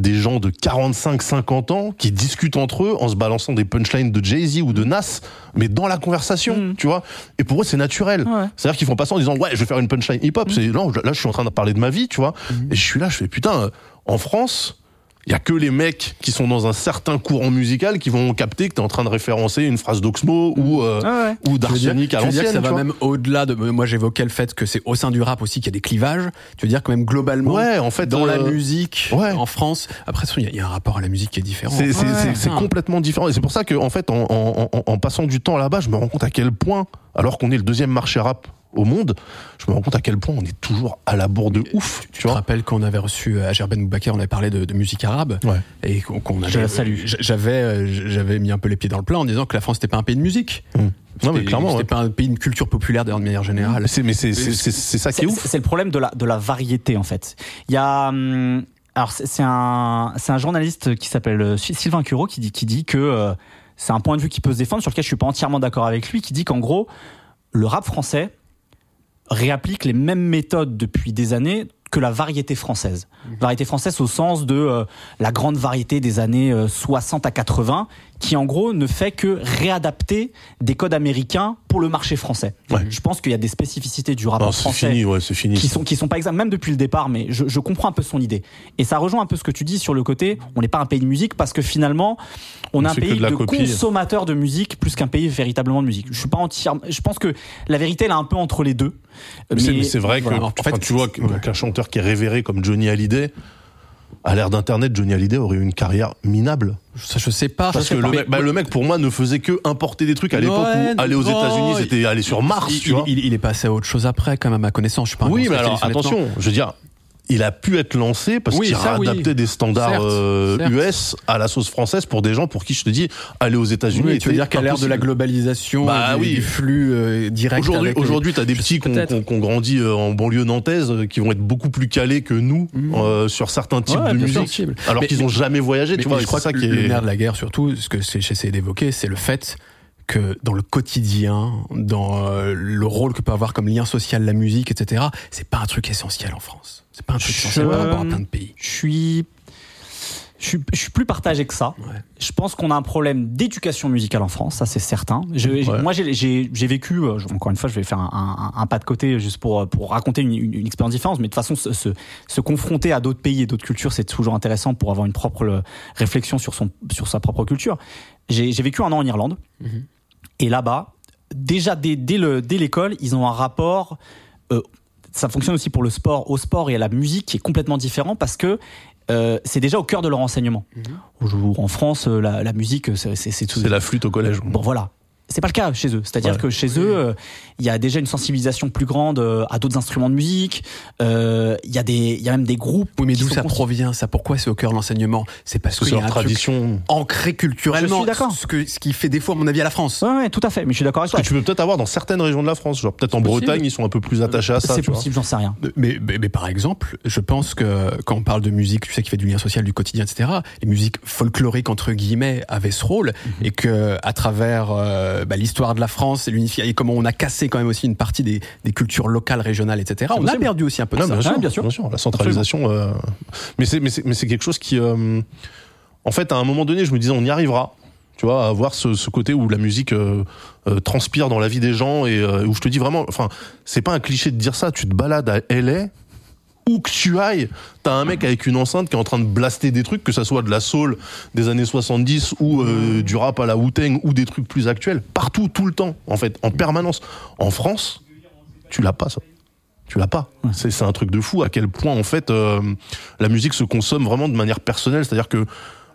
des gens de 45, 50 ans qui discutent entre eux en se balançant des punchlines de Jay-Z ou de Nas, mais dans la conversation, Mhm. tu vois. Et pour eux, c'est naturel. Ouais. C'est-à-dire qu'ils font pas ça en disant ouais, je vais faire une punchline hip-hop. C'est non, là, je suis en train de parler de ma vie, tu vois. Et je suis là, je fais putain. euh, En France, il y a que les mecs qui sont dans un certain courant musical qui vont capter que t'es en train de référencer une phrase d'Oxmo ou euh, Ouais, ouais. ou Tu d'Arsenic à tu veux dire que l'ancienne. ça tu va vois. même au-delà de. Moi, j'évoquais le fait que c'est au sein du rap aussi qu'il y a des clivages. Tu veux dire que même globalement, Ouais, en fait, dans la euh, musique, ouais. en France, après, il y, a- il y a un rapport à la musique qui est différent. C'est Ouais, complètement différent. Et c'est pour ça que, en fait, en, en- en- en passant du temps là-bas, je me rends compte à quel point, alors qu'on est le deuxième marché rap au monde, je me rends compte à quel point on est toujours à la bourre de ouf. Tu Tu te vois rappelles qu'on avait reçu à Gerben Boubacar, on avait parlé de, de musique arabe Ouais. et qu'on qu'on avait. Je la salue. J'avais, euh, j'avais mis un peu les pieds dans le plat en disant que la France n'était pas un pays de musique. Non, mais C'était- clairement. C'était ouais. pas un pays de culture populaire d'ailleurs de manière générale. C'est- mais c'est c'est- c'est- c'est ça qui C'est est ouf. c'est le problème de la, de la variété, en fait. Il y a. hum, Alors, c'est c'est un, c'est un journaliste qui s'appelle euh, Sylvain Curo qui dit, qui dit que euh, c'est un point de vue qui peut se défendre, sur lequel je suis pas entièrement d'accord avec lui, qui dit qu'en gros, le rap français réapplique les mêmes méthodes depuis des années que la variété française. Variété française au sens de euh, la grande variété des années euh, 60 à 80, qui en gros ne fait que réadapter des codes américains pour le marché français. Ouais. Je pense qu'il y a des spécificités du rap Non, c'est français fini, ouais, c'est fini. qui sont qui sont pas exacts même depuis le départ mais je, je comprends un peu son idée et ça rejoint un peu ce que tu dis sur le côté on n'est pas un pays de musique parce que finalement on est un C'est que pays de de, consommateurs de musique plus qu'un pays véritablement de musique je suis pas entièrement je pense que la vérité elle est un peu entre les deux Mais c'est- mais c'est vrai que voilà. En enfin, fait, tu vois que- qu'un chanteur qui est révéré comme Johnny Hallyday, à l'ère d'internet, Johnny Hallyday aurait eu une carrière minable. Ça, je sais pas. Parce que le, mec, bah, le mec, pour moi, ne faisait que importer des trucs à l'époque Ouais, où aller aux États-Unis, c'était aller sur Mars, il, tu vois. il, est passé à autre chose après, quand même, à ma connaissance. Je suis pas oui, mais alors attention, je veux dire, il a pu être lancé parce Oui, qu'il a oui. adapté des standards Certes, euh, certes. US à la sauce française pour des gens pour qui je te dis aller aux États-Unis. Oui, tu veux dire qu'à l'ère de la globalisation, Bah du, oui. du flux euh, direct. Aujourd'hui, aujourd'hui, t'as des petits qui ont, peut-être. qui ont- qui ont grandi euh, en banlieue nantaise euh, qui vont être beaucoup plus calés que nous Mhm. euh, sur certains types Ouais, de musique, alors qu'ils ont jamais voyagé. Mais, tu vois, je crois que ça le est. nerf de la guerre, surtout, ce que j'essaie d'évoquer, c'est le fait que dans le quotidien, dans euh, le rôle que peut avoir comme lien social la musique, etc., c'est pas un truc essentiel en France. C'est pas un truc essentiel Je- par rapport à plein de pays. Je suis, je suis, je suis plus partagé que ça. Ouais. Je pense qu'on a un problème d'éducation musicale en France, ça c'est certain. Je- j'ai- Ouais. Moi, j'ai- vécu, euh, encore une fois, je vais faire un, un- un pas de côté juste pour, pour raconter une, une- une expérience différente, mais de toute façon, se, se, se confronter à d'autres pays et d'autres cultures, c'est toujours intéressant pour avoir une propre euh, réflexion sur, son, sur sa propre culture. J'ai j'ai vécu un an en Irlande, Mhm. Et là-bas, déjà dès, dès le- dès l'école, ils ont un rapport. euh, ça fonctionne aussi pour le sport, au sport et à la musique qui est complètement différent parce que euh, c'est déjà au cœur de leur enseignement. Aujourd'hui, En France, euh, la, la musique, c'est tout. C'est la flûte au collège. Bon, voilà. C'est pas le cas chez eux. C'est-à-dire Ouais. que chez eux, euh, il y a déjà une sensibilisation plus grande euh, à d'autres instruments de musique. Euh, Il y a des, il y a même des groupes. Oui, mais d'où ça provient ça? Pourquoi c'est au cœur de l'enseignement? C'est parce que qu'il c'est y a leur tradition. ancré culturellement. Je suis d'accord. Ce, que, ce qui fait défaut, à mon avis, à la France. Ouais, ouais, tout à fait. Mais je suis d'accord avec Ce que toi. tu peux peut-être avoir dans certaines régions de la France, genre peut-être en possible. Bretagne, ils sont un peu plus attachés à ça. C'est possible, j'en sais rien. Mais, mais, mais par exemple, je pense que quand on parle de musique, tu sais, qui fait du lien social, du quotidien, etc., les musiques folkloriques, entre guillemets, avaient ce rôle, Mhm. et que à travers euh, bah, l'histoire de la France et l'unification, et comment on a cassé quand même aussi une partie des, des cultures locales, régionales, etc., on a perdu aussi un peu de Ouais, ça. bien, sûr, bien sûr. La centralisation. euh, Mais c'est mais quelque chose qui, euh, en fait, à un moment donné, je me disais, on y arrivera. Tu vois, à avoir ce, ce côté où la musique euh, transpire dans la vie des gens et où je te dis vraiment, enfin, c'est pas un cliché de dire ça. Tu te balades à LA. Où que tu ailles, t'as un mec avec une enceinte qui est en train de blaster des trucs, que ça soit de la soul des années 70 ou euh, du rap à la Wu-Tang ou des trucs plus actuels, partout, tout le temps, en fait, en permanence. En France, tu l'as pas ça. Tu l'as pas. C'est c'est un truc de fou à quel point en fait euh, la musique se consomme vraiment de manière personnelle, c'est-à-dire que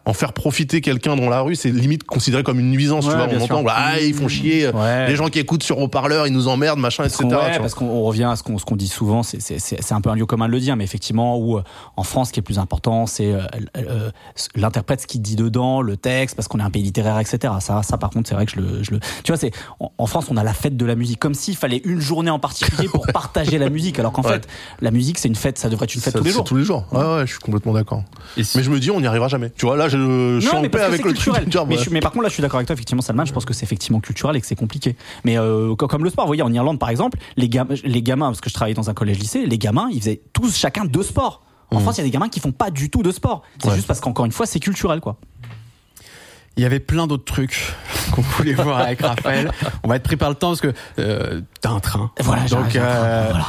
en faire profiter quelqu'un dans la rue, c'est limite considéré comme une nuisance, Ouais, tu vois. On entend ah ils font chier, Ouais. les gens qui écoutent sur haut-parleur, ils nous emmerdent, machin, etc. Parce vois. parce qu'on on revient à ce qu'on ce qu'on dit souvent, c'est- un peu un lieu commun de le dire, mais effectivement, où euh, en France, ce qui est plus important, c'est euh, euh, l'interprète, ce qu'il dit dedans, le texte, parce qu'on est un pays littéraire, etc. Ça, ça par contre, c'est vrai que je le, je le. Tu vois, c'est en, en France, on a la fête de la musique, comme s'il fallait une journée en particulier pour partager la musique, alors qu'en Ouais. fait, la musique, c'est une fête, ça devrait être une fête Ça, tous les jours. tous les jours. Ouais, ouais, je suis complètement d'accord. Mais je me dis, on n'y arrivera jamais. Tu vois, là, je, suis Non, en mais paix parce que avec c'est le truc. culturel. dire, mais, bah, je- mais par contre, là, je suis d'accord avec toi, effectivement, Salman, je pense que c'est effectivement culturel et que c'est compliqué. Mais euh, co- comme le sport, vous voyez, en Irlande, par exemple, les, gam- les gamins, parce que je travaillais dans un collège-lycée, les gamins, ils faisaient tous chacun deux sports. En France, il y a des gamins qui font pas du tout de sport. C'est Ouais. juste parce qu'encore une fois, c'est culturel, quoi. Il y avait plein d'autres trucs qu'on voulait voir avec Raphaël. On va être pris par le temps parce que euh, t'as un train. Voilà, donc j'arrive, euh, voilà.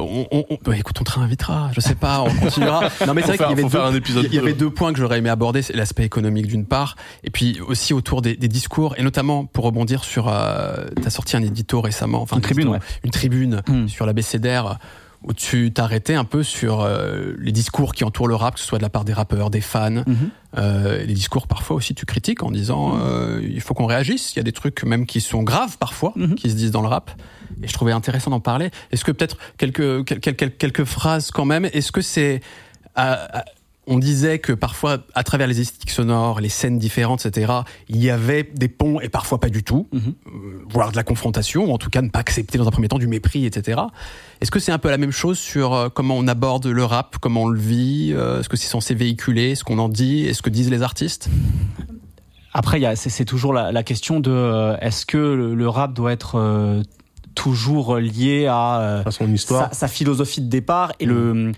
On, on, on- bah, écoute, on te réinvitera. Je sais pas, on continuera. Non, mais c'est vrai qu'il y avait deux, il y avait deux. points que j'aurais aimé aborder, c'est l'aspect économique d'une part, et puis aussi autour des, des discours, et notamment pour rebondir sur, euh, t'as sorti un édito récemment, enfin Une un tribune, édito, une tribune Hmm. sur la BCDR où tu t'arrêtais un peu sur euh, les discours qui entourent le rap, que ce soit de la part des rappeurs, des fans, Mhm. euh, les discours parfois aussi tu critiques en disant euh, il faut qu'on réagisse. Il y a des trucs même qui sont graves parfois Mhm. qui se disent dans le rap. Et je trouvais intéressant d'en parler. Est-ce que peut-être quelques, quel- quel- quel- quelques phrases quand même? Est-ce que c'est on disait que parfois, à travers les esthétiques sonores, les scènes différentes, etc., il y avait des ponts et parfois pas du tout, Mhm. euh, voire de la confrontation, ou en tout cas ne pas accepter dans un premier temps du mépris, etc. Est-ce que c'est un peu la même chose sur euh, comment on aborde le rap, comment on le vit euh, Est-ce que c'est censé véhiculer Ce qu'on en dit Est-ce que disent les artistes? Après, il y a- c'est c'est toujours la, la question de euh, est-ce que le, le rap doit être euh, toujours lié à euh, à son histoire. sa, sa philosophie de départ et le,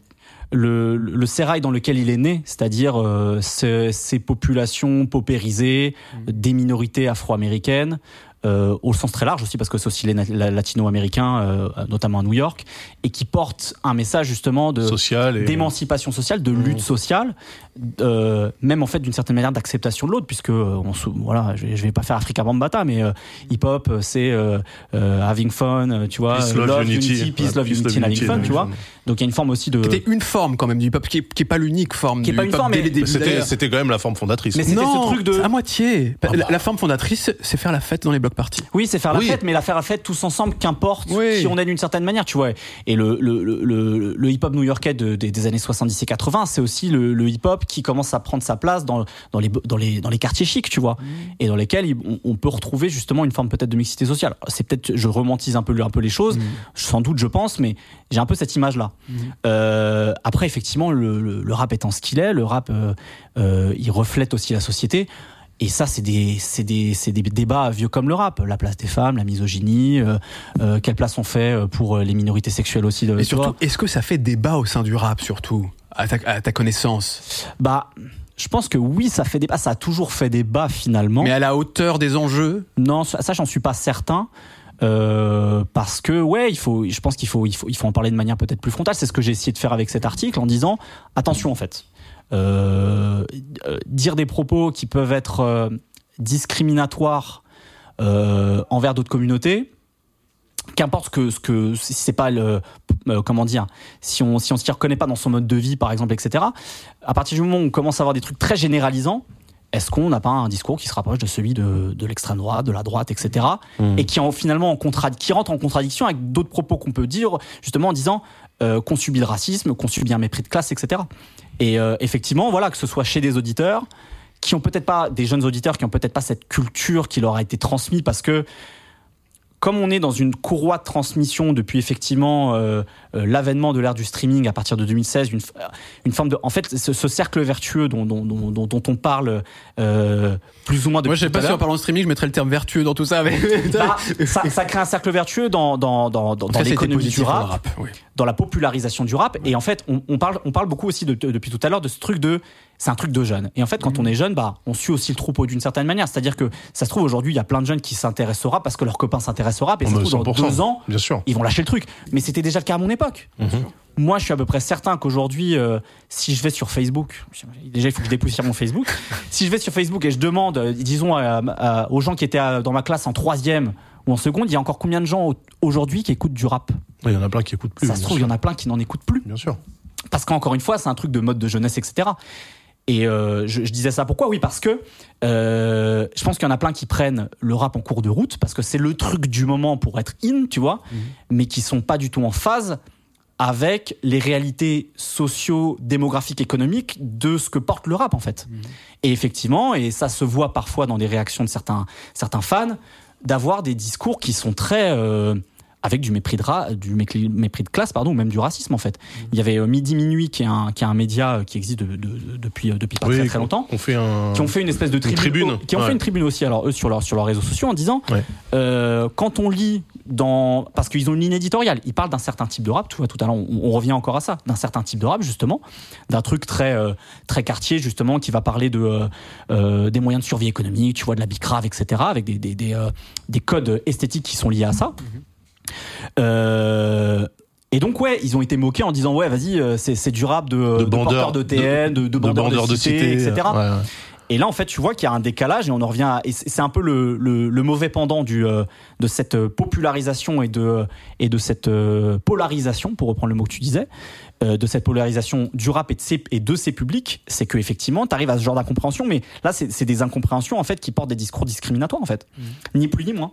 le, le sérail dans lequel il est né, c'est-à-dire euh, ce- ces populations paupérisées, des minorités afro-américaines, euh, au sens très large aussi, parce que c'est aussi les latino-américains, euh, notamment à New York, et qui portent un message justement de social et d'émancipation sociale, de lutte sociale, euh, même en fait d'une certaine manière d'acceptation de l'autre, puisque on se, voilà, je, vais- je vais pas faire Africa Bambata, mais euh, hip hop euh, c'est euh, euh, having fun, tu vois, Peace, love, unity. peace, love, peace, unity, and having fun, tu vois. Donc il y a une forme aussi de. Qui était une forme quand même du hip-hop, qui est, qui est pas l'unique forme Qui est du pas une hip-hop forme, mais-. C'était, c'était quand même la forme fondatrice. Mais c'était non, ce truc de- à moitié. Ah la, bah. la forme fondatrice, c'est faire la fête dans les blocs bloc party. Oui, c'est faire la Oui. fête, mais la faire la fête tous ensemble, qu'importe Oui. qui on est d'une certaine manière, tu vois. Et le, le, le, le, le hip-hop new-yorkais de- des, des années 70 et 80, c'est aussi le, le hip-hop qui commence à prendre sa place dans, dans, les, dans, les, dans les quartiers chics, tu vois, et dans lesquels on, on peut retrouver justement une forme peut-être de mixité sociale. C'est peut-être, je romantise un peu, un peu les choses, sans doute, je pense, mais j'ai un peu cette image-là. Euh, après, effectivement, le, le, le rap étant ce qu'il est, le rap, euh, euh, il reflète aussi la société. Et ça, c'est des, c'est des, c'est des débats vieux comme le rap. La place des femmes, la misogynie, euh, euh, quelle place on fait euh, pour les minorités sexuelles aussi. de- Et surtout, est-ce que ça fait débat au sein du rap, surtout, à ta, à ta connaissance? Bah, je pense que oui, ça fait débat. Ça a toujours fait débat finalement. Mais à la hauteur des enjeux? Non, ça, j'en suis pas certain. Euh, parce que ouais, il faut, je pense qu'il faut, il faut, il faut en parler de manière peut-être plus frontale. C'est ce que j'ai essayé de faire avec cet article en disant attention en fait, dire des propos qui peuvent être euh, discriminatoires euh, envers d'autres communautés. Qu'importe ce que, ce que si c'est pas le euh, comment dire si on si on s'y reconnaît pas dans son mode de vie par exemple etc à partir du moment où on commence à avoir des trucs très généralisants est-ce qu'on n'a pas un discours qui se rapproche de celui de, de l'extrême droite, de la droite, etc. Et qui en, finalement en contra- qui rentre en contradiction avec d'autres propos qu'on peut dire, justement en disant euh, qu'on subit le racisme, qu'on subit un mépris de classe, etc. Et euh, effectivement, voilà, que ce soit chez des auditeurs qui ont peut-être pas, des jeunes auditeurs qui ont peut-être pas cette culture qui leur a été transmise parce que comme on est dans une courroie de transmission depuis effectivement euh, l'avènement de l'ère du streaming à partir de 2016, une, f- une forme de, en fait, ce, ce cercle vertueux dont, dont, dont, dont- on parle euh, plus ou moins depuis Moi, je sais pas si en parlant de streaming, je mettrais le terme vertueux dans tout ça. Mais... Bah, ça, ça crée un cercle vertueux dans, dans, dans, dans, dans l'économie du rap, oui. dans la popularisation du rap. Et en fait, on, on parle, on parle beaucoup aussi de- de- depuis tout à l'heure de ce truc de. C'est un truc de jeune. Et en fait, quand on est jeune, bah, on suit aussi le troupeau d'une certaine manière. C'est-à-dire que ça se trouve aujourd'hui, il y a plein de jeunes qui s'intéressent au rap parce que leurs copains s'intéressent au rap. Et Oh, ça se trouve, dans 100%, deux ans, Bien sûr. ils vont lâcher le truc. Mais c'était déjà le cas à mon époque. Moi, je suis à peu près certain qu'aujourd'hui, euh, si je vais sur Facebook, déjà il faut que je dépoussière mon Facebook. si je vais sur Facebook et je demande, euh, disons, à- à- aux gens qui étaient dans ma classe en troisième ou en seconde, il y a encore combien de gens au- aujourd'hui qui écoutent du rap? Il y en a plein qui écoutent plus. Ça se trouve, il y en a plein qui n'en écoutent plus. Bien sûr. Parce qu'encore une fois, c'est un truc de mode de jeunesse, etc. Et euh, je, je disais ça pourquoi? Oui, parce que euh, je pense qu'il y en a plein qui prennent le rap en cours de route, parce que c'est le truc du moment pour être in, tu vois, mais qui sont pas du tout en phase avec les réalités socio-démographiques, économiques de ce que porte le rap, en fait. Et effectivement, et ça se voit parfois dans les réactions de certains, certains fans, d'avoir des discours qui sont très... euh, avec du mépris de, ra- du mépris, mépris de classe, pardon, ou même du racisme en fait. Il y avait euh, Midi Minuit, qui est un, qui est un média euh, qui existe de- de- de- depuis, euh, depuis pas Oui, très très longtemps, On fait un. qui ont fait une espèce de tribune, tribune, qui ont ouais. fait une tribune aussi alors eux sur leurs sur leurs réseaux sociaux en disant Ouais. euh, quand on lit dans parce qu'ils ont une ligne éditoriale ils parlent d'un certain type de rap tu vois tout à l'heure on, on revient encore à ça d'un certain type de rap justement d'un truc très euh, très quartier justement qui va parler de euh, des moyens de survie économique tu vois de la bicrave etc avec des des, des, euh, des codes esthétiques qui sont liés à ça euh, et donc ouais, ils ont été moqués en disant ouais, vas-y, euh, c'est c'est du rap de, de, porteurs de TN, de, de, bandeurs de, cité, etc. ouais, ouais. Et là, en fait, tu vois qu'il y a un décalage et on en revient. À, et c'est un peu le, le, le mauvais pendant du euh, de cette popularisation et de et de cette euh, polarisation, pour reprendre le mot que tu disais, euh, de cette polarisation du rap et de ses, et de ses publics, c'est que effectivement, tu arrives à ce genre d'incompréhension. Mais là, c'est c'est des incompréhensions en fait qui portent des discours discriminatoires en fait, ni plus ni moins.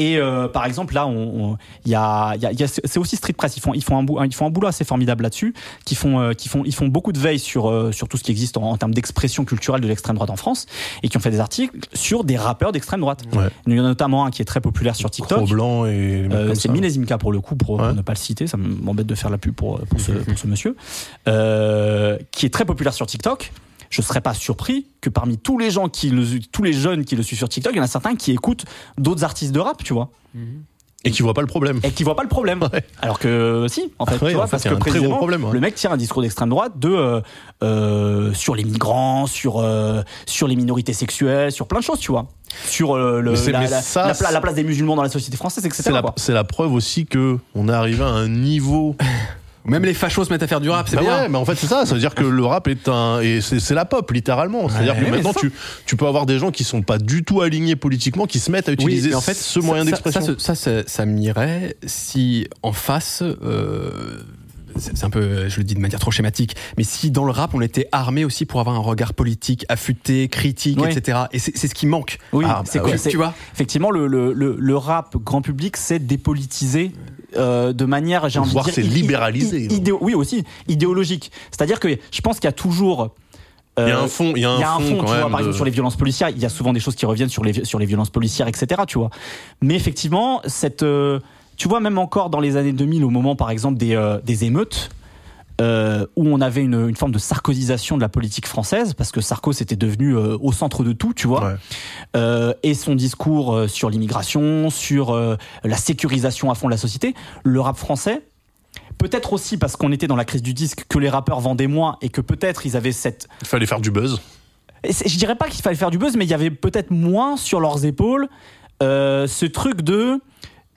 Et euh, par exemple, là, on- on- il y a, y a- y a- c'est aussi Street Press. Ils font, ils font un, bou- ils font un boulot assez formidable là-dessus. Qui font, euh, qui font, ils font beaucoup de veille sur, euh, sur tout ce qui existe en, en termes d'expression culturelle de l'extrême droite en France, et qui ont fait des articles sur des rappeurs d'extrême droite. Ouais. Il y en a notamment un qui est très populaire sur TikTok. Blanc et. Euh, c'est ça. Minesimka pour le coup, pour, ne pas le citer, ça m'embête de faire la pub pour, pour, ce, pour ce monsieur, euh, qui est très populaire sur TikTok. Je serais pas surpris que parmi tous les gens qui le, tous les jeunes qui le suivent sur TikTok, il y en a certains qui écoutent d'autres artistes de rap, tu vois, Et qui voit pas le problème. et qui voient pas le problème. Ouais. Alors que si, en fait, Ouais, tu vois, en fait, parce que très gros précisément, problème, ouais. le mec tire un discours d'extrême droite de euh, euh, sur les migrants, sur euh, sur les minorités sexuelles, sur plein de choses, tu vois, sur le, la, la- ça, la pla- c'est- la place des musulmans dans la société française, etc. C'est la, quoi. c'est la preuve aussi que on est arrivé à un niveau. Même les fachos se mettent à faire du rap, c'est Bah bien. ouais, mais en fait c'est ça. Ça veut dire que le rap est un et c'est la pop littéralement. C'est-à-dire Ouais, que maintenant tu tu peux avoir des gens qui sont pas du tout alignés politiquement qui se mettent à utiliser en fait, ce ça- moyen d'expression. Ça, ça, ça, ça, ça m'irait si en face, euh, c'est un peu, je le dis de manière trop schématique, mais si dans le rap on était armé aussi pour avoir un regard politique affûté, critique, Oui. etc. Et c'est ce qui manque. Oui, Ah, c'est bah quoi Tu vois? Effectivement, le, le, le, le rap grand public, c'est dépolitisé euh, de manière, j'ai envie de dire, c'est libéralisé. oui, aussi idéologique. C'est-à-dire que je pense qu'il y a toujours. euh, Il y a un fond, il y a un y a un fond fond, quand tu vois, même par exemple sur les violences policières, il y a souvent des choses qui reviennent sur les sur les violences policières, etc. Tu vois. Mais effectivement, cette, euh, tu vois, même encore dans les années 2000, au moment par exemple des euh, des émeutes. Euh, où on avait une, une forme de sarkozisation de la politique française parce que Sarko c'était devenu euh, au centre de tout, tu vois. Ouais. Euh, et son discours sur l'immigration, sur la sécurisation à fond de la société, le rap français. Peut-être aussi parce qu'on était dans la crise du disque que les rappeurs vendaient moins et que peut-être ils avaient cette Il fallait faire du buzz. je dirais pas qu'il fallait faire du buzz, mais il y avait peut-être moins sur leurs épaules ce truc de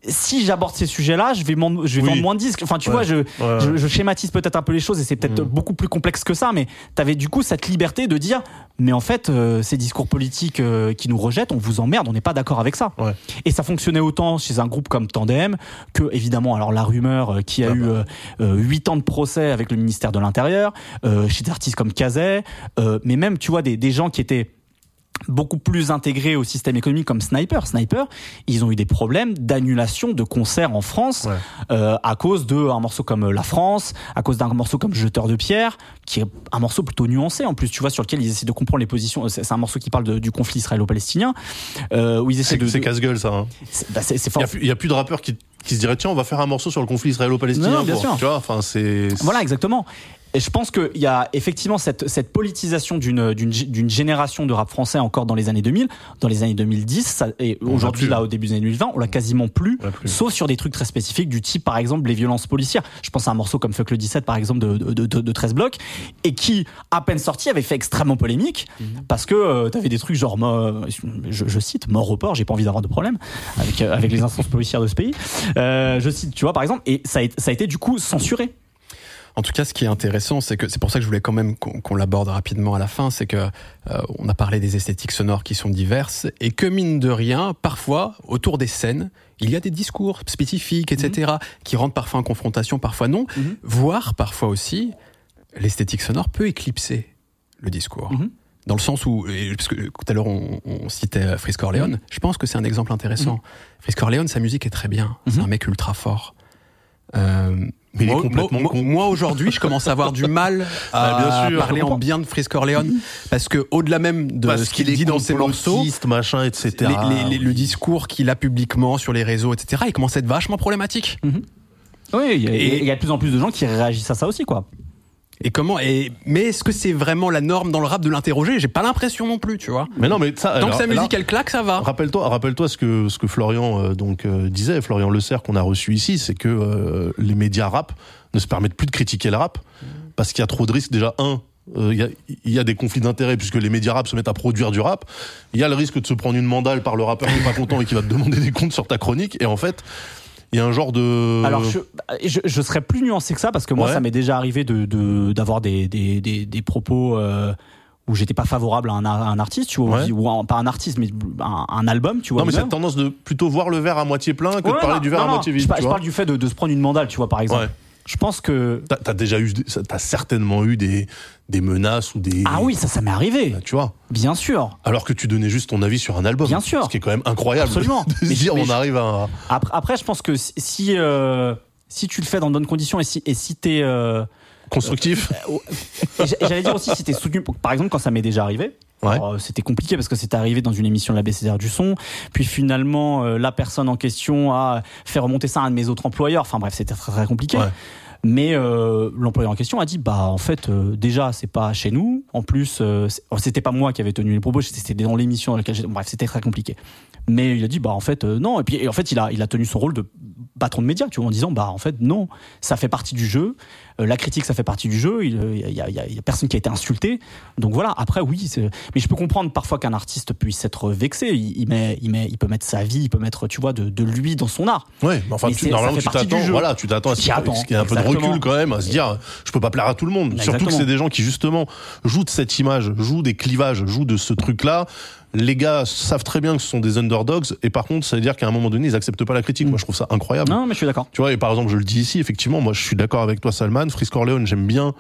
si j'aborde ces sujets-là, je vais, je vais Oui. vendre moins de disques. Enfin, tu Ouais. vois, je, Ouais. je, je schématise peut-être un peu les choses et c'est peut-être Mm. beaucoup plus complexe que ça, mais tu avais du coup cette liberté de dire mais en fait, euh, ces discours politiques euh, qui nous rejettent, on vous emmerde, on n'est pas d'accord avec ça. Ouais. Et ça fonctionnait autant chez un groupe comme Tandem que, évidemment, alors la rumeur euh, qui a Ah eu bah. euh, euh, 8 ans de procès avec le ministère de l'Intérieur, euh, chez des artistes comme Cazet, euh, mais même, tu vois, des, des gens qui étaient beaucoup plus intégrés au système économique comme Sniper. Sniper, ils ont eu des problèmes d'annulation de concerts en France Ouais. euh, à cause d'un morceau comme La France, à cause d'un morceau comme Jeteur de pierre, qui est un morceau plutôt nuancé en plus, tu vois, sur lequel ils essaient de comprendre les positions. C'est un morceau qui parle de- du conflit israélo-palestinien, euh, où ils essaient de. c'est casse-gueule ça. hein. bah, Il fort. y a plus- il y a plus de rappeurs qui, qui se diraient tiens on va faire un morceau sur le conflit israélo-palestinien. sûr. Tu vois, enfin c'est. Voilà, exactement. Et je pense qu'il y a effectivement cette, cette politisation d'une, d'une, gé- d'une génération de rap français encore dans les années 2000. Dans les années 2010, ça, et aujourd'hui, là, au début des années 2020, on l'a quasiment plus, sauf sur des trucs très spécifiques du type, par exemple, les violences policières. Je pense à un morceau comme Fuck le 17, par exemple, de, de, de, de 13 blocs, et qui, à peine sorti, avait fait extrêmement polémique, parce que euh, t'avais des trucs genre, je, je cite, mort au port, j'ai pas envie d'avoir de problème avec, euh, avec les instances policières de ce pays. Euh, je cite, tu vois, par exemple, et ça a, ça a été du coup censuré. En tout cas, ce qui est intéressant, c'est que c'est pour ça que je voulais quand même qu'on qu'on l'aborde rapidement à la fin, c'est que euh, on a parlé des esthétiques sonores qui sont diverses et que mine de rien, parfois autour des scènes, il y a des discours spécifiques, etc., qui rentrent parfois en confrontation, parfois non, Mhm. voire parfois aussi l'esthétique sonore peut éclipser le discours. Mhm. Dans le sens où, parce que tout à l'heure on, on citait Frisk Orleans, je pense que c'est un exemple intéressant. Frisk Orleans, sa musique est très bien, c'est Mhm. un mec ultra fort. Euh, Mais il est moi, complètement moi- con. moi, aujourd'hui, je commence à avoir du mal à Ah, bien sûr, parler en bien de Frisk Orleans parce que au-delà même de Parce ce qu'il dit dans ses morceaux, machin, etc. les- les- les- le discours qu'il a publiquement sur les réseaux, etc., il commence à être vachement problématique. Oui, il y, a- Et- il y a de plus en plus de gens qui réagissent à ça aussi, quoi. Et comment et mais est-ce que c'est vraiment la norme dans le rap de l'interroger? J'ai pas l'impression non plus, tu vois. Mais non, mais ça. Tant alors, que sa là- musique elle claque, ça va. Rappelle-toi, rappelle-toi ce que ce que Florian euh, donc euh, disait, Florian Le qu'on a reçu ici, c'est que euh, les médias rap ne se permettent plus de critiquer le rap parce qu'il y a trop de risques. Déjà un, euh, il y, y a des conflits d'intérêts puisque les médias rap se mettent à produire du rap. Il y a le risque de se prendre une mandale par le rappeur qui est pas content et qui va te demander des comptes sur ta chronique. Et en fait, il y a un genre de. Alors, je, je, je serais plus nuancé que ça parce que moi, Ouais. ça m'est déjà arrivé de de- d'avoir des, des, des, des propos euh, où j'étais pas favorable à un, à un artiste, tu vois, Ouais. ou un- pas un artiste, mais un, un album, tu vois. non, mais cette tendance de plutôt voir le verre à moitié plein que Ouais, de parler non, du verre non, à non, moitié vide. Je, tu je vois. parle du fait de, de se prendre une mandale, tu vois, par exemple. Je pense que. T'as t'as déjà eu, des- t'as certainement eu des des menaces ou des. Ah oui, ça, ça m'est arrivé. Tu vois. Bien sûr. Alors que tu donnais juste ton avis sur un album. Bien sûr. Ce qui est quand même incroyable. Absolument. De Mais- dire, mais on je- arrive à. Après, après, je pense que si si, euh, si tu le fais dans de bonnes conditions et si et si t'es euh, Constructif. J'a- J'allais dire aussi si t'es soutenu, par exemple quand ça m'est déjà arrivé. Ouais. Euh, C'était compliqué parce que c'était arrivé dans une émission de la BCDR du son. Puis finalement, euh, la personne en question a fait remonter ça à un de mes autres employeurs. Enfin bref, c'était très très compliqué. Ouais. Mais euh, l'employeur en question a dit bah en fait euh, déjà c'est pas chez nous. En plus euh, oh, c'était pas moi qui avais tenu les propos, c'était dans l'émission dans laquelle j'étais. Bref, c'était très compliqué. Mais il a dit bah en fait euh, non. Et puis et en fait il a il a tenu son rôle de patron de médias, tu vois, en disant bah en fait non, ça fait partie du jeu. Euh, la critique ça fait partie du jeu. Il euh, il y, a, a- a personne qui a été insulté. Donc voilà. Après oui, mais je peux comprendre parfois qu'un artiste puisse être vexé. Il, il met il met il peut mettre sa vie, il peut mettre tu vois de, de lui dans son art. Ouais, mais enfin, Mais tu, normalement, tu t'attends, voilà, tu t'attends à ce qu'il y ait un peu de recul quand même, à se dire, je peux pas plaire à tout le monde. Surtout que c'est des gens qui, justement, jouent de cette image, jouent des clivages, jouent de ce truc-là, les gars savent très bien que ce sont des underdogs et par contre ça veut dire qu'à un moment donné ils acceptent pas la critique. Moi je trouve ça incroyable. Non, mais je suis d'accord. Tu vois, et par exemple, je le dis ici, effectivement, moi je suis d'accord avec toi, Salman. Frisk Corleone, j'aime bien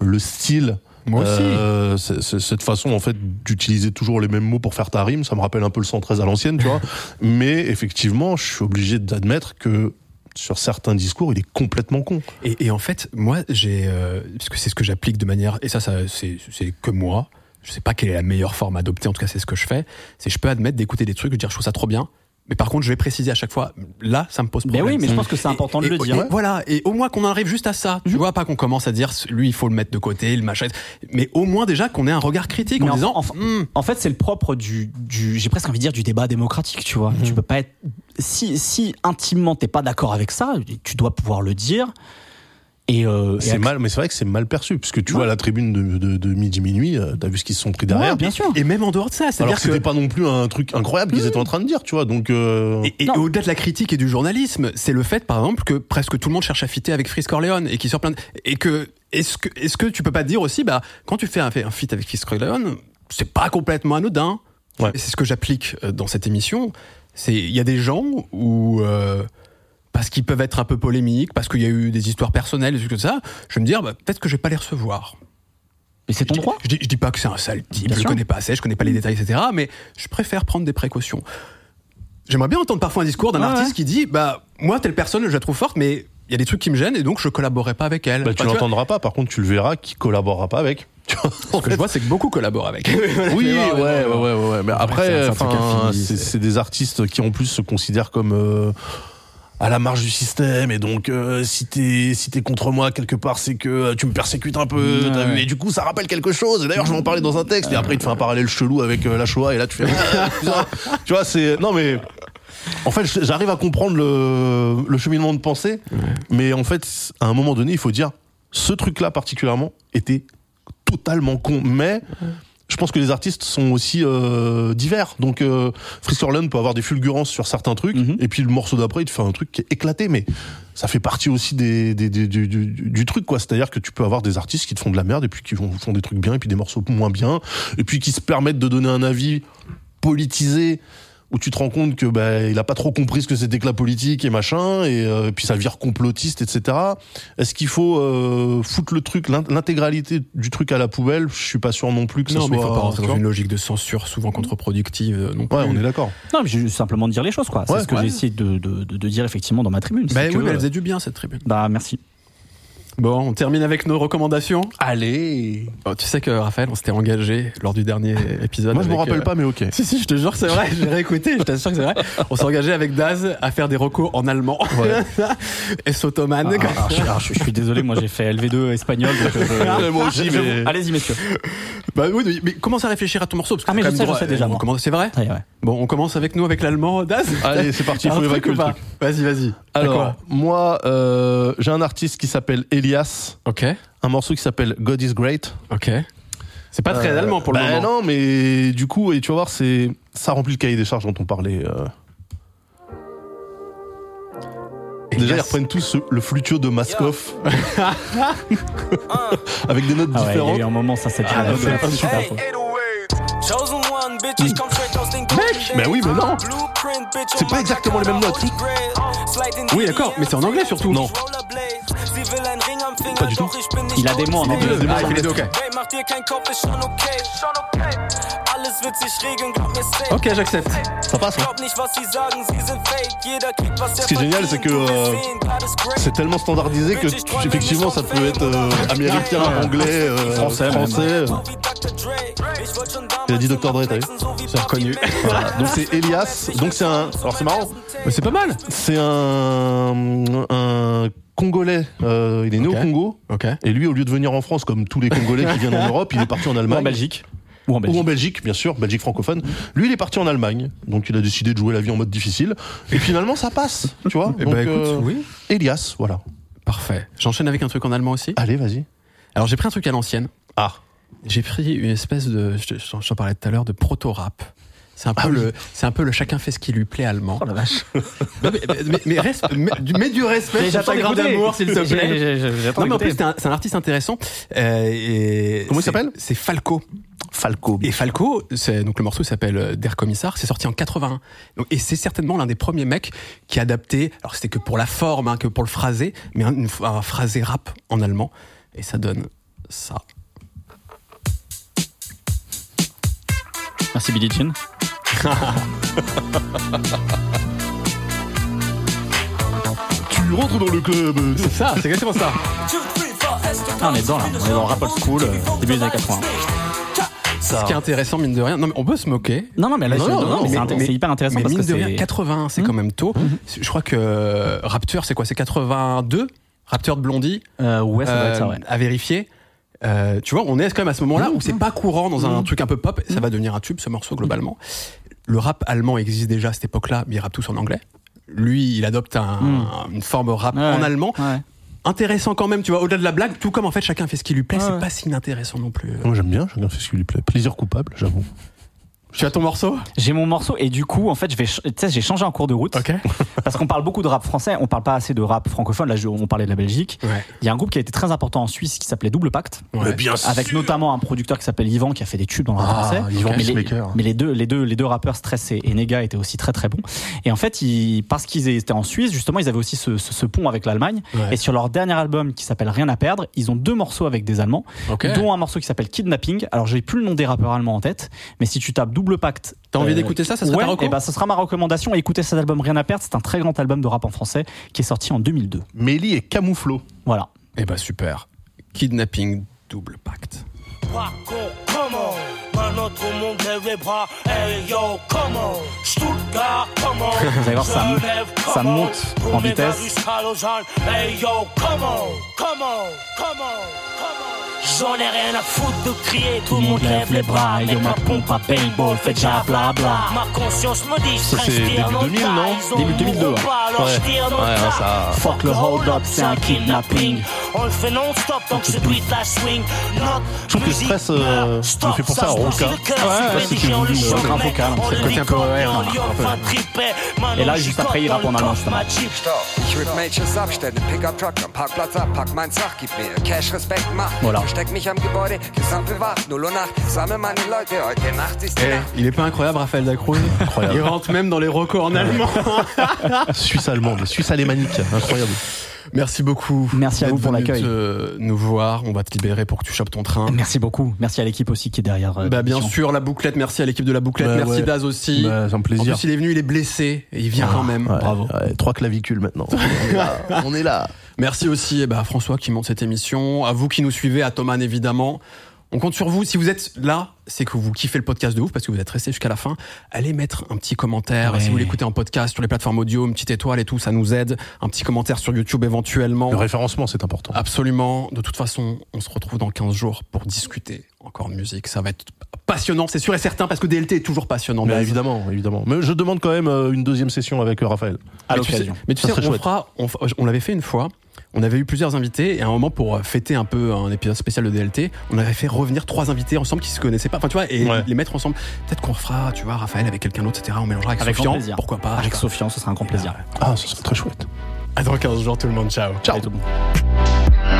le style. Moi aussi. euh, cette façon en fait d'utiliser toujours les mêmes mots pour faire ta rime, ça me rappelle un peu le 113 à l'ancienne, tu vois. Mais effectivement, je suis obligé d'admettre que sur certains discours, il est complètement con. Et, et en fait, moi, j'ai, euh, parce que c'est ce que j'applique de manière, et ça, ça c'est, c'est que moi. Je sais pas quelle est la meilleure forme à adopter. En tout cas, c'est ce que je fais. C'est je peux admettre d'écouter des trucs, de dire je trouve ça trop bien. Mais par contre, je vais préciser à chaque fois. Là, ça me pose Mais problème. oui, mais je pense que c'est Et- important de le et- dire. Voilà, et au moins qu'on en arrive juste à ça. Tu vois, pas qu'on commence à dire lui, il faut le mettre de côté, le machin. Mais au moins déjà qu'on ait un regard critique Mais en disant. en- Hmm, En fait, c'est le propre du, du j'ai presque envie de dire du débat démocratique, tu vois. Tu peux pas être si si intimement t'es pas d'accord avec ça, tu dois pouvoir le dire. Et, euh, C'est mal, mais c'est vrai que c'est mal perçu, puisque tu Ouais. vois la tribune de, de, de midi minuit, euh, t'as vu ce qu'ils se sont pris derrière. Ouais, bien sûr. Et même en dehors de ça, Alors c'est-à-dire que c'était que. pas non plus un truc incroyable qu'ils étaient en train de dire, tu vois. Donc euh, Et, au-delà de la critique et du journalisme, c'est le fait, par exemple, que presque tout le monde cherche à fitter avec Frisk Corleone et qui sort plein de... et que est-ce que est-ce que tu peux pas te dire aussi, bah quand tu fais un, un feat avec Frisk Corleone, c'est pas complètement anodin. Ouais. C'est ce que j'applique euh, dans cette émission. C'est il y a des gens où euh, parce qu'ils peuvent être un peu polémiques, parce qu'il y a eu des histoires personnelles, des trucs comme ça, je vais me dire bah, peut-être que je vais pas les recevoir. mais c'est ton Je dis- droit. Je dis, je dis pas que c'est un sale type, Bien je le sûr. connais pas assez, je connais pas les détails, etc. Mais je préfère prendre des précautions. J'aimerais bien entendre parfois un discours d'un Ouais, artiste ouais. qui dit, bah moi telle personne, je la trouve forte, mais il y a des trucs qui me gênent et donc je collaborerai pas avec elle. bah, Enfin, tu tu vois, l'entendras pas. Par contre, tu le verras qu'il collaborera pas avec. Ce que je vois, c'est que beaucoup collaborent avec. Oui, ouais, ouais, ouais, ouais, ouais. Mais après, c'est des artistes qui en plus se considèrent comme euh, à la marge du système et donc euh, si t'es si t'es contre moi quelque part, c'est que euh, tu me persécutes un peu. Ouais, t'as vu ouais. et du coup, ça rappelle quelque chose. Et d'ailleurs, je vais en parler dans un texte. Et après, il te fait un parallèle chelou avec euh, la Shoah. Et là, tu fais, putain. tu vois, c'est non mais. En fait, j'arrive à comprendre le, le cheminement de pensée, mais en fait, à un moment donné, il faut dire, ce truc-là particulièrement était totalement con. Mais je pense que les artistes sont aussi euh, divers. Donc, euh, peut avoir des fulgurances sur certains trucs, Mhm. et puis le morceau d'après, il te fait un truc qui est éclaté, mais ça fait partie aussi des, des, des- du, du, du truc, quoi. C'est-à-dire que tu peux avoir des artistes qui te font de la merde, et puis qui font des trucs bien, et puis des morceaux moins bien, et puis qui se permettent de donner un avis politisé où tu te rends compte que bah, il a pas trop compris ce que c'était que la politique et machin et, euh, puis ça vire complotiste etc est-ce qu'il faut euh, foutre le truc l'in- l'intégralité du truc à la poubelle? Je suis pas sûr non plus que ça Non, soit mais il faut pas rentrer dans une logique de censure souvent contre-productive euh, non plus. ouais on est d'accord Non, mais je veux simplement dire les choses, quoi. C'est Ouais, ce que ouais. j'ai essayé de, de, de, dire effectivement dans ma tribune. Bah oui, que, mais elle euh, faisait du bien cette tribune. Bah merci. Bon, on termine avec nos recommandations. allez Oh, tu sais que Raphaël, on s'était engagé lors du dernier épisode. moi je me rappelle euh, pas mais ok Si, si, je te jure que c'est vrai, j'ai réécouté, je t'assure que c'est vrai. On s'est engagé avec Daz à faire des recours en allemand. Et Sotoman. Ah, alors, je, suis- alors, je- je suis désolé, moi j'ai fait LV2 espagnol. donc, euh, je- moi aussi je- mais Allez-y, messieurs. Bah oui, mais commence à réfléchir à ton morceau. Parce que Ah, mais je sais, même je sais droit- déjà, C'est vrai Ouais, ouais. Bon, on commence avec nous, avec l'allemand, Daz allez c'est parti il faut évacuer le pas truc Vas-y, vas-y. Alors moi euh, j'ai un artiste qui s'appelle Elias Ok, un morceau qui s'appelle God is Great ok. C'est pas très Euh, allemand pour le bah moment. non, mais du coup, et tu vas voir, c'est ça remplit le cahier des charges dont on parlait. euh. Déjà, ils reprennent tous ce- le flutio de Maskoff avec des notes Ah ouais, il y a différentes. eu un moment, ça, Ah, come straight toasting Mec, mais oui, mais non. C'est pas exactement les mêmes notes. Oui, d'accord, mais c'est en anglais surtout. Non. Pas du tout. Il a des mots en anglais. Il a des mots Ah, en ok. J'accepte. Ça passe, hein er Ce qui est génial, c'est que, euh. C'est tellement standardisé que effectivement, ça peut être euh, américain, anglais, euh, Français, français. Il a dit Dr. Dre, t'as vu? C'est reconnu. Voilà. Donc c'est Elias. Donc c'est un. Alors c'est marrant. Mais c'est pas mal. C'est un un Congolais. euh, il est né au Congo. Et lui, au lieu de venir en France comme tous les Congolais qui viennent en Europe, il est parti en Ou Allemagne. en Belgique. Ou en Ou Belgique. en Belgique, bien sûr, Belgique francophone. Lui, il est parti en Allemagne, donc il a décidé de jouer la vie en mode difficile. Et finalement, ça passe, tu vois. Eh donc, ben écoute, euh, oui. Elias, voilà. Parfait. J'enchaîne avec un truc en allemand aussi. Allez, vas-y. Alors j'ai pris un truc à l'ancienne. Ah, J'ai pris une espèce de, je te- je t'en je t'en parlais tout à l'heure, de proto-rap. C'est un peu Ah le, c'est un peu le chacun fait ce qui lui plaît allemand. Oh la vache. Mais, mais, mais reste- mais- du- respect, j'attends d'écouter. d'amour, s'il te plaît. Non, mais en plus, c'est un, un artiste intéressant. Euh, et Comment il s'appelle? C'est Falco. Falco. Et Falco, c'est donc le morceau s'appelle euh, Der Kommissar, c'est sorti en 81. Donc, et c'est certainement l'un des premiers mecs qui a adapté, alors c'était que pour la forme, hein, que pour le phrasé, mais un, une- un phrasé rap en allemand. Et ça donne ça. Merci Billie Jean. Tu rentres dans le club. C'est ça, c'est exactement ça. Ah, on est dedans là, on est dans le rap old school, euh, début des années 80. Ce qui est intéressant, mine de rien, non mais on peut se moquer. Non, non, mais là, Non, c'est- hyper intéressant Mais parce mine que de rien, c'est. 80, c'est quand même tôt. Je crois que euh, Rapture, c'est quoi? C'est 82 Rapture de Blondie? Euh, ouais, ça doit être ça, euh, ouais. à vérifier. Euh, tu vois, on est quand même à ce moment-là où c'est pas courant dans un truc un peu pop. Ça va devenir un tube, ce morceau, globalement. Le rap allemand existe déjà à cette époque-là, mais il rappe tous en anglais. Lui, il adopte un- une forme rap Ouais. en allemand. Ouais. Intéressant quand même, tu vois, au-delà de la blague, tout comme en fait chacun fait ce qui lui plaît, Ouais. c'est pas si inintéressant non plus. Moi j'aime bien, chacun fait ce qui lui plaît. Plaisir coupable, j'avoue. Tu as ton morceau J'ai mon morceau et du coup, en fait, je vais, tu sais, j'ai changé en cours de route parce qu'on parle beaucoup de rap français, on parle pas assez de rap francophone. Là, on parlait de la Belgique. Ouais. Il y a un groupe qui a été très important en Suisse qui s'appelait Double Pacte, Ouais. bien avec notamment un producteur qui s'appelle Yvan qui a fait des tubes dans le rap Ah, français. Yvan mais, les, mais les deux, les deux, les deux rappeurs Stress et, Nega étaient aussi très très bons. Et en fait, ils, parce qu'ils étaient en Suisse, justement, ils avaient aussi ce, ce- ce pont avec l'Allemagne. Ouais. Et sur leur dernier album qui s'appelle Rien à perdre, ils ont deux morceaux avec des Allemands, Ok. dont un morceau qui s'appelle Kidnapping. Alors, j'ai plus le nom des rappeurs allemands en tête, mais si tu tapes Double Pacte. T'as envie d'écouter ça Ça serait ouais, ta reco et bah, ce sera ma recommandation. Écoutez cet album Rien à perdre. C'est un très grand album de rap en français qui est sorti en 2002. Mélie et Camouflo. Voilà. Eh bah super. Kidnapping, double pacte. Pas con, comment Maintenant tout le monde lève les bras. Hey yo, comment Stuttgart, comment Vous allez voir, ça ça monte en vitesse. jusqu'à Lausanne. Hey yo, comment Comment Comment Comment J'en ai rien à foutre de crier, tout le monde lève les bras. Avec ma pompe à paintball, fait déjà blabla. Ma conscience me dit, Ça, c'est début dans le 2000, tas, non? Début mon 2002, repas, alors Ouais. le Ouais, ça- Fuck le hold up, c'est un kidnapping. On le fait non-stop tant que ce beat la swing. Je trouve que musique Stress, euh, me Stop, fait penser ça à Roca. le Ouais, c'est le c'est chante, un mec. vocal, On c'est le le côté un peu, ouais. Maintenant, Et là, juste après, il rappe en le allemand, justement. Voilà. Versteck mich am Gebäude, gesamt bewacht, 0 Uhr Nacht, sammel meine Leute, heute Nacht ist die Eh, Nacht. il est pas incroyable, Raphaël Dacruz Incroyable. Il rentre même dans les records en allemand. Suisse allemande, Suisse alémanique. Incroyable. Merci beaucoup. Merci à vous pour l'accueil. nous voir. On va te libérer pour que tu chopes ton train. Merci beaucoup. Merci à l'équipe aussi qui est derrière. euh, Bah, bien sûr, la bouclette. Merci à l'équipe de la bouclette. Bah, merci ouais. Daz aussi. Bah, c'est un en plaisir. plus, il est venu, il est blessé et il vient quand même. Ouais, Bravo. ouais, trois clavicules maintenant. On est là. On est là. Merci aussi eh ben, à François qui monte cette émission, à vous qui nous suivez, à Thomas évidemment. On compte sur vous. Si vous êtes là, c'est que vous kiffez le podcast de ouf parce que vous êtes resté jusqu'à la fin. Allez mettre un petit commentaire. Ouais. Si vous l'écoutez en podcast sur les plateformes audio, une petite étoile et tout, ça nous aide. Un petit commentaire sur YouTube éventuellement. Le référencement, c'est important. Absolument. De toute façon, on se retrouve dans 15 jours pour discuter encore de musique. Ça va être passionnant, c'est sûr et certain, parce que DLT est toujours passionnant. Mais évidemment, évidemment. Mais je demande quand même euh, une deuxième session avec euh, Raphaël. À mais tu sais, l'occasion. mais tu sais, on fera, on l'avait fait une fois. On avait eu plusieurs invités et à un moment pour euh, fêter un peu un épisode spécial de DLT, on avait fait revenir trois invités ensemble qui se connaissaient pas. Enfin, tu vois, et Ouais. les mettre ensemble. Peut-être qu'on fera, tu vois, Raphaël avec quelqu'un d'autre, etc. On mélangera avec, Avec Sofian. Pourquoi pas Avec Sofian, ce sera un grand plaisir. Ah, ce serait très chouette. À dans 15 jours, tout le monde. Ciao. Ciao. Allez, tout le monde.